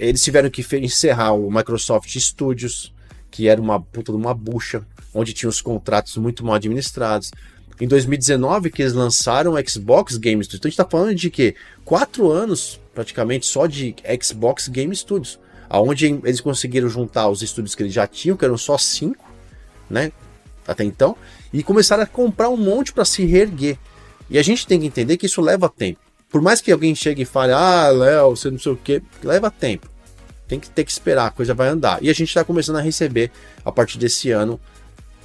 eles tiveram que encerrar o Microsoft Studios, que era uma puta de uma bucha, onde tinha os contratos muito mal administrados. Em 2019, que eles lançaram o Xbox Game Studios. Então a gente está falando de que quatro anos praticamente só de Xbox Game Studios, aonde eles conseguiram juntar os estúdios que eles já tinham, que eram só cinco, né? Até então, e começaram a comprar um monte para se reerguer. E a gente tem que entender que isso leva tempo. Por mais que alguém chegue e fale, ah, Léo, você não sei o que, leva tempo. Tem que ter que esperar, a coisa vai andar. E a gente está começando a receber, a partir desse ano,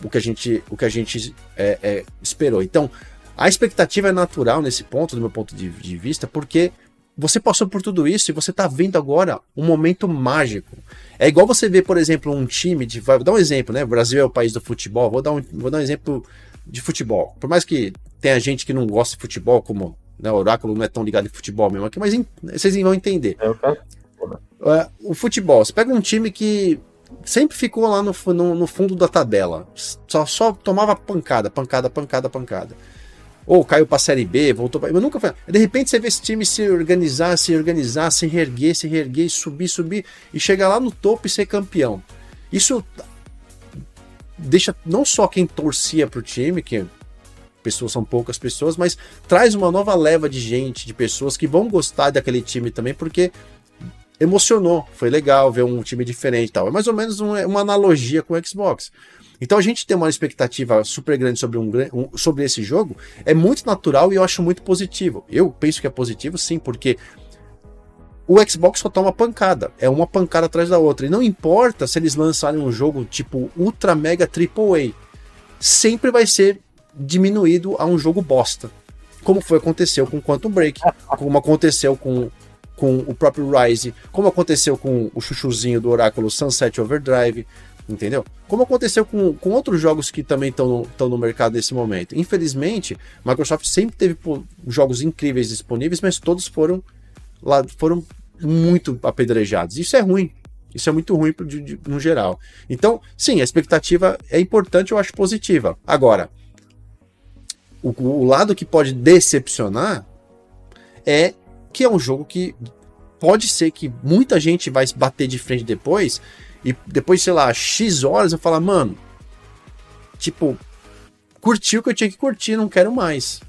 o que a gente, o que a gente é, é, esperou. Então, a expectativa é natural nesse ponto, do meu ponto de, de vista, porque você passou por tudo isso e você está vendo agora um momento mágico. É igual você ver, por exemplo, um time de. Vou dar um exemplo, né? O Brasil é o país do futebol. Vou dar um, vou dar um exemplo de futebol. Por mais que tenha gente que não gosta de futebol, como né, o Oráculo não é tão ligado em futebol mesmo aqui, mas em, vocês vão entender. É, é, o futebol, você pega um time que sempre ficou lá no, no, no, fundo da tabela, só, só tomava pancada, pancada, pancada, pancada. Ou caiu para a Série B, voltou para. Mas nunca foi. De repente você vê esse time se organizar, se organizar, se reerguer, se reerguer, subir, subir e chegar lá no topo e ser campeão. Isso deixa não só quem torcia pro time, que pessoas são poucas pessoas, mas traz uma nova leva de gente, de pessoas que vão gostar daquele time também, porque emocionou, foi legal ver um time diferente e tal. É mais ou menos um, uma analogia com o Xbox. Então a gente tem uma expectativa super grande sobre, um, um, sobre esse jogo, é muito natural e eu acho muito positivo. Eu penso que é positivo sim, porque o Xbox só toma pancada, é uma pancada atrás da outra. E não importa se eles lançarem um jogo tipo Ultra Mega Triple A, sempre vai ser diminuído a um jogo bosta. Como foi aconteceu com Quantum Break, como aconteceu com com o próprio Rise, como aconteceu com o chuchuzinho do Oráculo Sunset Overdrive, entendeu? Como aconteceu com, com outros jogos que também estão no, no mercado nesse momento. Infelizmente, Microsoft sempre teve jogos incríveis disponíveis, mas todos foram lá foram muito apedrejados. Isso é ruim. Isso é muito ruim de, de, no geral. Então, sim, a expectativa é importante, eu acho positiva. Agora, o, o lado que pode decepcionar é que é um jogo que pode ser que muita gente vai bater de frente depois e depois, sei lá, X horas eu falar, mano, tipo, curti o que eu tinha que curtir, não quero mais.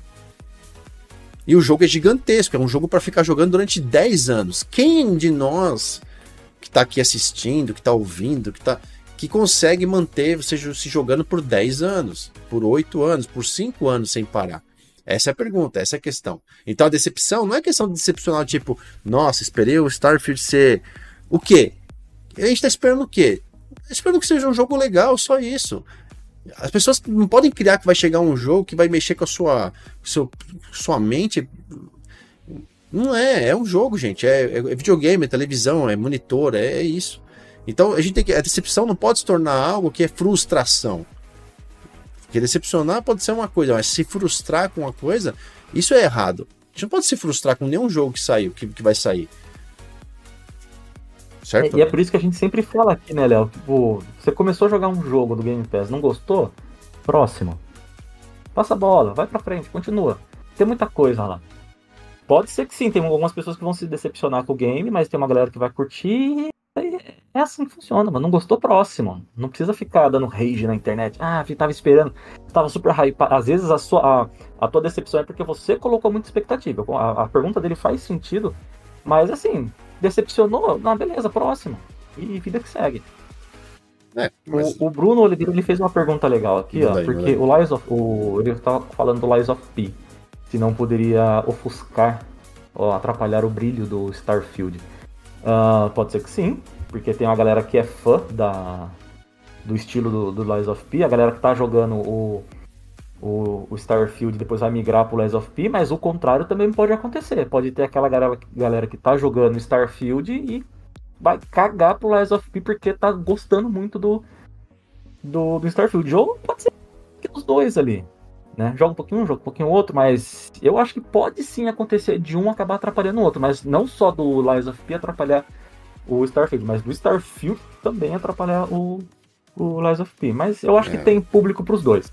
E o jogo é gigantesco, é um jogo para ficar jogando durante 10 anos. Quem de nós que tá aqui assistindo, que tá ouvindo, que tá que consegue manter você se jogando por 10 anos, por 8 anos, por 5 anos sem parar? Essa é a pergunta, essa é a questão. Então a decepção não é questão de decepcionar, tipo, nossa, esperei o Starfield ser. O quê? A gente tá esperando o quê? Esperando que seja um jogo legal, só isso. As pessoas não podem criar que vai chegar um jogo que vai mexer com a sua, seu, sua mente. Não é, é um jogo, gente. É, é videogame, é televisão, é monitor, é, é isso. Então a gente tem que. A decepção não pode se tornar algo que é frustração. Porque decepcionar pode ser uma coisa, mas se frustrar com uma coisa, isso é errado. A gente não pode se frustrar com nenhum jogo que saiu, que, que vai sair. Certo? E é por isso que a gente sempre fala aqui, né, Léo? Tipo, você começou a jogar um jogo do Game Pass, não gostou? Próximo. Passa a bola, vai pra frente, continua. Tem muita coisa lá. Pode ser que sim, tem algumas pessoas que vão se decepcionar com o game, mas tem uma galera que vai curtir. É assim que funciona, mano. Não gostou próximo. Não precisa ficar dando rage na internet. Ah, tava esperando. Tava super hypado. Às vezes a, sua, a, a tua decepção é porque você colocou muita expectativa. A, a pergunta dele faz sentido, mas assim, decepcionou? Não, beleza, próximo. E vida que segue. É, mas... o, o, Bruno Oliveira ele fez uma pergunta legal aqui, ó, porque o Lies of. O, ele tava falando do Lies of P se não poderia ofuscar ou atrapalhar o brilho do Starfield. Uh, pode ser que sim, porque tem uma galera que é fã da, do estilo do, do Lies of P, a galera que tá jogando o, o, o Starfield depois vai migrar pro Lies of P, mas o contrário também pode acontecer. Pode ter aquela galera, galera que tá jogando Starfield e vai cagar pro Lies of P porque tá gostando muito do, do, do Starfield. Ou pode ser que os dois ali né? Joga um pouquinho um, joga um pouquinho outro, mas eu acho que pode sim acontecer de um acabar atrapalhando o outro, mas não só do Lies of P atrapalhar o Starfield, mas do Starfield também atrapalhar o, o Lies of P. Mas eu acho é. que tem público para os dois.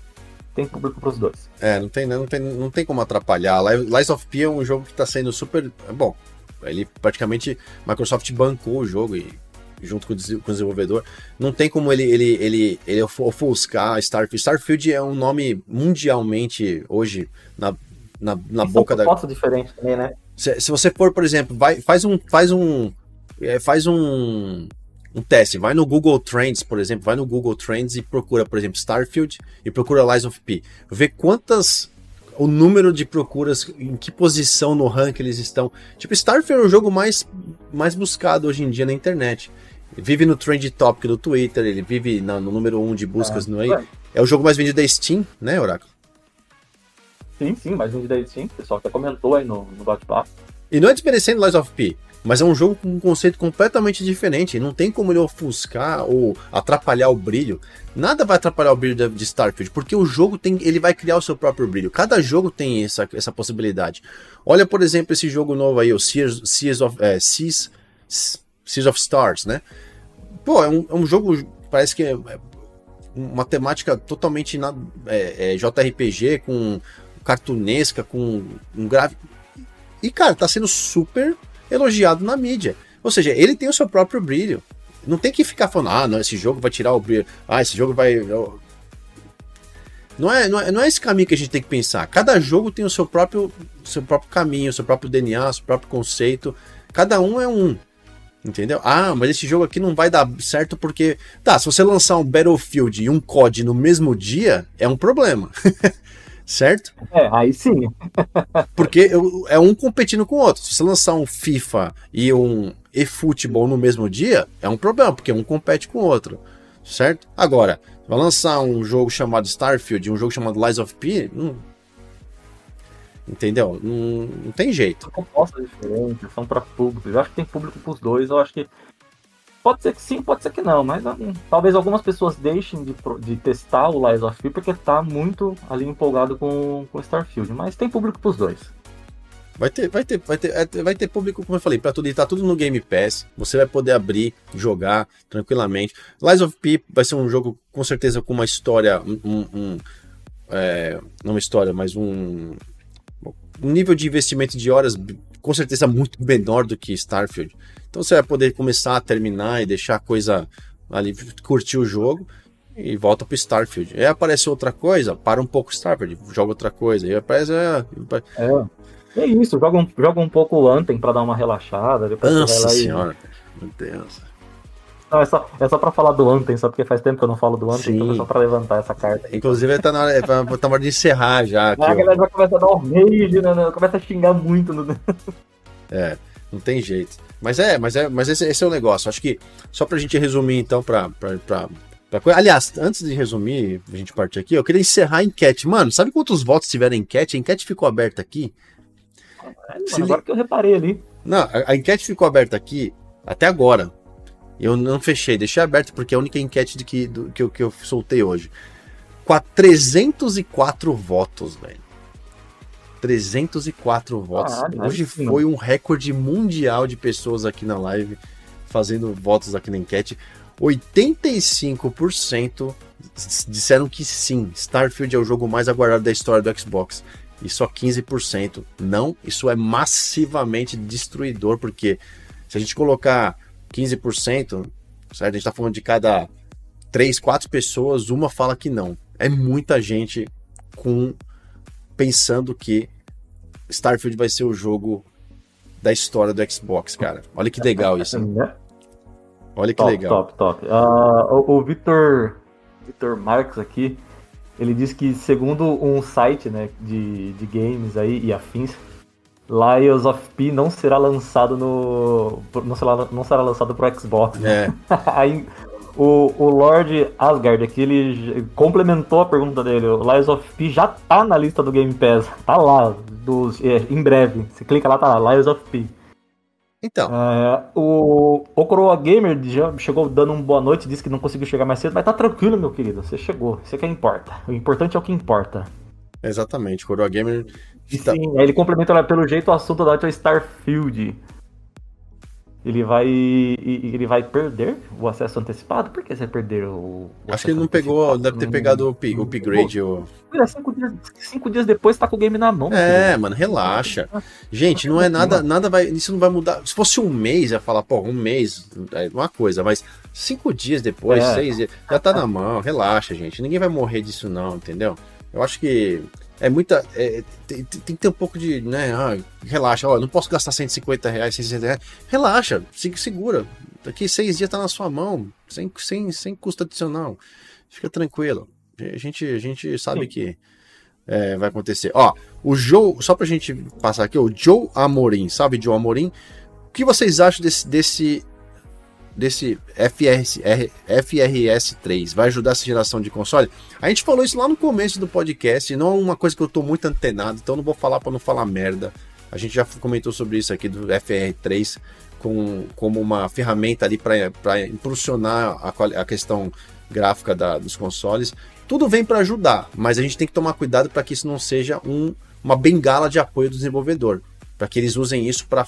Tem público para os dois. É, não tem, não, tem, não tem como atrapalhar. Lies of P é um jogo que está sendo super. Bom, ele praticamente. Microsoft bancou o jogo e junto com o, desenvolvedor. Não tem como ele, ele, ele, ele ofuscar Starfield. Starfield é um nome mundialmente hoje na, na, na boca da. diferente também, né? Se, se, você for, por exemplo, vai, faz um. Faz um. É, faz um um teste. Vai no Google Trends, por exemplo, vai no Google Trends e procura, por exemplo, Starfield e procura Lies of P. Vê quantas o número de procuras, em que posição no ranking eles estão. Tipo, Starfield é o jogo mais, mais buscado hoje em dia na internet vive no trend topic do Twitter, ele vive no, no número 1 um de buscas é. no aí. É o jogo mais vendido da Steam, né, Oráculo? Sim, sim, mais vendido da Steam. O pessoal até comentou aí no, no bate-papo. E não é desmerecendo Lies of P, mas é um jogo com um conceito completamente diferente. Não tem como ele ofuscar ou atrapalhar o brilho. Nada vai atrapalhar o brilho de Starfield, porque o jogo tem, ele vai criar o seu próprio brilho. Cada jogo tem essa, essa possibilidade. Olha, por exemplo, esse jogo novo aí, o Seas, Seas of, é, Seas, Seas of Stars, né? Pô, é um, é um jogo, parece que é, é uma temática totalmente na, é, é, JRPG, com cartunesca, com um gráfico. E, cara, tá sendo super elogiado na mídia. Ou seja, ele tem o seu próprio brilho. Não tem que ficar falando, ah, não, esse jogo vai tirar o brilho. Ah, esse jogo vai. Não é, não é, não é esse caminho que a gente tem que pensar. Cada jogo tem o seu próprio, seu próprio caminho, seu próprio DNA, seu próprio conceito. Cada um é um. Entendeu? Ah, mas esse jogo aqui não vai dar certo porque. Tá, se você lançar um Battlefield e um COD no mesmo dia, é um problema. certo? É, aí sim. porque é um competindo com o outro. Se você lançar um FIFA e um eFootball no mesmo dia, é um problema, porque um compete com o outro. Certo? Agora, vai lançar um jogo chamado Starfield e um jogo chamado Lies of P, não, Entendeu? Não, não tem jeito. São propostas diferentes, são para público. Eu acho que tem público para os dois. Eu acho que pode ser que sim, pode ser que não. Mas hum, talvez algumas pessoas deixem de, de testar o Lies of P porque tá muito ali empolgado com, com Starfield. Mas tem público para os dois. Vai ter, vai ter, vai ter, é, vai ter público, como eu falei, para tudo. E tá tudo no Game Pass. Você vai poder abrir, jogar tranquilamente. Lies of P vai ser um jogo com certeza com uma história, um, um é, não uma história, mas um um nível de investimento de horas com certeza muito menor do que Starfield. Então você vai poder começar a terminar e deixar a coisa ali, curtir o jogo e volta pro Starfield. Aí aparece outra coisa, para um pouco Starfield, joga outra coisa. E aparece. É, é, é isso, joga um, joga um pouco o Anthem pra dar uma relaxada. Nossa senhora, e... meu Deus. Não, é só, é só pra falar do Anthem, só porque faz tempo que eu não falo do Anthem, então é só pra levantar essa carta. Inclusive, tá na hora, é pra, tá na hora de encerrar já. Ah, a galera já começa a dar um rage, né, né? Começa a xingar muito. No... É, não tem jeito. Mas é, mas é, mas esse, esse é o negócio. Acho que só pra gente resumir, então, pra, pra, pra, pra Aliás, antes de resumir, a gente partir aqui, eu queria encerrar a enquete. Mano, sabe quantos votos tiveram a enquete? A enquete ficou aberta aqui. É, mano, agora que eu reparei ali. Não, a, a enquete ficou aberta aqui até agora. Eu não fechei, deixei aberto porque é a única enquete de que, do, que, eu, que eu soltei hoje. Com 304 votos, velho. 304 votos. Ah, hoje foi um recorde mundial de pessoas aqui na live fazendo votos aqui na enquete. 85% disseram que sim, Starfield é o jogo mais aguardado da história do Xbox. E só 15% não. Isso é massivamente destruidor, porque se a gente colocar 15%, certo? A gente está falando de cada 3, 4 pessoas, uma fala que não. É muita gente com pensando que Starfield vai ser o jogo da história do Xbox, cara. Olha que legal isso. Né? Olha que top, legal. Top, top. Uh, o, o Victor, Victor Marques aqui, ele disse que segundo um site né, de, de games aí e afins, Lions of P não será lançado no. não será, não será lançado pro Xbox. É. aí o, o Lord Asgard aqui, ele complementou a pergunta dele. O Lies of P já tá na lista do Game Pass. Tá lá, dos, é, em breve. Você clica lá, tá lá, Lies of P. Então. É, o, o Coroa Gamer já chegou dando um boa noite, disse que não conseguiu chegar mais cedo, mas tá tranquilo, meu querido. Você chegou. Isso é que importa. O importante é o que importa. Exatamente, Coroa Gamer. Tá... Sim, ele complementa pelo jeito o assunto da é Starfield ele vai ele vai perder o acesso antecipado? Por que você perder o, o Acho que ele não pegou, deve ter pegado o, o upgrade. O... Cinco, dias, cinco dias depois tá com o game na mão. É, filho. mano, relaxa. Gente, não é nada, nada vai, isso não vai mudar. Se fosse um mês, ia falar, pô, um mês é uma coisa, mas cinco dias depois, é. seis dias, já tá na mão, relaxa, gente. Ninguém vai morrer disso não, entendeu? Eu acho que é muita. É, tem, tem, que ter um pouco de. Né, ah, relaxa, ó, não posso gastar 150 reais, 160 reais. Relaxa, segura. Daqui seis dias tá na sua mão, sem, sem, sem custo adicional. Fica tranquilo. A gente, a gente sabe Sim. que é, vai acontecer. Ó, o Joe, só pra gente passar aqui, o Joe Amorim, sabe Joe Amorim? O que vocês acham desse, desse desse FRS, FRS 3 vai ajudar essa geração de console? A gente falou isso lá no começo do podcast, não é uma coisa que eu tô muito antenado, então não vou falar para não falar merda. A gente já comentou sobre isso aqui do FR3 com, como uma ferramenta ali para impulsionar a, a questão gráfica da, dos consoles. Tudo vem para ajudar, mas a gente tem que tomar cuidado para que isso não seja um, uma bengala de apoio do desenvolvedor, para que eles usem isso para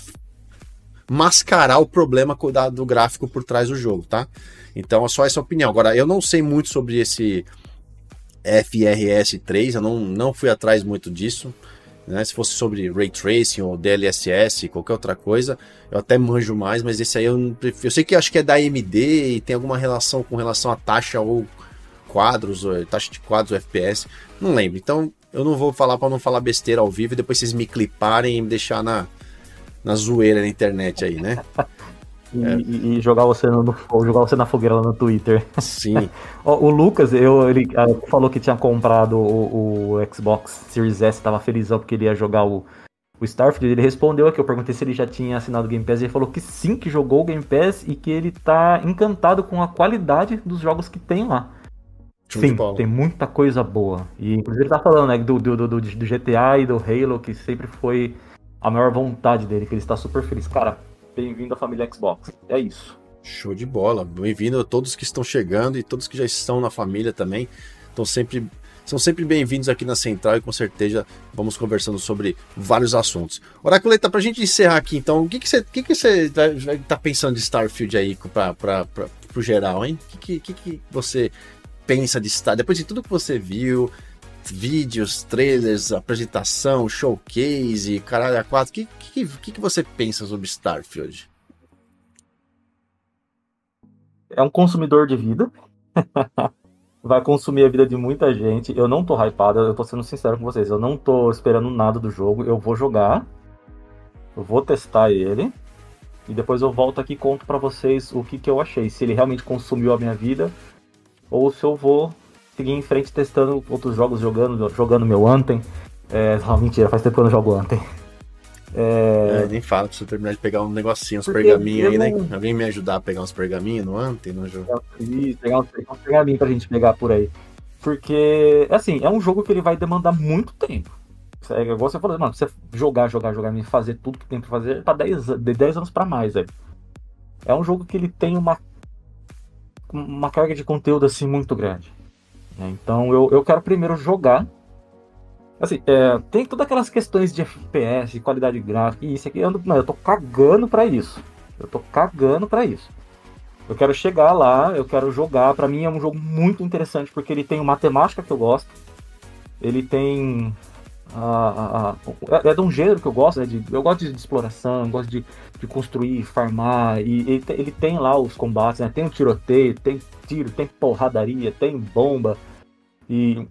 mascarar o problema do gráfico por trás do jogo, tá? Então é só essa opinião. Agora, eu não sei muito sobre esse FRS 3, eu não, não fui atrás muito disso. Né? Se fosse sobre Ray Tracing ou DLSS, qualquer outra coisa, eu até manjo mais, mas esse aí eu, eu sei que acho que é da AMD e tem alguma relação com relação à taxa ou quadros, ou taxa de quadros ou FPS, não lembro. Então eu não vou falar para não falar besteira ao vivo e depois vocês me cliparem e me deixar na, na zoeira na internet aí, né? E, é. e, jogar você no jogar você na fogueira lá no Twitter. Sim. o, Lucas, eu, ele uh, falou que tinha comprado o, o Xbox Series S, tava felizão porque ele ia jogar o, o Starfield. Ele respondeu aqui, eu perguntei se ele já tinha assinado o Game Pass. Ele falou que sim, que jogou o Game Pass e que ele tá encantado com a qualidade dos jogos que tem lá. Sim, tem muita coisa boa. E inclusive ele tá falando né, do, do, do, do GTA e do Halo, que sempre foi a maior vontade dele, que ele está super feliz. Cara, bem-vindo à família Xbox. É isso. Show de bola. Bem-vindo a todos que estão chegando e todos que já estão na família também. Estão sempre são sempre bem-vindos aqui na Central e com certeza vamos conversando sobre vários assuntos. Oraculeta, para a gente encerrar aqui então, o que, que você, que que você tá pensando de Starfield aí para o geral, hein? O que, que, que você pensa de Star? Depois de tudo que você viu, vídeos, trailers, apresentação, showcase, caralho, a quatro. O que, que, que você pensa sobre Starfield? É um consumidor de vida. Vai consumir a vida de muita gente. Eu não tô hypado, eu tô sendo sincero com vocês. Eu não tô esperando nada do jogo. Eu vou jogar. Eu vou testar ele. E depois eu volto aqui e conto para vocês o que, que eu achei. Se ele realmente consumiu a minha vida. Ou se eu vou seguir em frente testando outros jogos, jogando, jogando meu Anthem. É, não, mentira, faz tempo que eu não jogo Anthem. É... é nem fala, preciso terminar de pegar um negocinho, uns pergaminhos aí, né? Alguém me ajudar a pegar uns pergaminhos no Anthem, no jogo? Isso, pegar uns, uns pergaminhos pra gente pegar por aí. Porque, assim, é um jogo que ele vai demandar muito tempo. É igual você falou, mano, você jogar, jogar, jogar, fazer tudo que tem pra fazer pra 10, de 10 anos pra mais, velho. É um jogo que ele tem uma, uma carga de conteúdo, assim, muito grande. Né? Então eu, eu quero primeiro jogar. Assim, é, tem todas aquelas questões de FPS, qualidade gráfica e isso aqui. Eu, não, eu tô cagando pra isso. Eu tô cagando para isso. Eu quero chegar lá, eu quero jogar. Para mim é um jogo muito interessante porque ele tem matemática que eu gosto. Ele tem a, a, é, é de um gênero que eu gosto, né? De, eu gosto de, de exploração, eu gosto de, de construir, farmar, e ele, ele, tem lá os combates, né? Tem o tiroteio, tem tiro, tem porradaria, tem bomba, e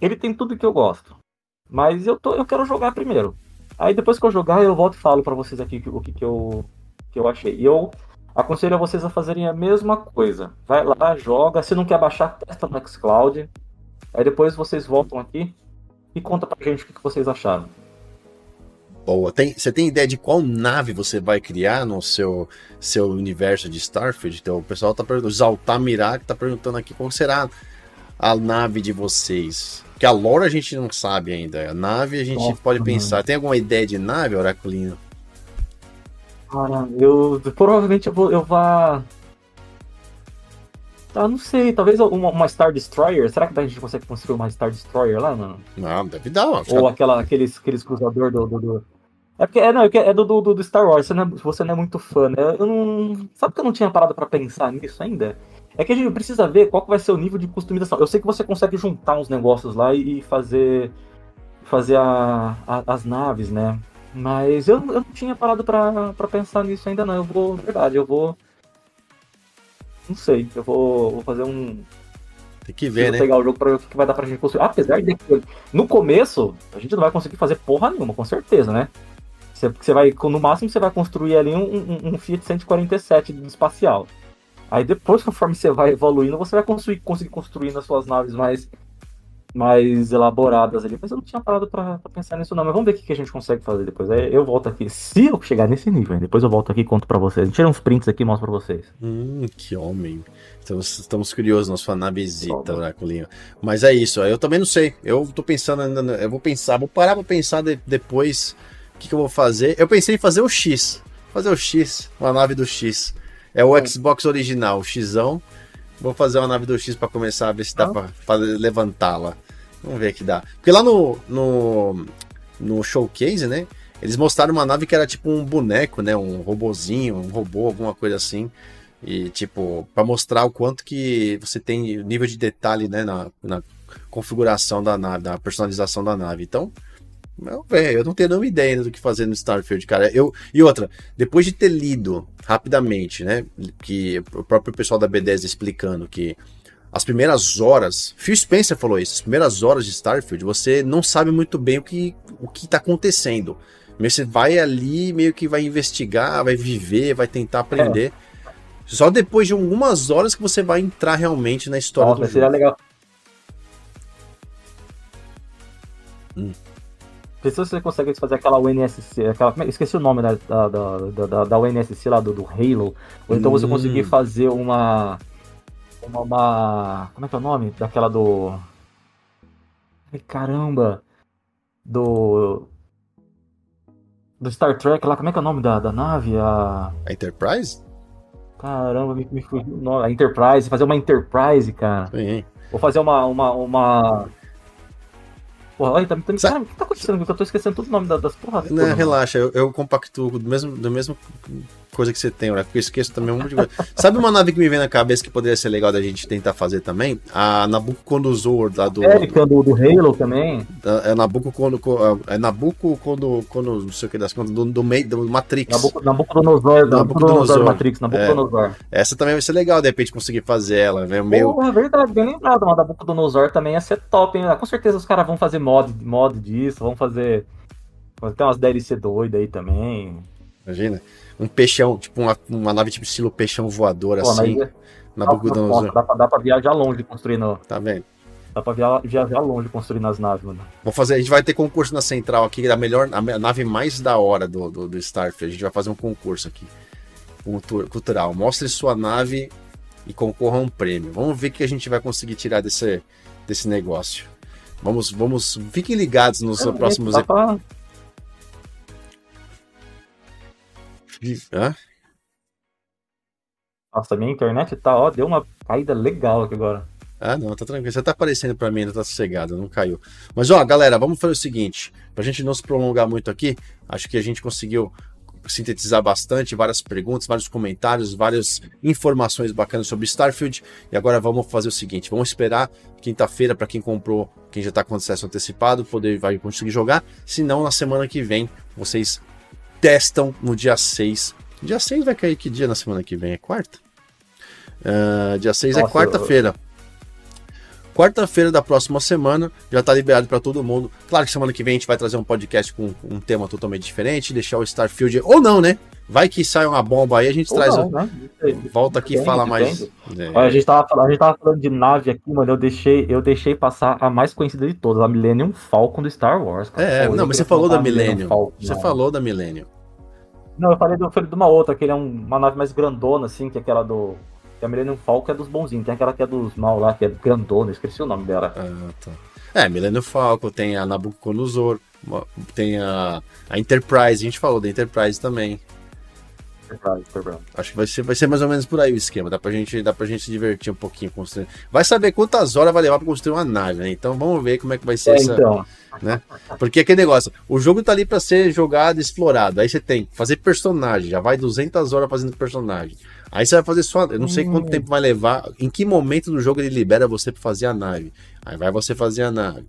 ele tem tudo que eu gosto. Mas eu, tô, eu quero jogar primeiro. Aí depois que eu jogar, eu volto e falo para vocês aqui o que, que, eu, que eu achei. E eu aconselho a vocês a fazerem a mesma coisa. Vai lá, joga. Se não quer baixar, testa no Xcloud. Aí depois vocês voltam aqui e conta pra gente o que vocês acharam. Boa. Tem, você tem ideia de qual nave você vai criar no seu, seu universo de Starfield? Então, o pessoal tá perguntando, Zaltamir que tá perguntando aqui qual será a nave de vocês. Que a lore a gente não sabe ainda. A nave a gente Nossa, pode pensar. Mano. Tem alguma ideia de nave, Oraculino? Cara, eu provavelmente eu vou eu vá ah, não sei, talvez uma, uma, Star Destroyer. Será que a gente consegue construir uma Star Destroyer lá, mano? Não, deve dar, mano. Ou aquela, aqueles, aqueles cruzador do, do, do... É porque é, não, é, é do, do, do, Star Wars, você não, é, você não é muito fã, né? Eu não. Sabe que eu não tinha parado para pensar nisso ainda? É que a gente precisa ver qual que vai ser o nível de customização. Eu sei que você consegue juntar uns negócios lá e fazer. fazer a, a, as naves, né? Mas eu, eu não tinha parado para pensar nisso ainda não. Eu vou, verdade, eu vou não sei. Eu vou, vou fazer um. Tem que ver, né? pegar o jogo pra ver o que vai dar pra gente construir. Apesar de que no começo, a gente não vai conseguir fazer porra nenhuma, com certeza, né? Você, você vai, no máximo, você vai construir ali um, um, um Fiat 147 espacial. Aí depois, conforme você vai evoluindo, você vai conseguir, conseguir construir nas suas naves mais mais elaboradas ali. Mas eu não tinha parado pra, pra, pensar nisso, não. Mas vamos ver o que, que a gente consegue fazer depois. Aí eu volto aqui. Se eu chegar nesse nível, depois eu volto aqui e conto pra vocês. Tira uns prints aqui e mostro pra vocês. Hum, que homem. Estamos, estamos curiosos na sua navezita, Oraculinho. Mas é isso, eu também não sei. Eu tô pensando ainda. Eu vou pensar, vou parar pra pensar de, depois o que, que eu vou fazer. Eu pensei em fazer o X. Fazer o X, uma nave do X. É o Xbox original, o Xão. Vou fazer uma nave do X para começar a ver se dá ah. para levantá-la. Vamos ver que dá. Porque lá no, no, no showcase, né? Eles mostraram uma nave que era tipo um boneco, né? Um robozinho, um robô, alguma coisa assim. E tipo, para mostrar o quanto que você tem nível de detalhe, né? Na, na configuração da nave, da personalização da nave. Então, não, velho, eu não tenho nenhuma ideia do que fazer no Starfield, cara. Eu, e outra, depois de ter lido rapidamente, né, que o próprio pessoal da B10 explicando que as primeiras horas, Phil Spencer falou isso, as primeiras horas de Starfield, você não sabe muito bem o que o que está acontecendo. Você vai ali, meio que vai investigar, vai viver, vai tentar aprender. É. Só depois de algumas horas que você vai entrar realmente na história Nossa, do jogo. legal. Hum. Se você consegue fazer aquela UNSC, aquela, é, esqueci o nome da, da, da, da, da UNSC lá do, do Halo, ou então hum. você conseguir fazer uma, uma, uma, Como é que é o nome? Daquela do. Ai caramba! Do. Do Star Trek lá, como é que é o nome da, da nave? A... a Enterprise? Caramba, me, me fugiu o nome. A Enterprise, fazer uma Enterprise, cara. Sim. Vou fazer uma, uma, uma Porra, olha, tá, tá, cara, o que tá acontecendo? Eu tô esquecendo todo o nome das, das porra. Não, relaxa, eu, eu compacto do mesmo, do mesmo coisa que você tem, né? Eu esqueço também um monte de coisa. Sabe uma nave que me vem na cabeça que poderia ser legal da gente tentar fazer também? A Nabucodonosor lá do. É, do, do Halo também. É quando. É Nabucco quando. quando não sei o que das contas, do, do, do Matrix. Nabucodonosor, Nabucodonosor Matrix, Nabucodonosor. É. Essa também vai ser legal, de repente, conseguir fazer ela. Né? Meio... Porra, é verdade, bem lembrado. Uma Nabucodonosor também ia ser top, hein? Com certeza os caras vão fazer mod, mod disso, vão fazer. Tem umas DLC doidas aí também. Imagina um peixão, tipo uma, uma nave tipo estilo peixão voador, Pô, assim. É... Nabucodonosor. Dá, pra, dá pra viajar longe construindo. Tá vendo? Dá pra via, viajar longe construindo as naves, mano. Vou fazer, a gente vai ter concurso na central aqui, da melhor, a nave mais da hora do, do, do Starfield. A gente vai fazer um concurso aqui. Cultural. Mostre sua nave e concorra a um prêmio. Vamos ver o que a gente vai conseguir tirar desse, desse negócio. Vamos, vamos. Fiquem ligados nos é, próximos episódios. Hã? Nossa, minha internet tá, ó, deu uma caída legal aqui agora. Ah, não, tá tranquilo. Você tá aparecendo para mim, ainda tá sossegado, não caiu. Mas, ó, galera, vamos fazer o seguinte: pra gente não se prolongar muito aqui, acho que a gente conseguiu sintetizar bastante, várias perguntas, vários comentários, várias informações bacanas sobre Starfield. E agora vamos fazer o seguinte: vamos esperar quinta-feira para quem comprou, quem já está com acesso antecipado, poder vai conseguir jogar. Se não, na semana que vem vocês testam no dia 6. Dia 6 vai cair que dia na semana que vem? É quarta? Uh, dia 6 é Nossa, é quarta-feira. Eu... Quarta-feira da próxima semana já está liberado para todo mundo. Claro que semana que vem a gente vai trazer um podcast com um tema totalmente diferente, deixar o Starfield ou não, né? Vai que sai uma bomba aí, a gente ou traz. Não, né? Volta aqui e fala mais. É. A, gente tava, a gente tava falando de nave aqui, mano. Eu deixei, eu deixei passar a mais conhecida de todas, a Millennium Falcon do Star Wars. Cara. É, Pô, não, mas você falou da Millennium. Falcon, você não. falou da Millennium. Não, eu falei, do, eu falei de uma outra, que ele é um, uma nave mais grandona, assim, que é aquela do tem a Millennium Falcon é dos bonzinhos, tem aquela que é dos mal lá, que é grandona, esqueci o nome dela. Ah, tá. É, Millennium Falcon, tem a Nabucodonosor, tem a, a Enterprise, a gente falou da Enterprise também. Acho que vai ser, vai ser mais ou menos por aí o esquema. Dá pra gente, dá pra gente se divertir um pouquinho construindo. Vai saber quantas horas vai levar pra construir uma nave, né? Então vamos ver como é que vai ser é, essa. Então. Né? Porque aquele negócio, o jogo tá ali pra ser jogado, explorado. Aí você tem que fazer personagem, já vai 200 horas fazendo personagem. Aí você vai fazer só. Eu não sei quanto hum. tempo vai levar. Em que momento do jogo ele libera você para fazer a nave? Aí vai você fazer a nave.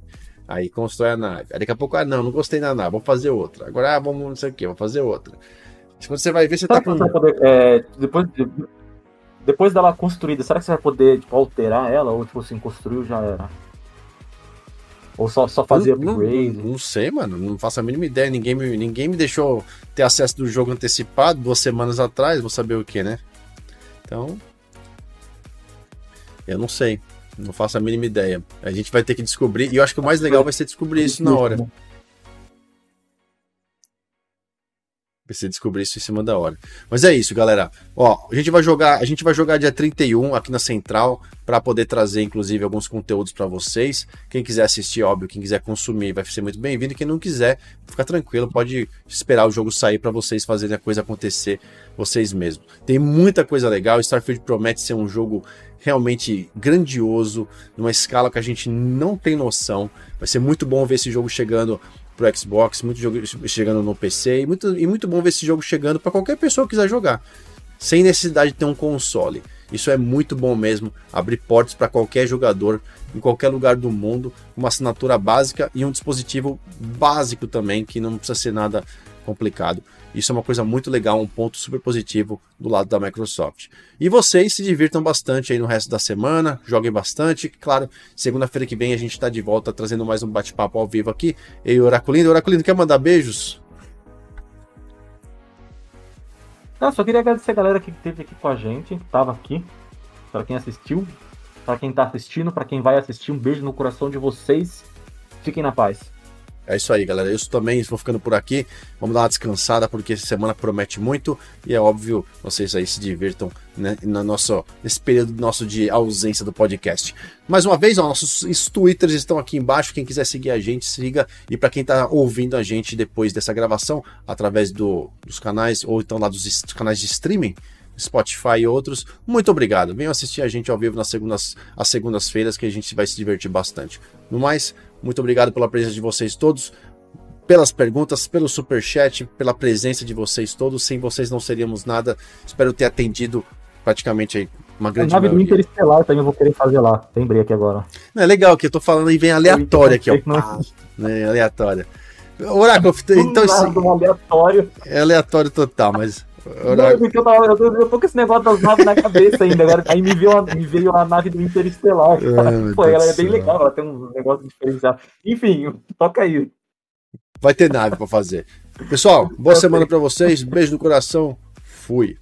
Aí constrói a nave. Aí daqui a pouco, ah, não, não gostei da nave, vamos fazer outra. Agora, ah, vamos não sei o que, vamos fazer outra. Quando você vai ver, você será tá com. Poder, é, depois, depois dela construída, será que você vai poder tipo, alterar ela? Ou tipo assim, construiu já era? Ou só, só fazer não, upgrade? Não, não, sei, mano. Não faço a mínima ideia. Ninguém me, ninguém me deixou ter acesso do jogo antecipado duas semanas atrás. Vou saber o que, né? Então, eu não sei. Não faço a mínima ideia. A gente vai ter que descobrir. E eu acho que o mais legal vai ser descobrir isso na hora. Você descobrir isso em cima da hora. Mas é isso, galera. Ó, a gente vai jogar, a gente vai jogar dia 31 aqui na Central para poder trazer inclusive alguns conteúdos para vocês. Quem quiser assistir, óbvio, quem quiser consumir vai ser muito bem-vindo. Quem não quiser, fica tranquilo, pode esperar o jogo sair para vocês fazerem a coisa acontecer vocês mesmos. Tem muita coisa legal. Starfield promete ser um jogo realmente grandioso, numa escala que a gente não tem noção. Vai ser muito bom ver esse jogo chegando pro Xbox, muito jogo chegando no PC e muito, e muito bom ver esse jogo chegando para qualquer pessoa que quiser jogar, sem necessidade de ter um console. Isso é muito bom mesmo, abrir portas para qualquer jogador em qualquer lugar do mundo, uma assinatura básica e um dispositivo básico também, que não precisa ser nada complicado. Isso é uma coisa muito legal, um ponto super positivo do lado da Microsoft. E vocês se divirtam bastante aí no resto da semana, joguem bastante. Claro, segunda-feira que vem a gente está de volta trazendo mais um bate-papo ao vivo aqui. E o Oraculino, Oraculino, quer mandar beijos? Não, só queria agradecer a galera que esteve aqui com a gente, estava aqui, para quem assistiu, para quem está assistindo, para quem vai assistir, um beijo no coração de vocês. Fiquem na paz. É isso aí, galera. Eu também vou ficando por aqui. Vamos dar uma descansada, porque essa semana promete muito. E é óbvio, vocês aí se divirtam né, na nossa, nesse período nosso de ausência do podcast. Mais uma vez, ó, nossos twitters estão aqui embaixo. Quem quiser seguir a gente, siga. E para quem está ouvindo a gente depois dessa gravação, através do, dos canais, ou então lá dos canais de streaming, Spotify e outros. Muito obrigado. Venham assistir a gente ao vivo nas segundas, às segundas-feiras, que a gente vai se divertir bastante. No mais, muito obrigado pela presença de vocês todos, pelas perguntas, pelo super chat, pela presença de vocês todos. Sem vocês não seríamos nada. Espero ter atendido praticamente aí uma grande A nave maioria. do Interestelar também eu vou querer fazer lá. Lembrei aqui agora. Não, é legal que eu tô falando e vem aleatória aqui, ó. Ah, né, aleatória. Oráculo, então isso. Aleatório. É aleatório total, mas não, porque eu, tava, eu, tô, eu tô com esse negócio das naves na cabeça ainda. Agora, aí me veio, a, me veio a nave do Interestelar. É, Pô, ela é bem legal, ela tem um negócio diferenciado. Enfim, toca aí. Vai ter nave pra fazer. Pessoal, boa semana pra vocês. Beijo no coração. Fui.